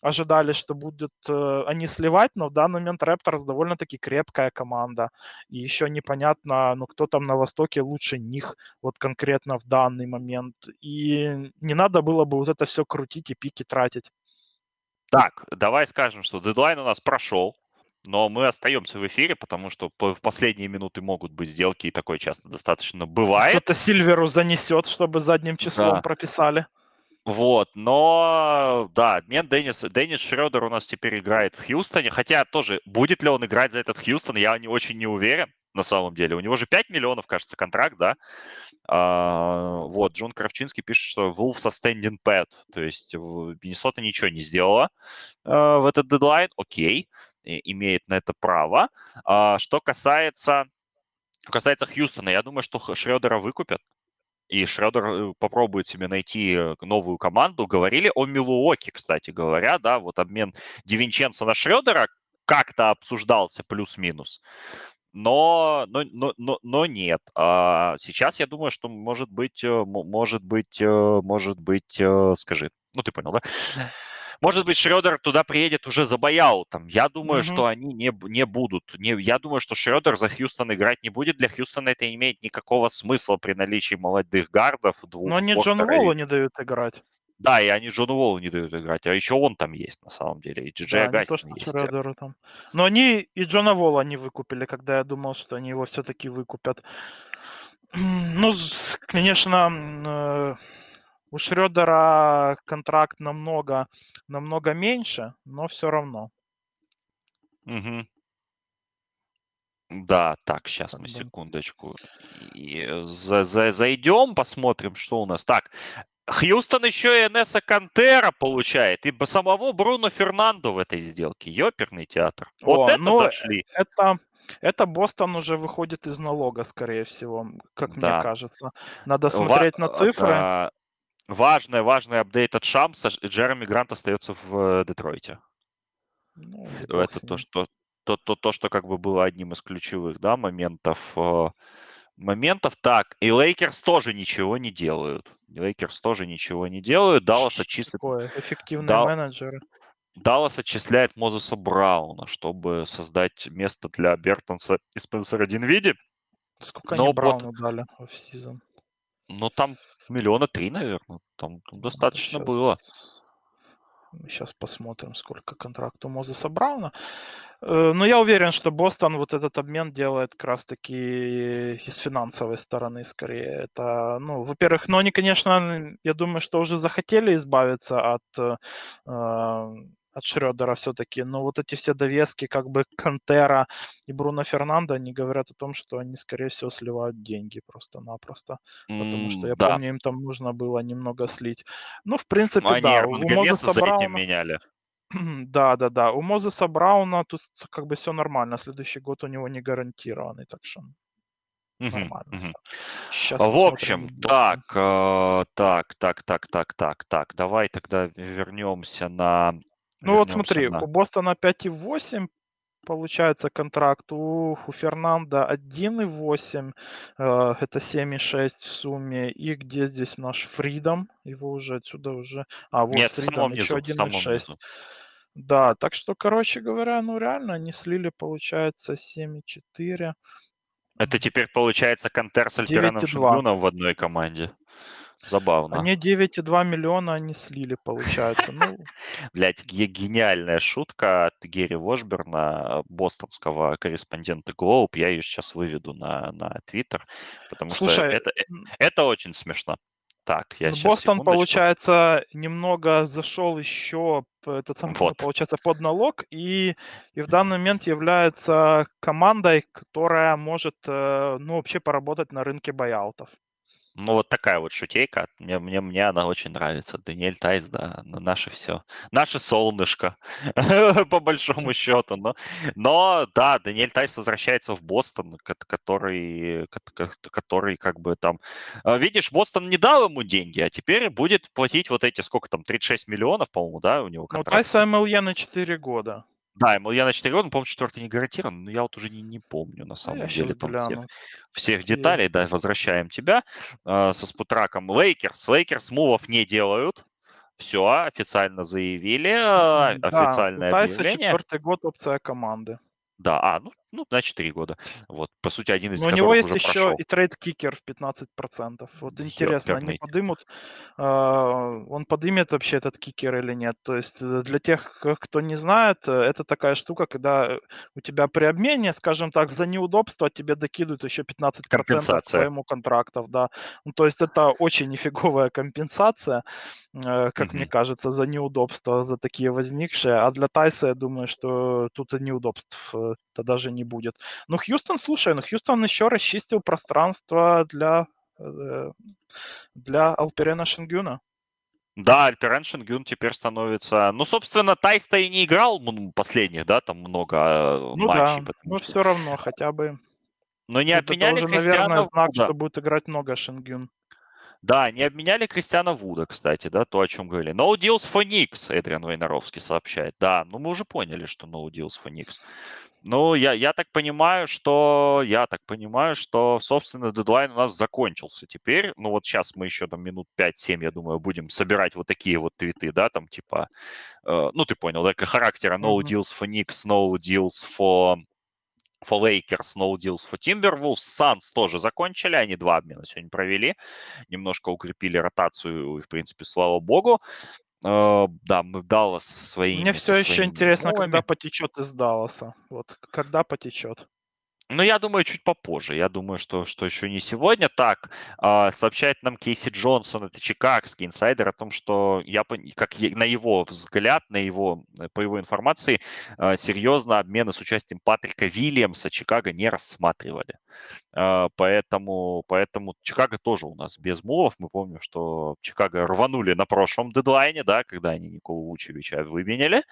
ожидали, что будут э, они сливать, но в данный момент Рэпторс довольно-таки крепкая команда. И еще непонятно, ну, кто там на Востоке лучше них, вот конкретно в данный момент. И не надо было бы вот это все крутить и пики тратить. Так, давай скажем, что дедлайн у нас прошел, но мы остаемся в эфире, потому что в последние минуты могут быть сделки, и такое часто достаточно бывает. Кто-то Сильверу занесет, чтобы задним числом да. прописали. Вот, но да, нет, Деннис, Деннис Шредер у нас теперь играет в Хьюстоне, хотя тоже, будет ли он играть за этот Хьюстон, я не очень не уверен на самом деле. У него же 5 миллионов, кажется, контракт, да? А, вот, Джон Кравчинский пишет, что Wolves со standing pat, то есть Миннесота ничего не сделала а, в этот дедлайн, окей имеет на это право. А, что касается, касается Хьюстона, я думаю, что Шредера выкупят. И Шредер э, попробует себе найти э, новую команду. Говорили о Милуоке, кстати говоря, да, вот обмен Дивинченца на Шредера как-то обсуждался плюс-минус. Но, но, но, но, но нет. А сейчас я думаю, что может быть, э, может быть, может быть, скажи, ну ты понял, да? Может быть, Шредер туда приедет уже за бояутом. Я думаю, mm-hmm. что они не, не будут. Не, я думаю, что Шредер за Хьюстон играть не будет. Для Хьюстона это не имеет никакого смысла при наличии молодых гардов. Двух Но они Джону Волу не дают играть. Да, и они Джону Волу не дают играть. А еще он там есть, на самом деле. И Джиджей да, есть. Шредеру там. Но они и Джона Вола не выкупили, когда я думал, что они его все-таки выкупят. Ну, конечно, э, у Шредера контракт намного, намного меньше, но все равно. Угу. Да, так, сейчас мы секундочку. И за, за, зайдем, посмотрим, что у нас. Так, Хьюстон еще и Энесса Кантера получает, и самого Бруно Фернандо в этой сделке. Ёперный театр. Вот О, это ну, зашли. Это, это Бостон уже выходит из налога, скорее всего, как да. мне кажется. Надо смотреть Ва- на цифры. Да, важный, важный апдейт от Шамса. Джереми Грант остается в э, Детройте. Ну, Это то, что то, то, то, что как бы было одним из ключевых да, моментов. Э, моментов. Так, и Лейкерс тоже ничего не делают. Лейкерс тоже ничего не делают. Даллас отчислит... Такое, эффективные да... менеджеры. Даллас отчисляет Мозеса Брауна, чтобы создать место для Бертонса и Спенсера Динвиди. Сколько Но они Брауну под... дали в сезон? Ну, там миллиона три, наверное. Там, там достаточно Сейчас... было. Сейчас посмотрим, сколько контракт у Мозеса Брауна. Э, но я уверен, что Бостон вот этот обмен делает как раз-таки из финансовой стороны скорее. Это, ну, во-первых, ну, они, конечно, я думаю, что уже захотели избавиться от э, от Шредера все-таки. Но вот эти все довески, как бы Кантера и Бруно Фернандо, они говорят о том, что они, скорее всего, сливают деньги просто-напросто. Потому что я да. помню, им там нужно было немного слить. Ну, в принципе, Но да. Они у Мозеса Брауна... меняли. Да, да, да. У Мозеса Брауна тут как бы все нормально. Следующий год у него не гарантированный, так что Нормально. Сейчас в общем, так, э, так, так, так, так, так, так. Давай тогда вернемся на ну вот смотри, на... у Бостона 5,8 получается контракт, у, у Фернанда 1,8, э, это 7,6 в сумме. И где здесь наш Фридом? Его уже отсюда уже... А, вот Нет, Фридом, еще 1,6. Да, так что, короче говоря, ну реально они слили, получается, 7,4. Это теперь получается Кантер с Альпераном Шимюном в одной команде. Забавно. Они 9,2 миллиона они слили, получается. Ну... Блять, гениальная шутка от Герри Вошберна, бостонского корреспондента Globe. Я ее сейчас выведу на, на Twitter, потому Слушай, что это, э, это очень смешно. Так, я сейчас, Бостон, секундочку. получается, немного зашел еще этот сам, вот. получается, под налог, и, и в данный момент является командой, которая может, э, ну, вообще поработать на рынке байаутов. Ну, вот такая вот шутейка. Мне, мне, мне она очень нравится. Даниэль Тайс, да, наше все. Наше солнышко, по большому счету. Но, но, да, Даниэль Тайс возвращается в Бостон, который, который как бы там... А, видишь, Бостон не дал ему деньги, а теперь будет платить вот эти, сколько там, 36 миллионов, по-моему, да, у него контракт? Ну, Тайса МЛЕ на 4 года. Да, я на 4 года, по-моему, четвертый не гарантирован, но я вот уже не, не помню на самом я деле там всех, всех деталей. Да, возвращаем тебя э, со Spotrac ом. Лейкерс. Лейкерс мувов не делают. Все, официально заявили, э, да, официальное объявление. четвертый год опция команды. Да, а, ну, ну на 4 года. Вот, по сути, один из Но у него есть еще прошел. и trade kicker в 15%. Вот интересно, Ёперный. они подымут, э, он подымет вообще этот kicker или нет? То есть э, для тех, кто не знает, э, это такая штука, когда у тебя при обмене, скажем так, за неудобство тебе докидывают еще 15% к твоему контрактов, да. Ну, то есть это очень нифиговая компенсация, э, как mm-hmm. мне кажется, за неудобства, за такие возникшие. А для Тайса, я думаю, что тут и неудобств э, то даже не будет. Ну, Хьюстон, слушай, ну, Хьюстон еще расчистил пространство для, э, для Алперена Шенгюна. Да, Альперен Шенгюн теперь становится... Ну, собственно, Тайс-то и не играл последних, да, там много э, ну, матчей. Да, но что... все равно хотя бы... Но не обменяли это уже, наверное, знак, да. что будет играть много Шенгюн. Да, не обменяли Кристиана Вуда, кстати, да, то, о чем говорили. No deals for Knicks, Эдриан Войнаровский сообщает. Да, ну мы уже поняли, что no deals for Knicks. Ну, я, я так понимаю, что я так понимаю, что, собственно, дедлайн у нас закончился теперь. Ну, вот сейчас мы еще там минут 5-7, я думаю, будем собирать вот такие вот твиты, да, там типа, э, ну, ты понял, да, характера no deals for Knicks, no deals for for Lakers, no deals for Timberwolves. Suns тоже закончили, они два обмена сегодня провели, немножко укрепили ротацию, и, в принципе, слава богу. Uh, да, мы Даллас своими... Мне все еще интересно, новыми. когда потечет из Далласа. Вот, когда потечет. Ну, я думаю, чуть попозже. Я думаю, что, что еще не сегодня. Так, э, сообщает нам Кейси Джонсон, это чикагский инсайдер, о том, что я, как на его взгляд, на его, э, по его информации, э, серьезно обмены с участием Патрика Вильямса Чикаго не рассматривали. Э, поэтому, поэтому Чикаго тоже у нас без мувов. Мы помним, что Чикаго рванули на прошлом дедлайне, да, когда они Николу Вучевича выменяли.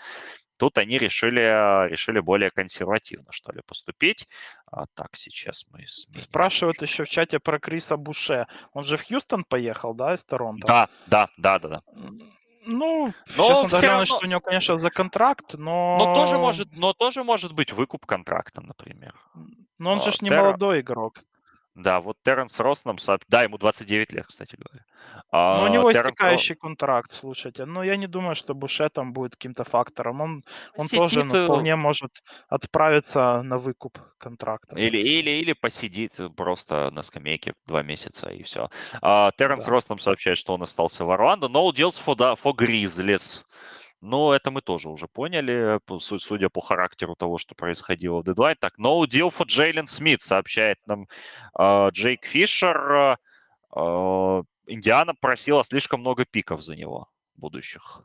Тут они решили, решили более консервативно, что ли, поступить. А, так, сейчас мы... Сменим. Спрашивают еще в чате про Криса Буше. Он же в Хьюстон поехал, да, из Торонто? Да, да, да, да, да. Ну, но сейчас надо глянуть, равно... что у него, конечно, за контракт, но... Но тоже может, но тоже может быть выкуп контракта, например. Но он а, же не Терра... молодой игрок. Да, вот Терренс Росс нам сообщил. Да, ему 29 лет, кстати говоря. А, ну, у него Терренс истекающий контракт, слушайте. Но я не думаю, что Буше там будет каким-то фактором. Он, он Сидит... тоже ну, вполне может отправиться на выкуп контракта. Или, или, или посидит просто на скамейке два месяца и все. А, Терренс да. Росс нам сообщает, что он остался в Орландо. No deals for, for Grizzlies. Но это мы тоже уже поняли, судя по характеру того, что происходило в дедлайн. Так, no deal for Джейлен Смит, сообщает нам э, Джейк Фишер. Э, Индиана просила слишком много пиков за него будущих.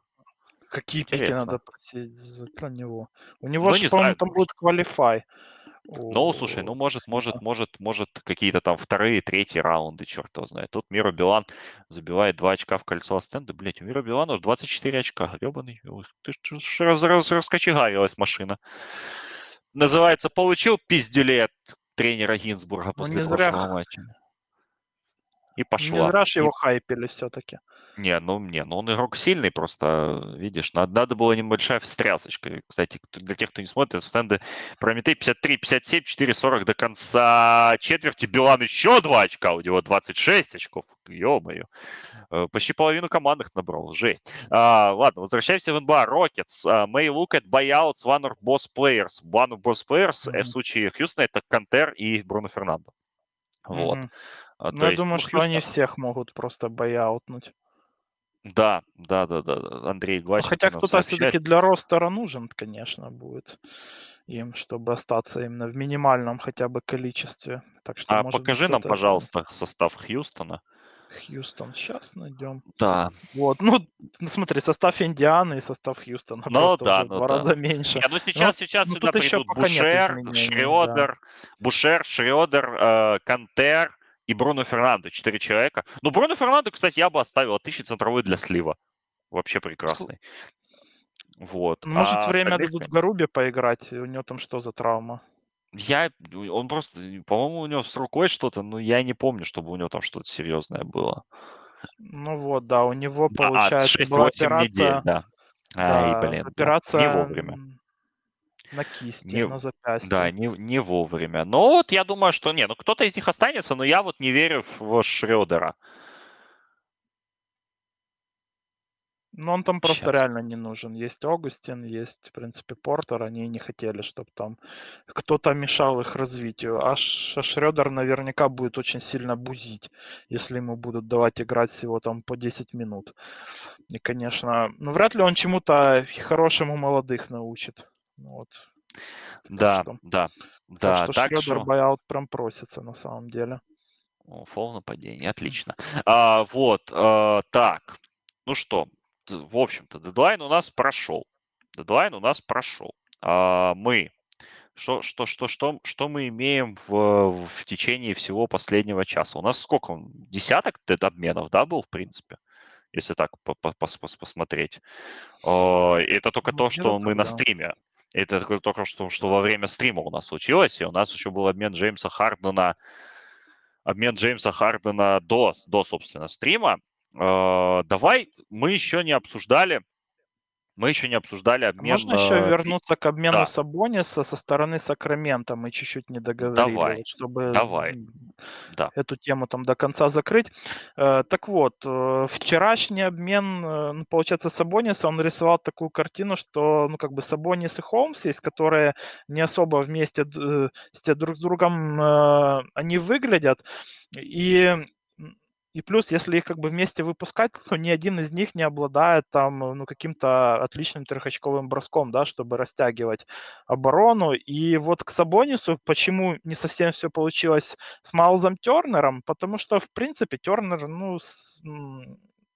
Какие Интересно. пики надо просить за него? У него ну, же, по-моему, там будет квалифай. Ну, слушай, ну, может, может, может, может, какие-то там вторые, третьи раунды, черт его знает. Тут Мира Билан забивает 2 очка в кольцо стенда. Блять, у Мира Билана уже 24 очка, гребаный. Ты ж раз, раз, раскочегарилась машина. Называется, получил пиздюлей от тренера Гинзбурга ну, после прошлого матча. И пошла. Не зря же его и... хайпели все-таки. Не, ну не, ну он игрок сильный, просто, видишь, надо, надо было небольшая встрясочка. Кстати, для тех, кто не смотрит, стенды Прометей 53, 57, 4, 40 до конца четверти. Билан еще два очка, у него 26 очков. Ё-моё. Э, почти половину командных набрал, жесть. А, ладно, возвращаемся в НБА. Rockets. Uh, may look at buyouts one of boss players. One of boss players mm-hmm. в случае Хьюстона это Кантер и Бруно Фернандо. Вот. Mm-hmm. А, ну, я есть, думаю, ну, что Хьюстон... они всех могут просто бояутнуть. Да, да, да, да. Андрей Гвачев. Хотя кто-то все-таки для ростера нужен, конечно, будет им, чтобы остаться именно в минимальном хотя бы количестве. Так что, а покажи нам, пожалуйста, состав Хьюстона. Хьюстон, сейчас найдем. Да. Вот, ну, ну смотри, состав Индианы и состав Хьюстона ну, просто да, уже ну, в два да. раза меньше. Не, ну сейчас, ну, сейчас ну, сюда придут Бушер, Шредер, да. Бушер, Шредер, э, Кантер, и Бруно Фернандо. Четыре человека. Ну, Бруно Фернандо, кстати, я бы оставил тысячи центровой для слива. Вообще прекрасный. Вот. Может, а время остальных... дадут Гарубе поиграть? У него там что за травма? Я, он просто, по-моему, у него с рукой что-то, но я не помню, чтобы у него там что-то серьезное было. Ну вот, да, у него получается а, была операция. Недель, да. Ай, да, блин, операция не вовремя. На кисти, не, на запястье. Да, не, не вовремя. Но вот я думаю, что не, ну кто-то из них останется, но я вот не верю в Шредера. Ну, он там просто Сейчас. реально не нужен. Есть Огустин, есть, в принципе, Портер. Они не хотели, чтобы там кто-то мешал их развитию. А Шредер наверняка будет очень сильно бузить, если ему будут давать играть всего там по 10 минут. И, конечно, ну, вряд ли он чему-то хорошему молодых научит. Ну вот. Да, что, да, да. Так что так Шредер что... Прям просится на самом деле. О, фол нападение, отлично. А, вот, а, так, ну что, в общем-то, дедлайн у нас прошел. Дедлайн у нас прошел. А, мы что, что, что, что, что мы имеем в, в течение всего последнего часа? У нас сколько? Десяток обменов, да, был, в принципе? Если так посмотреть. Это только ну, то, что мы на стриме это только что, что во время стрима у нас случилось, и у нас еще был обмен Джеймса Хардена, обмен Джеймса Хардена до, до собственно, стрима. Э, давай, мы еще не обсуждали мы еще не обсуждали обмен... Можно еще вернуться к обмену да. Сабониса со стороны Сакрамента. Мы чуть-чуть не договорили, Давай. Чтобы Давай. Да. эту тему там до конца закрыть. Э, так вот, э, вчерашний обмен, э, ну, получается, Сабониса, он рисовал такую картину, что, ну, как бы Сабонис и Холмс есть, которые не особо вместе с друг с другом они выглядят. И и плюс, если их как бы вместе выпускать, то ни один из них не обладает там, ну, каким-то отличным трехочковым броском, да, чтобы растягивать оборону. И вот к Сабонису почему не совсем все получилось с Майлзом Тернером? Потому что, в принципе, Тернер, ну, с,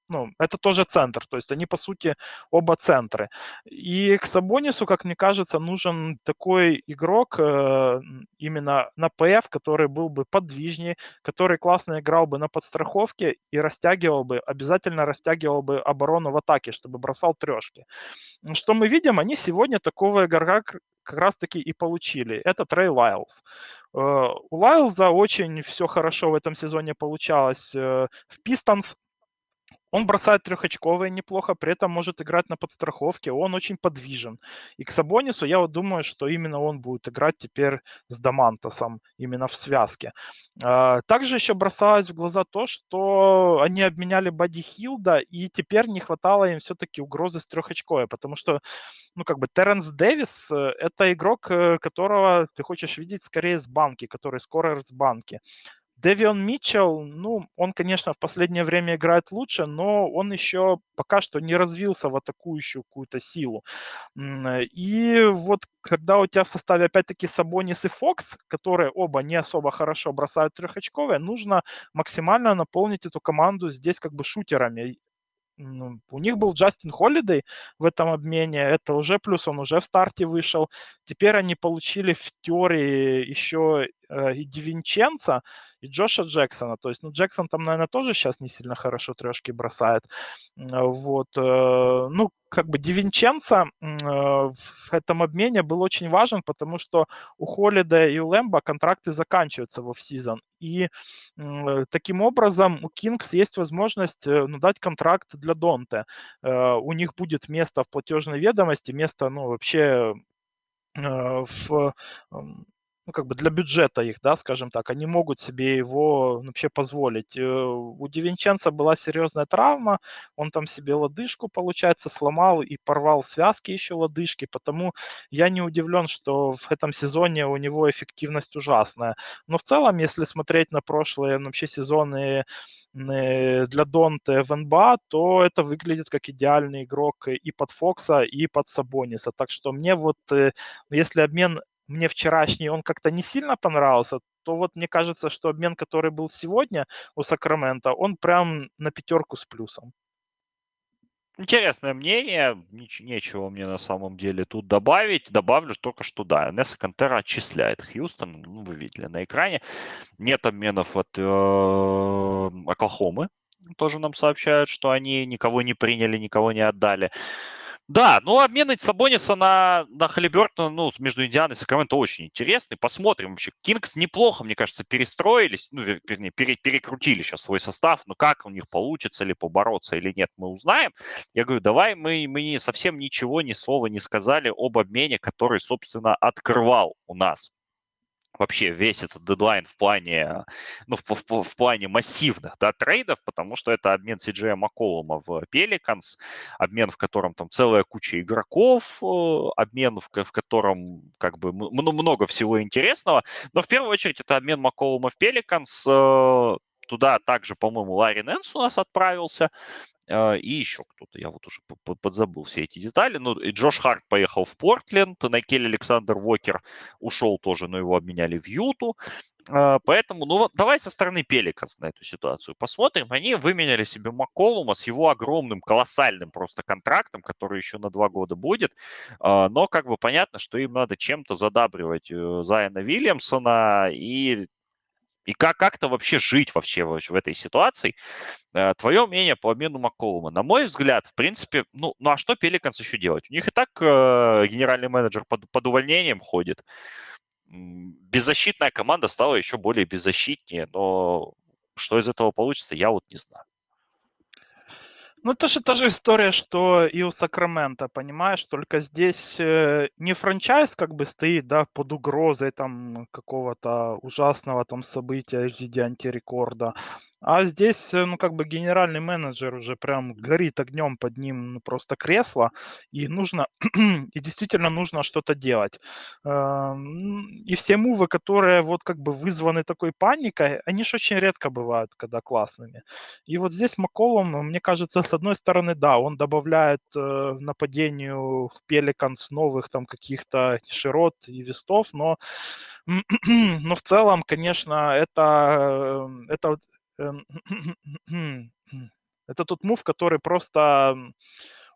ну, это тоже центр, то есть они, по сути, оба центры. И к Сабонису, как мне кажется, нужен такой игрок э, именно на ПФ, который был бы подвижнее, который классно играл бы на подстраховке и растягивал бы, обязательно растягивал бы оборону в атаке, чтобы бросал трешки. Что мы видим, они сегодня такого игрока как раз-таки и получили. Это Трей Лайлз. Э, у Лайлза очень все хорошо в этом сезоне получалось э, в Пистонс он бросает трехочковые неплохо, при этом может играть на подстраховке, он очень подвижен. И к Сабонису я вот думаю, что именно он будет играть теперь с Дамантосом, именно в связке. А, также еще бросалось в глаза то, что они обменяли Бади Хилда, и теперь не хватало им все-таки угрозы с трехочковой, потому что, ну, как бы Терренс Дэвис э, — это игрок, э, которого ты хочешь видеть скорее с банки, который скоро с банки. Дэвион Митчелл, ну, он, конечно, в последнее время играет лучше, но он еще пока что не развился в атакующую какую-то силу. И вот когда у тебя в составе опять-таки Сабонис и Фокс, которые оба не особо хорошо бросают трехочковые, нужно максимально наполнить эту команду здесь как бы шутерами. Ну, у них был Джастин Холлидей в этом обмене, это уже плюс, он уже в старте вышел. Теперь они получили в теории еще э, и Дивинченца, и Джоша Джексона. То есть, ну, Джексон там, наверное, тоже сейчас не сильно хорошо трешки бросает. Вот. Э, ну, как бы Дивинченца э, в этом обмене был очень важен, потому что у Холлида и у Лэмбо контракты заканчиваются в офсезон. И э, таким образом у Кингс есть возможность э, ну, дать контракт для Донте. Э, у них будет место в платежной ведомости, место, ну, вообще э, в ну, как бы для бюджета их, да, скажем так, они могут себе его вообще позволить. Э, у Дивинченца была серьезная травма, он там себе лодыжку, получается, сломал и порвал связки еще лодыжки, потому я не удивлен, что в этом сезоне у него эффективность ужасная. Но в целом, если смотреть на прошлые ну, вообще сезоны э, для Донте в НБА, то это выглядит как идеальный игрок и под Фокса, и под Сабониса. Так что мне вот, э, если обмен мне вчерашний он как-то не сильно понравился, то вот мне кажется, что обмен, который был сегодня у Сакрамента, он прям на пятерку с плюсом. Интересное мнение, Нич- нечего мне на самом деле тут добавить. Добавлю только, что да, Несса Кантера отчисляет Хьюстон, ну, вы видели на экране. Нет обменов от э, Оклахомы, тоже нам сообщают, что они никого не приняли, никого не отдали. Да, ну обмены Сабониса на, на Халибертона, ну, между Индианой и Сакраменто очень интересный. Посмотрим вообще. Кингс неплохо, мне кажется, перестроились, ну, вернее, пере, перекрутили сейчас свой состав, но как у них получится ли побороться или нет, мы узнаем. Я говорю, давай мы, мы совсем ничего, ни слова не сказали об обмене, который, собственно, открывал у нас вообще весь этот дедлайн в плане, ну, в, в, в плане массивных да, трейдов, потому что это обмен Сиджея Макколума в Pelicans, обмен, в котором там целая куча игроков, э, обмен, в, в котором как бы много всего интересного, но в первую очередь это обмен Макколума в Pelicans, э, Туда также, по-моему, Ларри Нэнс у нас отправился. А, и еще кто-то, я вот уже подзабыл все эти детали. Ну, и Джош Харт поехал в Портленд, Накель Александр Вокер ушел тоже, но его обменяли в Юту. А, поэтому, ну вот, давай со стороны Пеликас на эту ситуацию посмотрим. Они выменяли себе Макколума с его огромным, колоссальным просто контрактом, который еще на два года будет. А, но как бы понятно, что им надо чем-то задабривать э, Зайна Вильямсона и и как, как-то вообще жить вообще в, этой ситуации. Э, твое мнение по обмену Макколума. На мой взгляд, в принципе, ну, ну а что Пеликанс еще делать? У них и так э, генеральный менеджер под, под увольнением ходит. Беззащитная команда стала еще более беззащитнее, но что из этого получится, я вот не знаю. Ну, это же та же история, что и у Сакрамента, понимаешь? Только здесь э, не франчайз как бы стоит, да, под угрозой там какого-то ужасного там события в виде антирекорда, а здесь, э, ну, как бы генеральный менеджер уже прям горит огнем под ним ну, просто кресло, и нужно, и действительно нужно что-то делать. И все мувы, которые вот как бы вызваны такой паникой, они же очень редко бывают, когда классными. И вот здесь Макколом, мне кажется, с одной стороны, да, он добавляет э, нападению Пеликанс новых там каких-то широт и вестов, но, но в целом, конечно, это, э, это это тот мув, который просто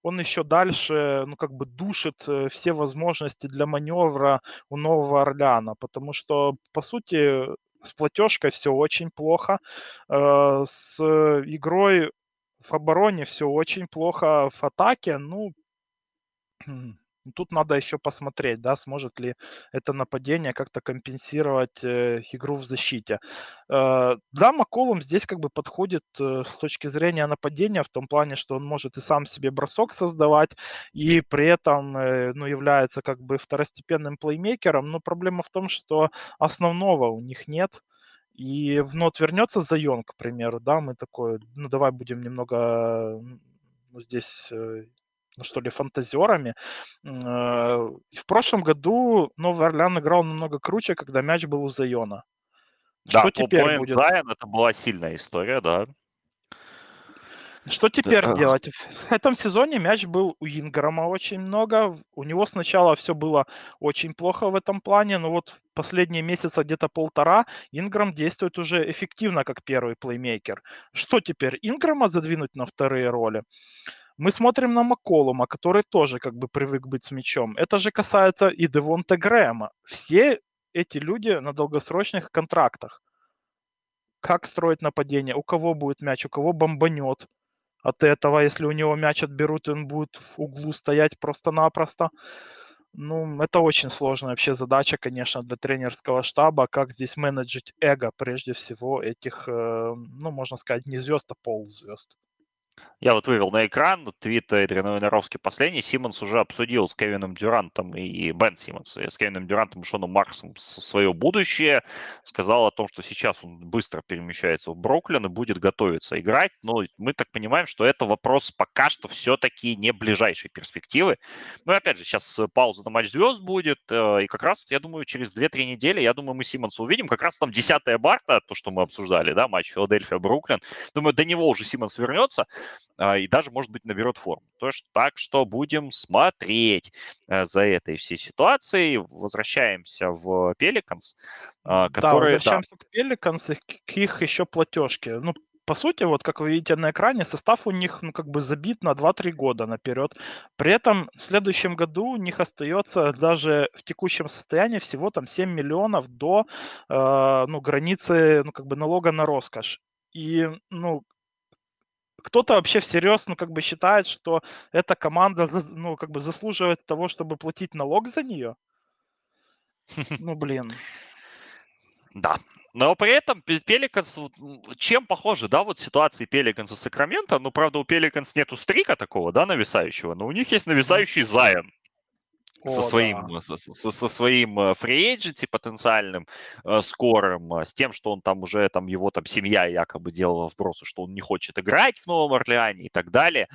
он еще дальше, ну, как бы душит э, все возможности для маневра у Нового Орлеана, потому что, по сути, с платежкой все очень плохо, э, с игрой в обороне все очень плохо, в атаке, ну, Тут надо еще посмотреть, да, сможет ли это нападение как-то компенсировать э, игру в защите. Э, да, Маколум здесь как бы подходит э, с точки зрения нападения в том плане, что он может и сам себе бросок создавать, и при этом э, ну, является как бы второстепенным плеймейкером. Но проблема в том, что основного у них нет. И вновь вернется Зайон, к примеру, да, мы такой, ну давай будем немного ну, здесь э, что ли, фантазерами. Э, в прошлом году Новый Орлеан играл намного круче, когда мяч был у Зайона. Да, что теперь будет? Зайон это была сильная история, да. Что теперь да. делать? В этом сезоне мяч был у Инграма очень много. У него сначала все было очень плохо в этом плане, но вот в последние месяца где-то полтора Инграм действует уже эффективно как первый плеймейкер. Что теперь? Инграма задвинуть на вторые роли? Мы смотрим на Макколума, который тоже как бы привык быть с мячом. Это же касается и Девонта Грэма. Все эти люди на долгосрочных контрактах. Как строить нападение? У кого будет мяч? У кого бомбанет? От этого, если у него мяч отберут, он будет в углу стоять просто-напросто. Ну, это очень сложная вообще задача, конечно, для тренерского штаба, как здесь менеджить эго, прежде всего, этих, э, ну, можно сказать, не звезд, а полузвезд. Я вот вывел на экран твит Эдриана Винеровски последний. Симмонс уже обсудил с Кевином Дюрантом и Бен Симмонс, с Кевином Дюрантом и Шоном Марксом свое будущее. Сказал о том, что сейчас он быстро перемещается в Бруклин и будет готовиться играть. Но мы так понимаем, что это вопрос пока что все-таки не ближайшей перспективы. Но опять же, сейчас пауза на матч звезд будет. Э, и как раз, я думаю, через 2-3 недели, я думаю, мы Симмонса увидим. Как раз там 10 марта, то, что мы обсуждали, да, матч Филадельфия-Бруклин. Думаю, до него уже Симмонс вернется. А, и даже, может быть, наберет форму. То есть, так что будем смотреть э, за этой всей ситуацией. Возвращаемся в Пеликанс, которые... Да, возвращаемся да. к Пеликанс, к их еще платежке. Ну, по сути, вот как вы видите на экране, состав у них ну, как бы забит на 2-3 года наперед. При этом в следующем году у них остается даже в текущем состоянии всего там 7 миллионов до э, ну, границы ну, как бы налога на роскошь. И, ну, кто-то вообще всерьез, ну, как бы считает, что эта команда, ну, как бы заслуживает того, чтобы платить налог за нее. Ну, блин. Да. Но при этом Пеликанс, чем похоже, да, вот ситуации Пеликанса с Сакраменто, ну, правда, у Пеликанс нету стрика такого, да, нависающего, но у них есть нависающий Зайон со, своим, да. со, со, со своим free agency потенциальным э, скорым, с тем, что он там уже, там его там семья якобы делала вбросы, что он не хочет играть в Новом Орлеане и так далее.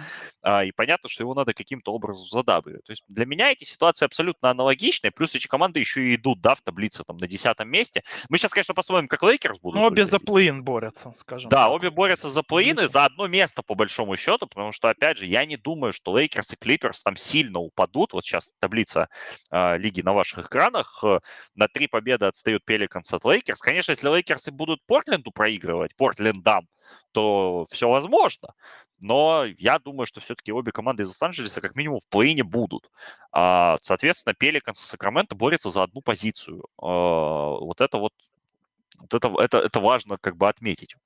Э, и понятно, что его надо каким-то образом задабривать. То есть для меня эти ситуации абсолютно аналогичные, плюс эти команды еще и идут, да, в таблице там на десятом месте. Мы сейчас, конечно, посмотрим, как Лейкерс будут. Ну, обе за play-in борются, скажем Да, так. обе борются за play-in за одно место, по большому счету, потому что, опять же, я не думаю, что Лейкерс и Клиперс там сильно упадут. Вот сейчас таблица таблица э, лиги на ваших экранах. Э, на три победы отстают Пеликанс от Лейкерс. Конечно, если Лейкерсы будут Портленду проигрывать, Портлендам, то все возможно. Но я думаю, что все-таки обе команды из Лос-Анджелеса как минимум в play-in будут. А, соответственно, Пеликанс и Сакраменто борются за одну позицию. А, вот это вот, вот это, это, это важно как бы отметить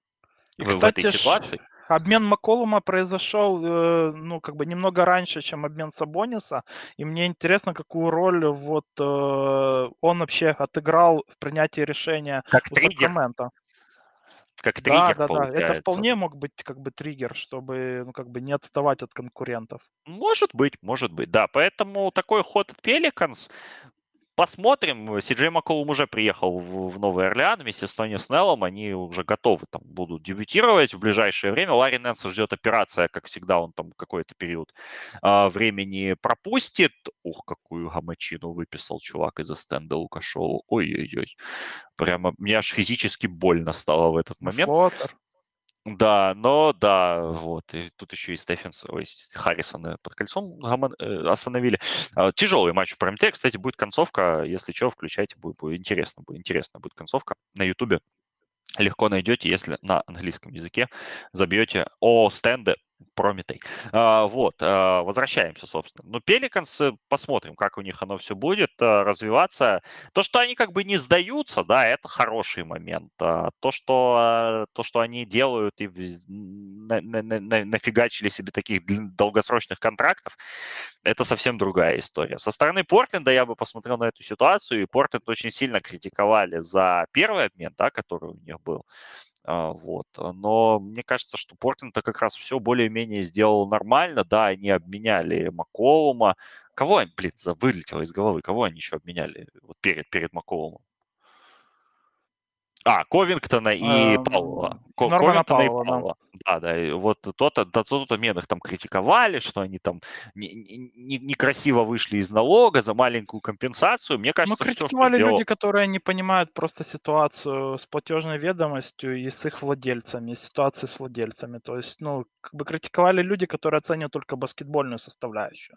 и, в, кстати, в этой ситуации. Обмен Маколума произошел, э, ну, как бы немного раньше, чем обмен Сабониса, и мне интересно, какую роль вот э, он вообще отыграл в принятии решения как у триггер. Сакрамента. Как триггер, да, да, получается. да. Это вполне мог быть как бы триггер, чтобы, ну, как бы не отставать от конкурентов. Может быть, может быть, да. Поэтому такой ход от Пеликанс, посмотрим. Си Джей Макколум уже приехал в, в Новый Орлеан вместе с Тони Снеллом. Они уже готовы там будут дебютировать в ближайшее время. Ларри Нэнса ждет операция, как всегда, он там какой-то период а, времени пропустит. Ух, какую гамачину выписал чувак из стенда Лукашова. Ой-ой-ой. Прямо мне аж физически больно стало в этот момент. Флотер. Да, но да, вот. И тут еще и Стефенс, ой, Харрисона под кольцом э, остановили. А, тяжелый матч в ПРМТ. Кстати, будет концовка. Если что, включайте, будет, будет интересно. Будет интересно будет концовка на Ютубе. Легко найдете, если на английском языке забьете о стенды Прометей. А, вот, а, возвращаемся, собственно. Ну, Пеликанс, посмотрим, как у них оно все будет а, развиваться. То, что они как бы не сдаются, да, это хороший момент. А, то, что, а, то, что они делают и на, на, на, нафигачили себе таких долгосрочных контрактов, это совсем другая история. Со стороны Портленда я бы посмотрел на эту ситуацию, и Портленд очень сильно критиковали за первый обмен, да, который у них был. А, вот. Но мне кажется, что Портленд-то как раз все более-менее сделал нормально. Да, они обменяли Маколума. Кого, блин, вылетело из головы? Кого они еще обменяли вот перед, перед Маколумом? А, Ковингтона и эм, Пауэлла. Ковингтона Пауэлла, и Пауэлла. Да, да. И вот тот, тот, тот обмен их там критиковали, что они там некрасиво не, не вышли из налога за маленькую компенсацию. Мне кажется, Мы критиковали все, что люди, которые не понимают просто ситуацию с платежной ведомостью и с их владельцами, ситуацию с владельцами. То есть, ну, как бы критиковали люди, которые оценивают только баскетбольную составляющую.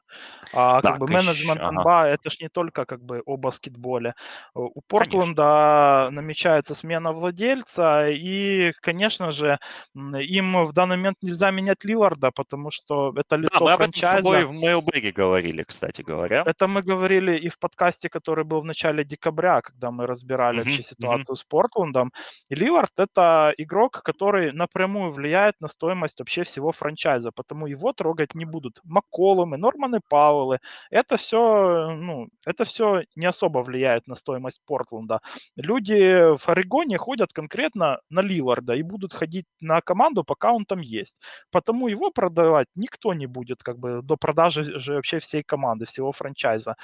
А так, как бы менеджмент ага. НБА это ж не только как бы о баскетболе. У Портленда намечается смена владельца, и, конечно же, им в данный момент нельзя менять Лиларда, потому что это лицо да, мы франчайза. об этом с тобой в Mailbag говорили, кстати говоря. Это мы говорили и в подкасте, который был в начале декабря, когда мы разбирали mm-hmm. вообще ситуацию mm-hmm. с Портландом. И Лилард это игрок, который напрямую влияет на стоимость вообще всего франчайза, потому его трогать не будут. Макколумы, Норманы Пауэллы, это все, ну, это все не особо влияет на стоимость Портленда. Люди в Орегоне ходят конкретно на Лиларда и будут ходить на команду, пока он там есть. Потому его продавать никто не будет, как бы до продажи же вообще всей команды, всего франчайза.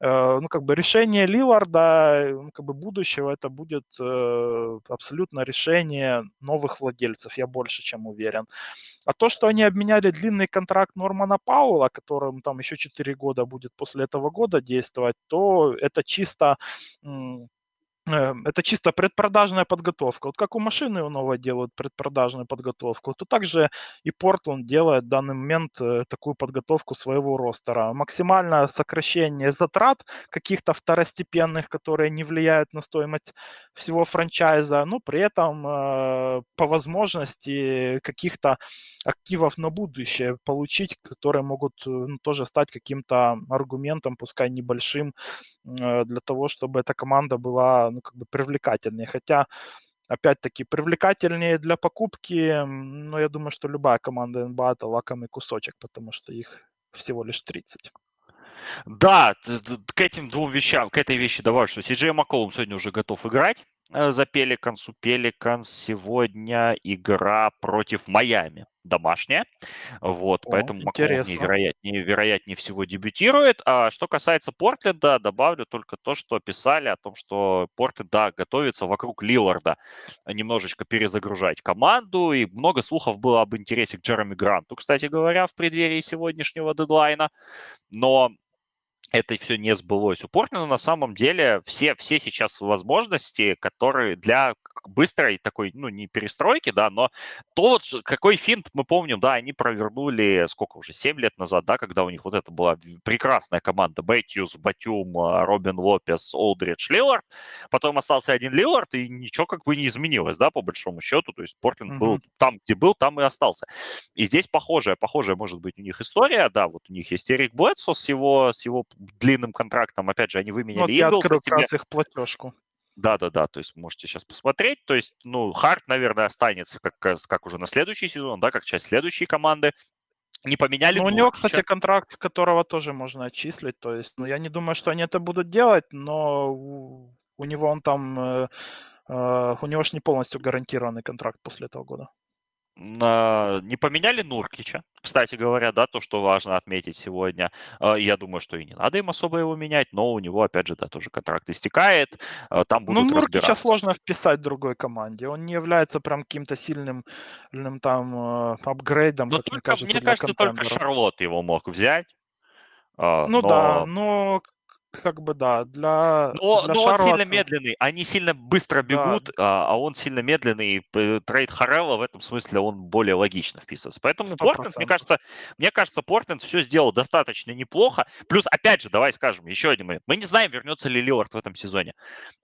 Э, ну, как бы решение Лиларда, ну, как бы будущего, это будет э, абсолютно решение новых владельцев, я больше чем уверен. А то, что они обменяли длинный контракт Нормана Пауэлла, которым там еще 4 года будет после этого года действовать, то это чисто это чисто предпродажная подготовка. Вот как у машины у нового делают предпродажную подготовку, то также и Portland делает в данный момент э, такую подготовку своего ростера. Максимальное сокращение затрат каких-то второстепенных, которые не влияют на стоимость всего франчайза, но при этом э, по возможности каких-то активов на будущее получить, которые могут э, ну, тоже стать каким-то аргументом, пускай небольшим, для того, чтобы эта команда была ну, как бы привлекательнее. Хотя, опять-таки, привлекательнее для покупки, ну, я думаю, что любая команда НБА это лакомый кусочек, потому что их всего лишь 30. Да, к этим двум вещам, к этой вещи добавлю, что Сиджей Макколум сегодня уже готов играть за Пеликанс. У Пеликанс сегодня игра против Майами домашняя. Вот, О, поэтому интересно. вероятнее, вероятнее всего дебютирует. А что касается Портленда, добавлю только то, что писали о том, что Портленд, да, готовится вокруг Лиларда немножечко перезагружать команду, и много слухов было об интересе к Джереми Гранту, кстати говоря, в преддверии сегодняшнего дедлайна. Но это все не сбылось. У Портленда на самом деле все, все сейчас возможности, которые для быстрой такой, ну, не перестройки, да, но то вот какой финт мы помним, да, они провернули, сколько уже, 7 лет назад, да, когда у них вот это была прекрасная команда Бэтьюс, Батюм, Робин Лопес, Олдридж, Лиллард, потом остался один Лиллард, и ничего как бы не изменилось, да, по большому счету, то есть Портленд mm-hmm. был там, где был, там и остался. И здесь похожая, похожая может быть у них история, да, вот у них есть Эрик Блэдсо с его, с его длинным контрактом. Опять же, они выменяли вот я открою как раз их платежку. Да-да-да, то есть можете сейчас посмотреть. То есть, ну, Харт, наверное, останется как, как уже на следующий сезон, да, как часть следующей команды. Не поменяли. Ну, у него, кстати, контракт, которого тоже можно отчислить. То есть, ну, я не думаю, что они это будут делать, но у, у него он там, э, э, у него же не полностью гарантированный контракт после этого года не поменяли Нуркича, кстати говоря, да, то, что важно отметить сегодня. А, я думаю, что и не надо им особо его менять, но у него, опять же, да, тоже контракт истекает. А, там будут ну, Нуркича сложно вписать другой команде. Он не является прям каким-то сильным, там э, апгрейдом, но как только, мне кажется. Мне кажется, только Шарлот его мог взять. А, ну но... да, но как бы да, для. Но, для но Шарлотта... он сильно медленный. Они сильно быстро бегут, да. а, а он сильно медленный. И трейд Харелла в этом смысле он более логично вписывается. Поэтому 100%. Портленд, мне кажется, мне кажется, Портленд все сделал достаточно неплохо. Плюс, опять же, давай скажем еще один момент. Мы не знаем, вернется ли Лилард в этом сезоне.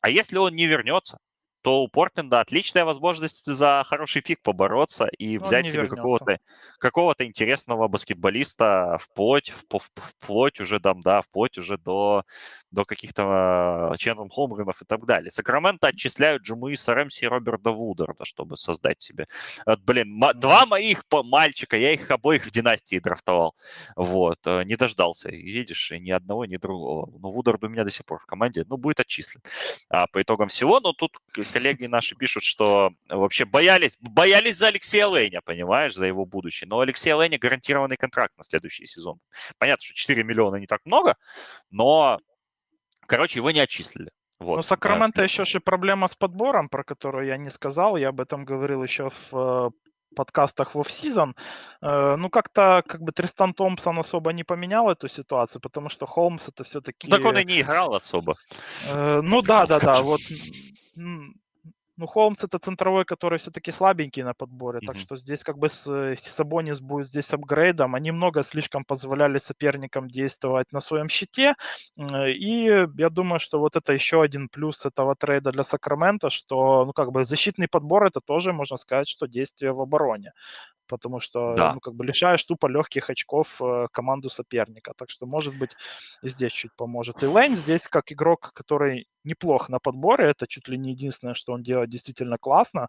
А если он не вернется, то у Портленда отличная возможность за хороший пик побороться и Но взять себе какого-то какого-то интересного баскетболиста вплоть, вплоть уже там, да, вплоть уже до, до каких-то Ченнон Холмгренов и так далее. Сакраменто отчисляют Джумуиса Рэмси и Роберта Вудерда, чтобы создать себе. Блин, два моих мальчика, я их обоих в династии драфтовал. Вот, э, не дождался, видишь, ни одного, ни другого. Но Вудерд у меня до сих пор в команде, ну, будет отчислен а, по итогам всего. Но тут коллеги наши пишут, что вообще боялись, боялись за Алексея Лейня, понимаешь, за его будущее. Но Алексея Лейня гарантированный контракт на следующий сезон. Понятно, что 4 миллиона не так много, но, короче, его не отчислили. Вот. Ну, Сакраменто еще же проблема с подбором, про которую я не сказал. Я об этом говорил еще в э, подкастах в офсезон. Э, ну, как-то как бы Тристан Томпсон особо не поменял эту ситуацию, потому что Холмс это все-таки... Так он и не играл особо. Э, ну да, да, да, вот ну, Холмс это центровой, который все-таки слабенький на подборе, mm-hmm. так что здесь как бы с, э, Сабонис будет здесь апгрейдом. Они много слишком позволяли соперникам действовать на своем щите, и я думаю, что вот это еще один плюс этого трейда для Сакрамента, что, ну, как бы защитный подбор это тоже, можно сказать, что действие в обороне потому что да. ну, как бы лишаешь тупо легких очков э, команду соперника. Так что, может быть, здесь чуть поможет. И Лейн здесь как игрок, который неплох на подборе, это чуть ли не единственное, что он делает действительно классно.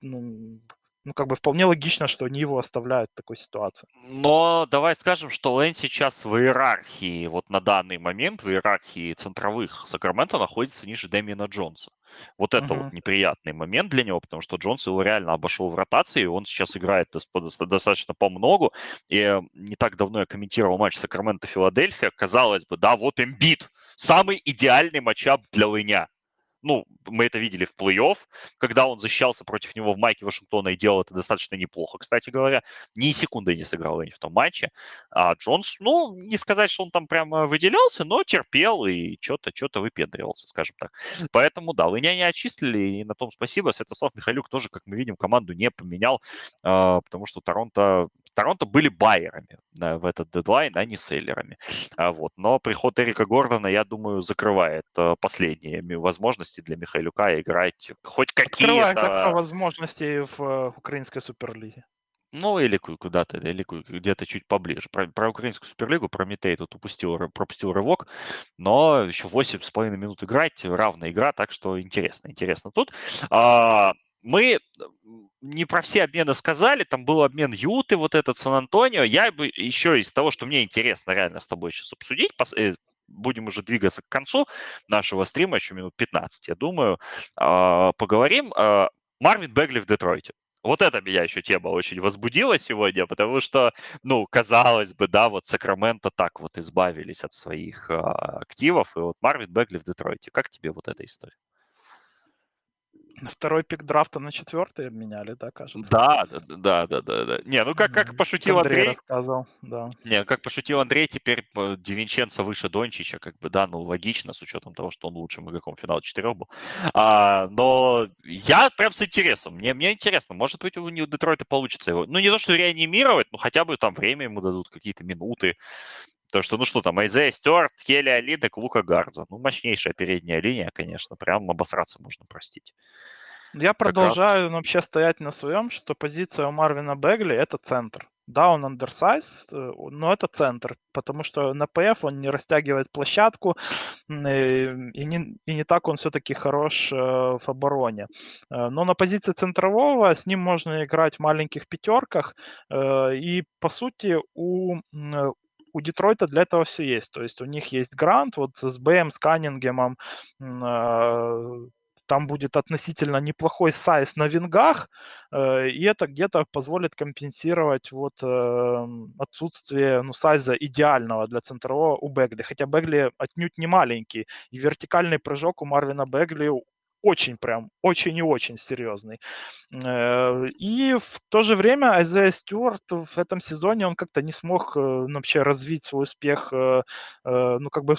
Ну, ну, как бы вполне логично, что они его оставляют в такой ситуации. Но давай скажем, что Лэн сейчас в иерархии, вот на данный момент, в иерархии центровых Сакраменто находится ниже Дэмиена Джонса. Вот это uh-huh. вот неприятный момент для него, потому что Джонс его реально обошел в ротации, и он сейчас играет достаточно по многу. И не так давно я комментировал матч Сакраменто-Филадельфия. Казалось бы, да, вот имбит, самый идеальный матчап для Лыня ну, мы это видели в плей-офф, когда он защищался против него в майке Вашингтона и делал это достаточно неплохо, кстати говоря. Ни секунды не сыграл они в том матче. А Джонс, ну, не сказать, что он там прямо выделялся, но терпел и что-то что выпендривался, скажем так. Поэтому, да, Лыня не отчислили, и на том спасибо. Святослав Михайлюк тоже, как мы видим, команду не поменял, а, потому что Торонто Торонто были байерами в этот дедлайн, а не селлерами. А вот. Но приход Эрика Гордона, я думаю, закрывает э, последние возможности для Михайлюка играть хоть какие-то... Открывает возможности в э, украинской суперлиге. Ну, или куда-то, или где-то чуть поближе. Про, про украинскую суперлигу, про Митей тут упустил, пропустил рывок, но еще 8,5 минут играть, равная игра, так что интересно, интересно тут. А, мы не про все обмены сказали, там был обмен Юты, вот этот Сан-Антонио. Я бы еще из того, что мне интересно реально с тобой сейчас обсудить, э, будем уже двигаться к концу нашего стрима, еще минут 15, я думаю, а, поговорим. А, Марвин Бегли в Детройте. Вот это меня еще тема очень возбудила сегодня, потому что, ну, казалось бы, да, вот Сакраменто так вот избавились от своих а, активов, и вот Марвин Бегли в Детройте. Как тебе вот эта история? Второй пик драфта на четвертый обменяли, да, кажется? Да, да, да, да, да. да. Не, ну как, как пошутил Андрей. Андрей рассказывал, да. Не, как пошутил Андрей, теперь э, Девинченко выше Дончича, как бы, да, ну логично, с учетом того, что он лучшим игроком финала четырех был. А, но я прям с интересом, мне, мне интересно, может быть, у Детройта получится его, ну не то, что реанимировать, но хотя бы там время ему дадут, какие-то минуты, то, что, ну что там, Айзея Стюарт, Келли Алидек, Лука Гарза. Ну, мощнейшая передняя линия, конечно, прям обосраться можно простить. Я продолжаю раз... вообще стоять на своем, что позиция у Марвина Бегли это центр. Да, он андерсайз, э, но это центр, потому что на ПФ он не растягивает площадку, и, и, не, и не так он все-таки хорош э, в обороне. Э, но на позиции центрового с ним можно играть в маленьких пятерках, э, и по сути у у Детройта для этого все есть. То есть у них есть грант, вот с БМ, с Каннингемом, э, там будет относительно неплохой сайз на вингах, э, и это где-то позволит компенсировать вот эм, отсутствие ну, сайза идеального для центрового у Бегли. Хотя Бегли отнюдь не маленький, и вертикальный прыжок у Марвина Бегли очень прям, очень и очень серьезный. Э, и в то же время Айзея Стюарт в этом сезоне, он как-то не смог э, ну, вообще развить свой успех, э, ну, как бы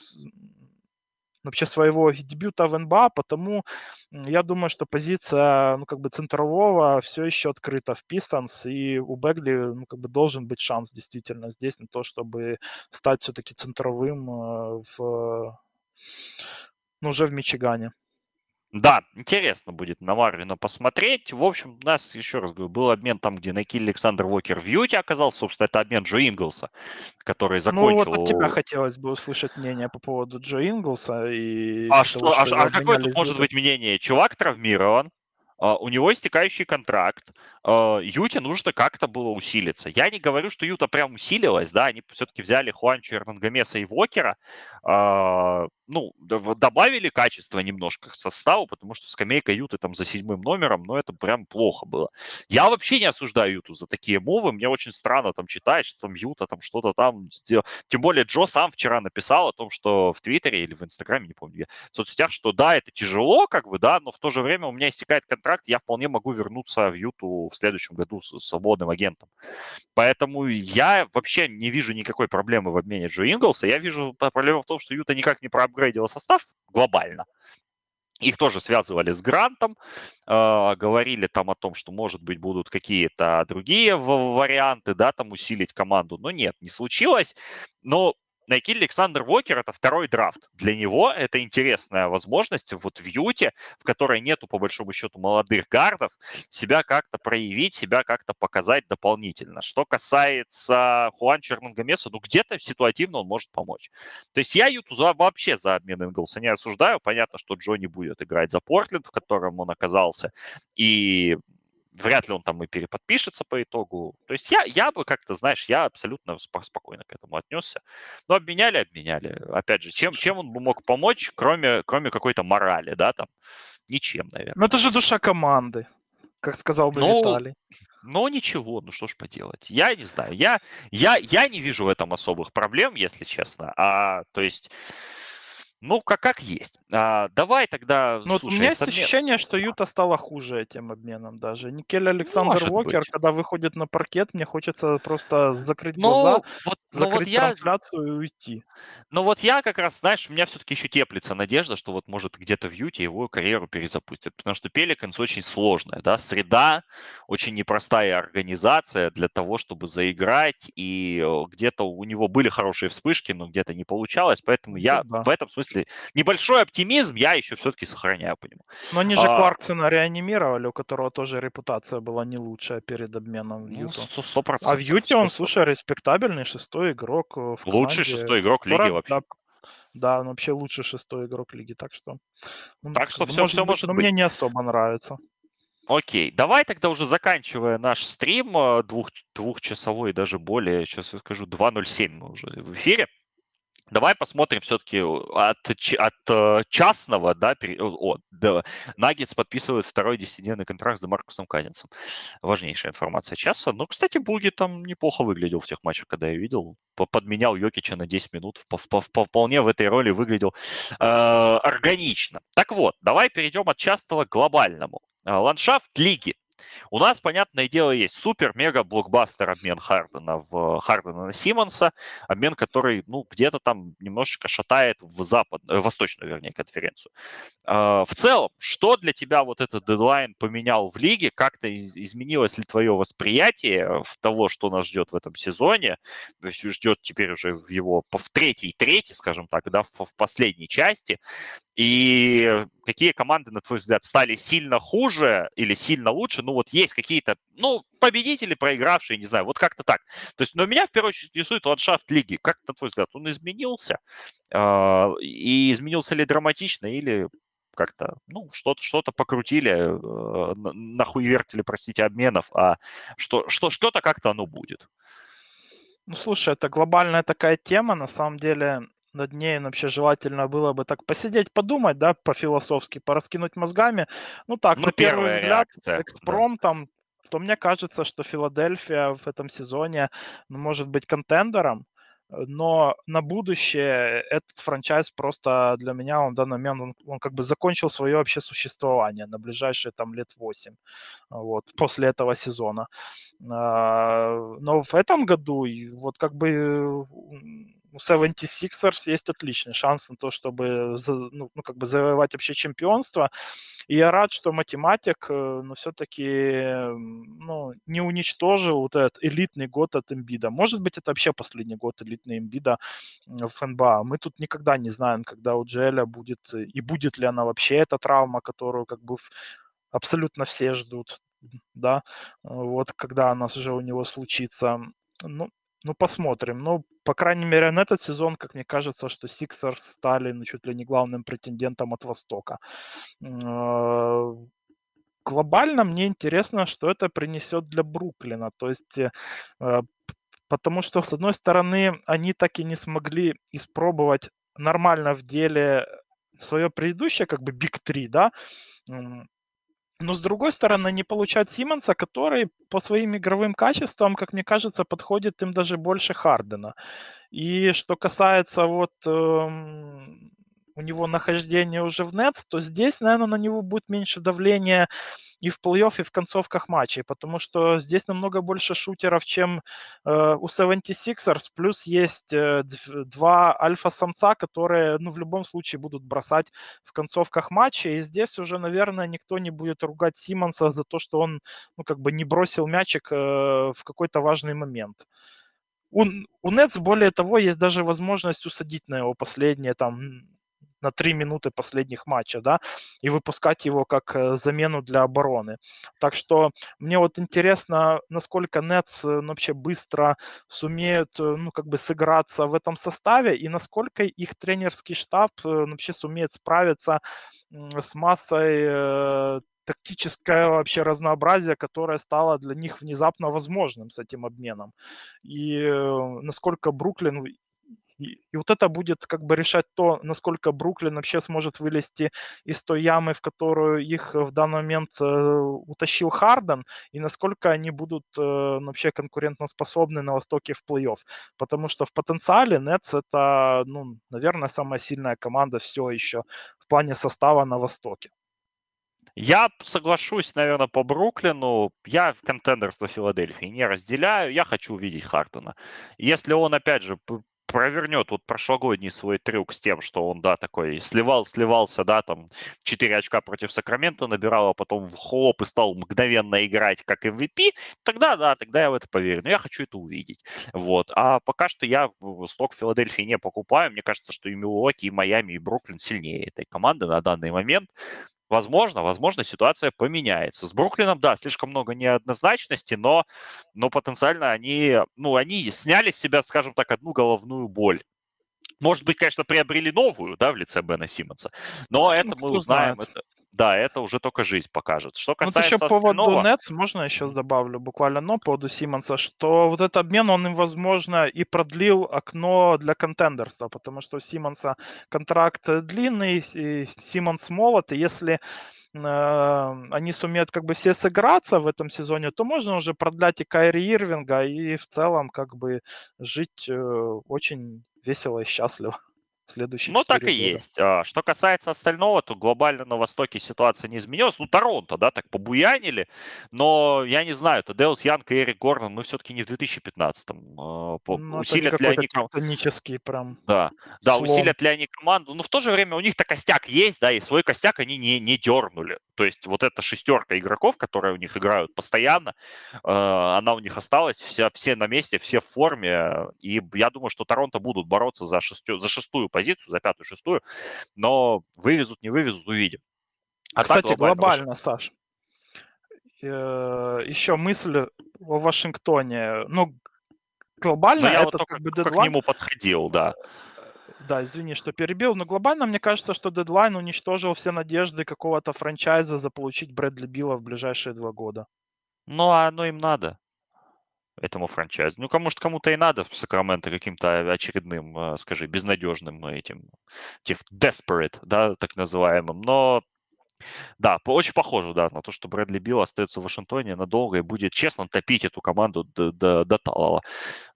вообще своего дебюта в НБА, потому я думаю, что позиция, ну, как бы центрового все еще открыта в Пистанс, и у Бегли, ну, как бы должен быть шанс действительно здесь на то, чтобы стать все-таки центровым в, ну, уже в Мичигане. Да, интересно будет на Марвина посмотреть. В общем, у нас, еще раз говорю, был обмен там, где Найки Александр Уокер в Юте оказался. Собственно, это обмен Джо Инглса, который закончил... Ну, вот от тебя хотелось бы услышать мнение по поводу Джо Инглса. И а, что, а, а какое тут может быть мнение? Чувак травмирован, а, у него истекающий контракт, а, Юте нужно как-то было усилиться. Я не говорю, что Юта прям усилилась, да, они все-таки взяли Хуанчо, Эрнангомеса и Вокера, а, ну, добавили качество немножко к составу, потому что скамейка Юты там за седьмым номером, но это прям плохо было. Я вообще не осуждаю Юту за такие мувы, мне очень странно там читать, что там Юта там что-то там сделал. Тем более Джо сам вчера написал о том, что в Твиттере или в Инстаграме, не помню, в соцсетях, что да, это тяжело, как бы, да, но в то же время у меня истекает контракт, я вполне могу вернуться в Юту в следующем году с свободным агентом. Поэтому я вообще не вижу никакой проблемы в обмене Джо Инглса, я вижу проблему в том, что Юта никак не проапгрейдила состав глобально. Их тоже связывали с грантом, э, говорили там о том, что, может быть, будут какие-то другие варианты, да, там усилить команду. Но нет, не случилось. Но найти Александр Вокер – это второй драфт. Для него это интересная возможность вот в Юте, в которой нету, по большому счету, молодых гардов, себя как-то проявить, себя как-то показать дополнительно. Что касается Хуан Чермангомеса, ну где-то ситуативно он может помочь. То есть я Юту вообще за обмен Инглса не осуждаю. Понятно, что Джонни будет играть за Портленд, в котором он оказался. И вряд ли он там и переподпишется по итогу. То есть я, я бы как-то, знаешь, я абсолютно спокойно к этому отнесся. Но обменяли, обменяли. Опять же, чем, чем он бы мог помочь, кроме, кроме какой-то морали, да, там? Ничем, наверное. Ну это же душа команды, как сказал бы ну, Виталий. Ну, ничего, ну что ж поделать. Я не знаю, я, я, я не вижу в этом особых проблем, если честно. А, то есть ну, как, как есть. А, давай тогда... Ну, слушай, у меня есть обмен... ощущение, что Юта стала хуже этим обменом даже. Никель Александр ну, Уокер, быть. когда выходит на паркет, мне хочется просто закрыть ну, глаза, вот, закрыть ну, вот я... трансляцию и уйти. Ну вот я как раз, знаешь, у меня все-таки еще теплится надежда, что вот может где-то в Юте его карьеру перезапустят. Потому что Пеликанс очень сложная, да, среда, очень непростая организация для того, чтобы заиграть. И э, где-то у него были хорошие вспышки, но где-то не получалось. Поэтому я да. в этом смысле смысле, небольшой оптимизм я еще все-таки сохраняю по нему. Но они же а, Кларксона реанимировали, у которого тоже репутация была не лучшая перед обменом в Юту. Ну, 100%. А в Юте он, слушай, респектабельный шестой игрок в команде. Лучший шестой игрок лиги 40, вообще. Да, да, он вообще лучший шестой игрок лиги, так что... Так что все, может все может быть. Но мне не особо нравится. Окей, давай тогда уже заканчивая наш стрим э, двух, двухчасовой, даже более, сейчас я скажу, 2.07 мы уже в эфире. Давай посмотрим все-таки от, от э, частного, да, о, да, Наггетс подписывает второй десятидневный контракт с Маркусом Казинцем. Важнейшая информация часа. Ну, кстати, Буги там неплохо выглядел в тех матчах, когда я видел. Подменял Йокича на 10 минут. Вполне в этой роли выглядел э, органично. Так вот, давай перейдем от частного к глобальному. Э, ландшафт лиги. У нас, понятное дело, есть супер-мега-блокбастер обмен Хардена в Хардена на Симмонса, обмен, который, ну, где-то там немножечко шатает в запад, в э, восточную, вернее, конференцию. А, в целом, что для тебя вот этот дедлайн поменял в лиге? Как-то изменилось ли твое восприятие в того, что нас ждет в этом сезоне? Ждет теперь уже в его в третьей трети, скажем так, да, в последней части. И какие команды, на твой взгляд, стали сильно хуже или сильно лучше? Ну, вот есть какие-то, ну, победители, проигравшие, не знаю, вот как-то так. То есть, но меня в первую очередь интересует ландшафт лиги. Как, на твой взгляд, он изменился? Э, и изменился ли драматично, или как-то, ну, что-то что покрутили, э, нахуевертили, простите, обменов, а что, что, что-то как-то оно будет. Ну, слушай, это глобальная такая тема, на самом деле над ней вообще желательно было бы так посидеть, подумать, да, по-философски, пораскинуть мозгами. Ну так, ну, на первый взгляд, реакция, да. там, то мне кажется, что Филадельфия в этом сезоне ну, может быть контендером, но на будущее этот франчайз просто для меня, он в данный момент, он, он как бы закончил свое вообще существование на ближайшие там лет 8, вот, после этого сезона. А, но в этом году, вот как бы у 76ers есть отличный шанс на то, чтобы ну, ну, как бы завоевать вообще чемпионство. И я рад, что математик, э, но все-таки ну, не уничтожил вот этот элитный год от Эмбида. Может быть, это вообще последний год элитный Эмбида в НБА. Мы тут никогда не знаем, когда у Джеля будет, и будет ли она вообще эта травма, которую как бы абсолютно все ждут, да, вот когда она уже у него случится. Ну, ну, посмотрим. Ну, по крайней мере, на этот сезон, как мне кажется, что Сиксерс стали ну, чуть ли не главным претендентом от Востока. А, глобально мне интересно, что это принесет для Бруклина. То есть, э, потому что, с одной стороны, они так и не смогли испробовать нормально в деле свое предыдущее, как бы Биг 3, да, но с другой стороны, не получать Симмонса, который по своим игровым качествам, как мне кажется, подходит им даже больше Хардена. И что касается вот эм, у него нахождения уже в Нетс, то здесь, наверное, на него будет меньше давления и в плей-офф, и в концовках матчей, потому что здесь намного больше шутеров, чем э, у 76ers, плюс есть э, два альфа-самца, которые, ну, в любом случае будут бросать в концовках матча, и здесь уже, наверное, никто не будет ругать Симмонса за то, что он, ну, как бы не бросил мячик э, в какой-то важный момент. У, у Нетс, более того, есть даже возможность усадить на его последние там на три минуты последних матча, да, и выпускать его как э, замену для обороны. Так что мне вот интересно, насколько Нетс э, вообще быстро сумеют, э, ну, как бы сыграться в этом составе, и насколько их тренерский штаб вообще сумеет справиться с массой тактическое вообще разнообразие, которое стало для них внезапно возможным с этим обменом. И насколько Бруклин и, вот это будет как бы решать то, насколько Бруклин вообще сможет вылезти из той ямы, в которую их в данный момент э, утащил Харден, и насколько они будут э, вообще конкурентоспособны на Востоке в плей-офф. Потому что в потенциале Нетс это, ну, наверное, самая сильная команда все еще в плане состава на Востоке. Я соглашусь, наверное, по Бруклину. Я контендерство Филадельфии не разделяю. Я хочу увидеть Хартона. Если он, опять же, провернет вот прошлогодний свой трюк с тем, что он, да, такой сливал, сливался, да, там 4 очка против Сакрамента набирал, а потом в хлоп и стал мгновенно играть как MVP, тогда, да, тогда я в это поверю. Но я хочу это увидеть. Вот. А пока что я сток Филадельфии не покупаю. Мне кажется, что и Милуоки, и Майами, и Бруклин сильнее этой команды на данный момент. Возможно, возможно, ситуация поменяется. С Бруклином, да, слишком много неоднозначности, но, но потенциально они, ну, они сняли с себя, скажем так, одну головную боль. Может быть, конечно, приобрели новую, да, в лице Бена Симмонса, но ну, это мы узнаем. Знает. Это, да, это уже только жизнь покажет. Что касается вот еще по поводу Нетс, можно еще добавлю буквально, но по поводу Симмонса, что вот этот обмен, он им, возможно, и продлил окно для контендерства, потому что у Симмонса контракт длинный, и Симмонс молод, и если э, они сумеют как бы все сыграться в этом сезоне, то можно уже продлять и Кайри Ирвинга, и в целом как бы жить э, очень весело и счастливо следующие Ну, так и года. есть. А, что касается остального, то глобально на Востоке ситуация не изменилась. Ну, Торонто, да, так побуянили, но я не знаю, Тадеус Янг и Эрик Гордон, мы все-таки не в 2015-м. А, ну, усилят ли они... Тектонический прям Да, да, слом. усилят ли они команду. Но в то же время у них-то костяк есть, да, и свой костяк они не, не дернули. То есть вот эта шестерка игроков, которые у них играют постоянно, а, она у них осталась, вся, все на месте, все в форме. И я думаю, что Торонто будут бороться за, шестю, за шестую позицию, за пятую, шестую, но вывезут, не вывезут, увидим. А Кстати, так глобально, глобально Саш, э, еще мысль о Вашингтоне. Ну, глобально но я этот вот как бы дедлайн... к нему подходил, да. Да, извини, что перебил, но глобально мне кажется, что дедлайн уничтожил все надежды какого-то франчайза заполучить Брэдли Билла в ближайшие два года. Ну, а оно им надо этому франчайзу. Ну, кому что кому-то и надо в Сакраменто каким-то очередным, э, скажи, безнадежным этим, тех desperate, да, так называемым. Но да, очень похоже, да, на то, что Брэдли Билл остается в Вашингтоне надолго и будет честно топить эту команду до, до, до талого.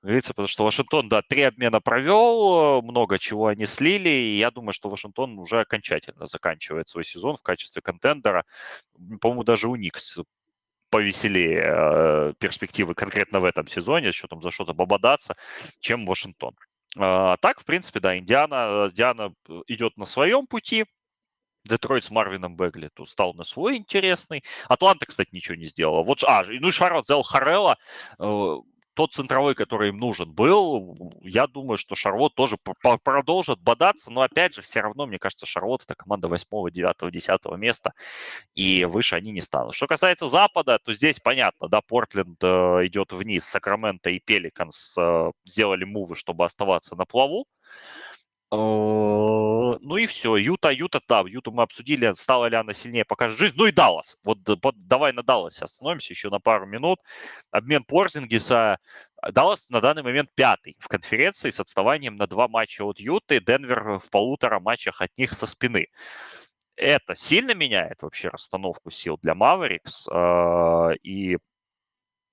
Говорится, потому что Вашингтон, да, три обмена провел, много чего они слили, и я думаю, что Вашингтон уже окончательно заканчивает свой сезон в качестве контендера. По-моему, даже у Никс повеселее э, перспективы конкретно в этом сезоне, что там за что-то бободаться, чем Вашингтон. А так, в принципе, да, Индиана, Индиана идет на своем пути, Детройт с Марвином Бегли тут стал на свой интересный. Атланта, кстати, ничего не сделала. Вот, а, ну и Шарлот взял Харелла, э, тот центровой, который им нужен был. Я думаю, что Шарлот тоже продолжит бодаться, но опять же, все равно, мне кажется, Шарлот это команда 8, 9, 10 места, и выше они не станут. Что касается Запада, то здесь понятно, да, Портленд э, идет вниз, Сакраменто и Пеликанс э, сделали мувы, чтобы оставаться на плаву. Э, ну и все. Юта, Юта, да, Юту мы обсудили, стала ли она сильнее, покажет жизнь. Ну и Даллас. Вот давай на Далласе остановимся еще на пару минут. Обмен Порзингиса. Даллас на данный момент пятый в конференции с отставанием на два матча от Юты. Денвер в полутора матчах от них со спины. Это сильно меняет вообще расстановку сил для Маверикс. Э, и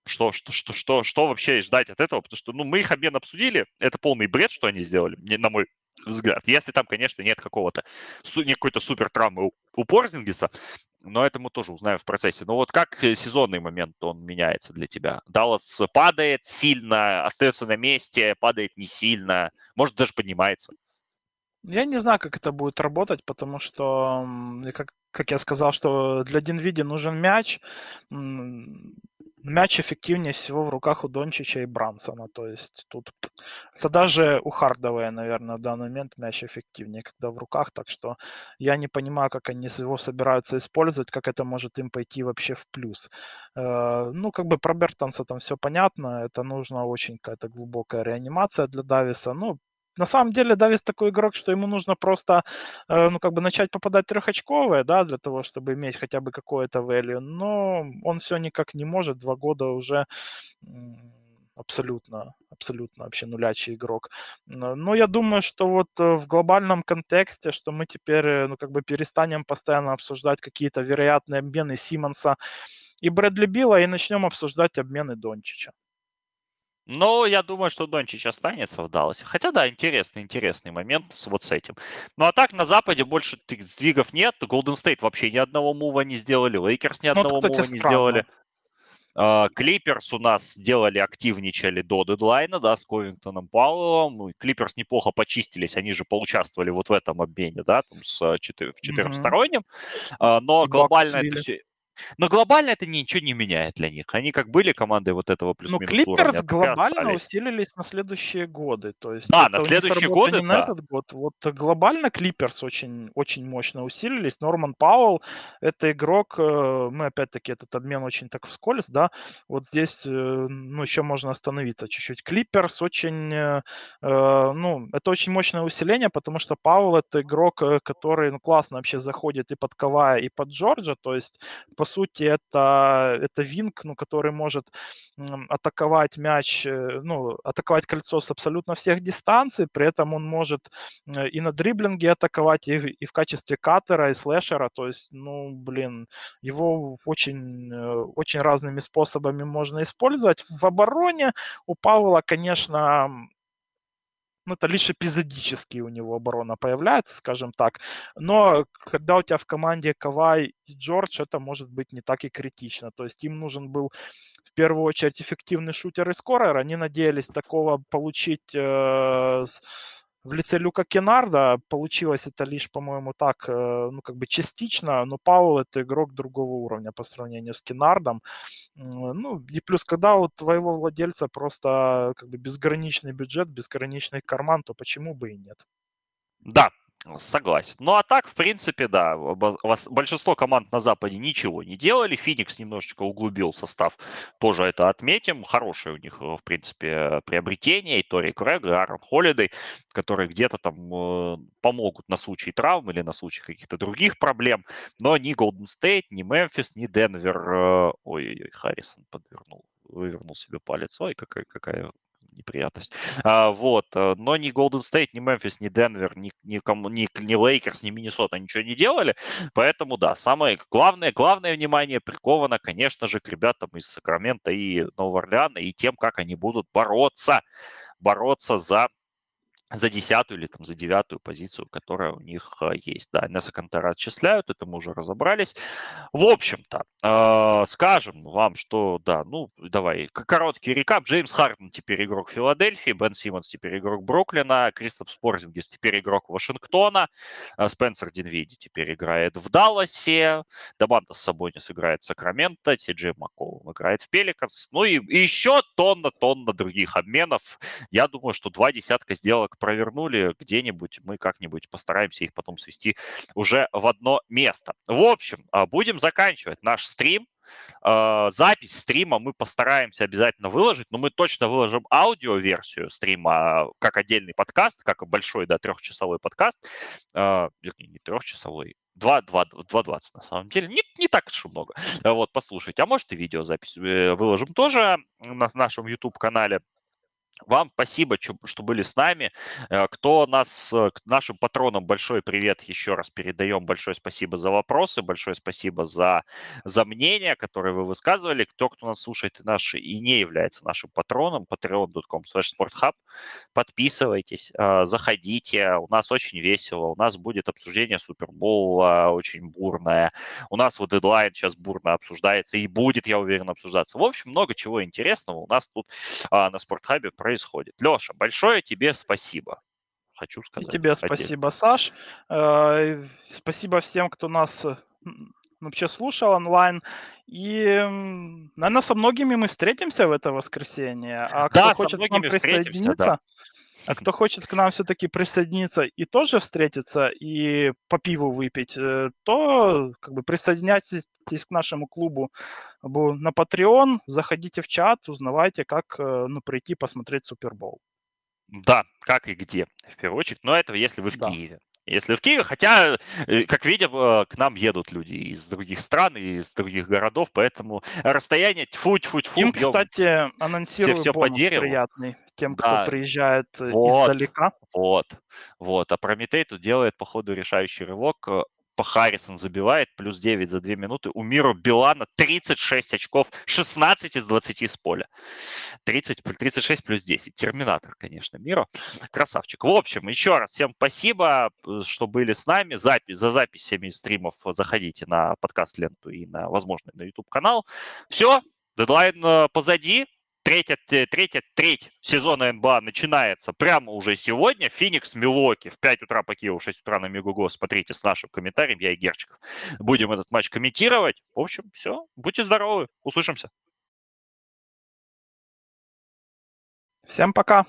что, что, что, что, что вообще ждать от этого? Потому что ну, мы их обмен обсудили. Это полный бред, что они сделали, на мой взгляд. Если там, конечно, нет какого-то, какой-то супер травмы у, у Порзингиса, но это мы тоже узнаем в процессе. Но вот как э, сезонный момент он меняется для тебя? Даллас падает сильно, остается на месте, падает не сильно, может даже поднимается. Я не знаю, как это будет работать, потому что, как, как я сказал, что для Динвиди нужен мяч мяч эффективнее всего в руках у Дончича и Брансона. То есть тут это даже у Хардовая, наверное, в данный момент мяч эффективнее, когда в руках. Так что я не понимаю, как они его собираются использовать, как это может им пойти вообще в плюс. Э, ну, как бы про Бертонса там все понятно. Это нужна очень какая-то глубокая реанимация для Дависа. Ну, на самом деле Давис такой игрок, что ему нужно просто, э, ну, как бы начать попадать трехочковые, да, для того, чтобы иметь хотя бы какое-то value, но он все никак не может, два года уже абсолютно, абсолютно вообще нулячий игрок. Но я думаю, что вот э, в глобальном контексте, что мы теперь, э, ну, как бы перестанем постоянно обсуждать какие-то вероятные обмены Симонса и Брэдли Билла и начнем обсуждать обмены Дончича. Но я думаю, что Дончич останется в Далласе. Хотя, да, интересный, интересный момент с вот с этим. Ну, а так на Западе больше сдвигов нет. Голден Стейт вообще ни одного мува не сделали. Лейкерс ни ну, одного ну, кстати, мува не сделали. Клиперс у нас сделали, активничали до дедлайна, да, с Ковингтоном Пауэллом. Клиперс неплохо почистились, они же поучаствовали вот в этом обмене, да, там с четыр- в четырехстороннем. Mm-hmm. Но И глобально это все, но глобально это ничего не меняет для них. Они как были командой вот этого плюс-минус Ну, Клиперс глобально усилились на следующие годы. То есть да, на следующие годы, не да. на этот год. Вот глобально Клиперс очень, очень мощно усилились. Норман Пауэлл – это игрок, э, мы опять-таки этот обмен очень так вскользь, да, вот здесь, э, ну, еще можно остановиться чуть-чуть. Клиперс очень, э, ну, это очень мощное усиление, потому что Пауэлл – это игрок, который, ну, классно вообще заходит и под Кавая, и под Джорджа, то есть, по сути, это, это винг, ну, который может атаковать мяч, э, ну, атаковать кольцо с абсолютно всех дистанций, при этом он может э, и на дриблинге атаковать, и, и в качестве катера, и слэшера, то есть, ну, блин, его очень, э, очень разными способами можно использовать. В обороне у Павла, конечно, ну, это лишь эпизодически у него оборона появляется, скажем так. Но когда у тебя в команде Кавай и Джордж, это может быть не так и критично. То есть им нужен был в первую очередь эффективный шутер и скорер. Они надеялись такого получить э, в лице Люка Кенарда. Получилось это лишь, по-моему, так, э, ну, как бы частично, но Паул это игрок другого уровня по сравнению с Кенардом. Ну, и плюс, когда у твоего владельца просто как бы безграничный бюджет, безграничный карман, то почему бы и нет? Да, Согласен. Ну а так, в принципе, да, большинство команд на Западе ничего не делали. Феникс немножечко углубил состав, тоже это отметим. Хорошее у них, э, в принципе, приобретение. И Тори Крэг, и Аарон Холлидей, которые где-то там э, помогут на случай травм или на случай каких-то других проблем. Но ни Голден Стейт, ни Мемфис, ни Денвер... Э, ой-ой-ой, Харрисон подвернул, вывернул себе палец. Ой, какая, какая неприятность. А, вот. Э, но ни Golden State, ни Мемфис, ни Денвер, ни, ни, ни, ни Лейкерс, ни Миннесота ничего не делали. Поэтому, да, самое главное, главное внимание приковано, конечно же, к ребятам из Сакрамента и Нового Орлеана и тем, как они будут бороться, бороться за за десятую или там за девятую позицию, которая у них э, есть. Да, Энеса Кантера отчисляют, это мы уже разобрались. В общем-то, э, скажем вам, что, да, ну, давай, короткий recap. Джеймс Харден теперь игрок Филадельфии, Бен Симмонс теперь игрок Бруклина, Кристапс Порзингис теперь игрок Вашингтона, э, Спенсер Динвиди теперь играет в Далласе, Дамантас Сабонис играет в Сакраменто, Ти Джей Макколум играет в Пеликанс, ну и еще тонна-тонна других обменов. Я думаю, что два десятка сделок провернули где-нибудь, мы как-нибудь постараемся их потом свести уже в одно место. В общем, а, будем заканчивать наш стрим. А, запись стрима мы постараемся обязательно выложить, но мы точно выложим аудиоверсию стрима как отдельный подкаст, как большой, да, трехчасовой подкаст. А, вернее, не трехчасовой, 2.20 на самом деле. Не, не так уж много. Вот, послушайте. А может и видеозапись э, выложим тоже на нашем YouTube-канале. Вам спасибо, что были с нами. Э, кто нас, э, к нашим патронам большой привет еще раз передаем. Большое спасибо за вопросы, большое спасибо за, за мнения, которые вы высказывали. Кто, кто нас слушает наши и не является нашим патроном, patreon.com sporthub, подписывайтесь, э, заходите. У нас очень весело. У нас будет обсуждение Супербола очень бурное. У нас вот дедлайн сейчас бурно обсуждается и будет, я уверен, обсуждаться. В общем, много чего интересного у нас тут а, на Спортхабе про происходит. Леша, большое тебе спасибо. Хочу сказать. И тебе отдельно. спасибо, Саш. Э, спасибо всем, кто нас вообще слушал онлайн. И, наверное, со многими мы встретимся в это воскресенье. А да, кто хочет к нам присоединиться, да. А кто хочет к нам все-таки присоединиться и тоже встретиться и по пиву выпить, э, то как бы присоединяйтесь к нашему клубу на Patreon, заходите в чат, узнавайте, как э, ну, прийти посмотреть Супербол. Да, как и где, в первую очередь. Но это если вы в да. Киеве. Если в Киеве, хотя, э, как видим, к нам едут люди из других стран, из других городов, поэтому расстояние тьфу тьфу тьфу Им, кстати, анонсирую все, все бонус по приятный тем, да. кто приезжает вот, издалека. Вот, вот. А Прометей тут делает, походу, решающий рывок по Харрисон забивает, плюс 9 за 2 минуты. У Миру Билана 36 очков, 16 из 20 с поля. 30, 36 плюс 10. Терминатор, конечно, Миро. Красавчик. В общем, еще раз всем спасибо, что были с нами. Запись, за записями стримов заходите на подкаст-ленту и, на, возможно, на YouTube-канал. Все, дедлайн э, позади третья, третья треть сезона НБА начинается прямо уже сегодня. Феникс Милоки в 5 утра по Киеву, в 6 утра на Мегуго. Смотрите с нашим комментарием, я и Герчиков. Будем этот матч комментировать. В общем, все. Будьте здоровы. Услышимся. Всем пока.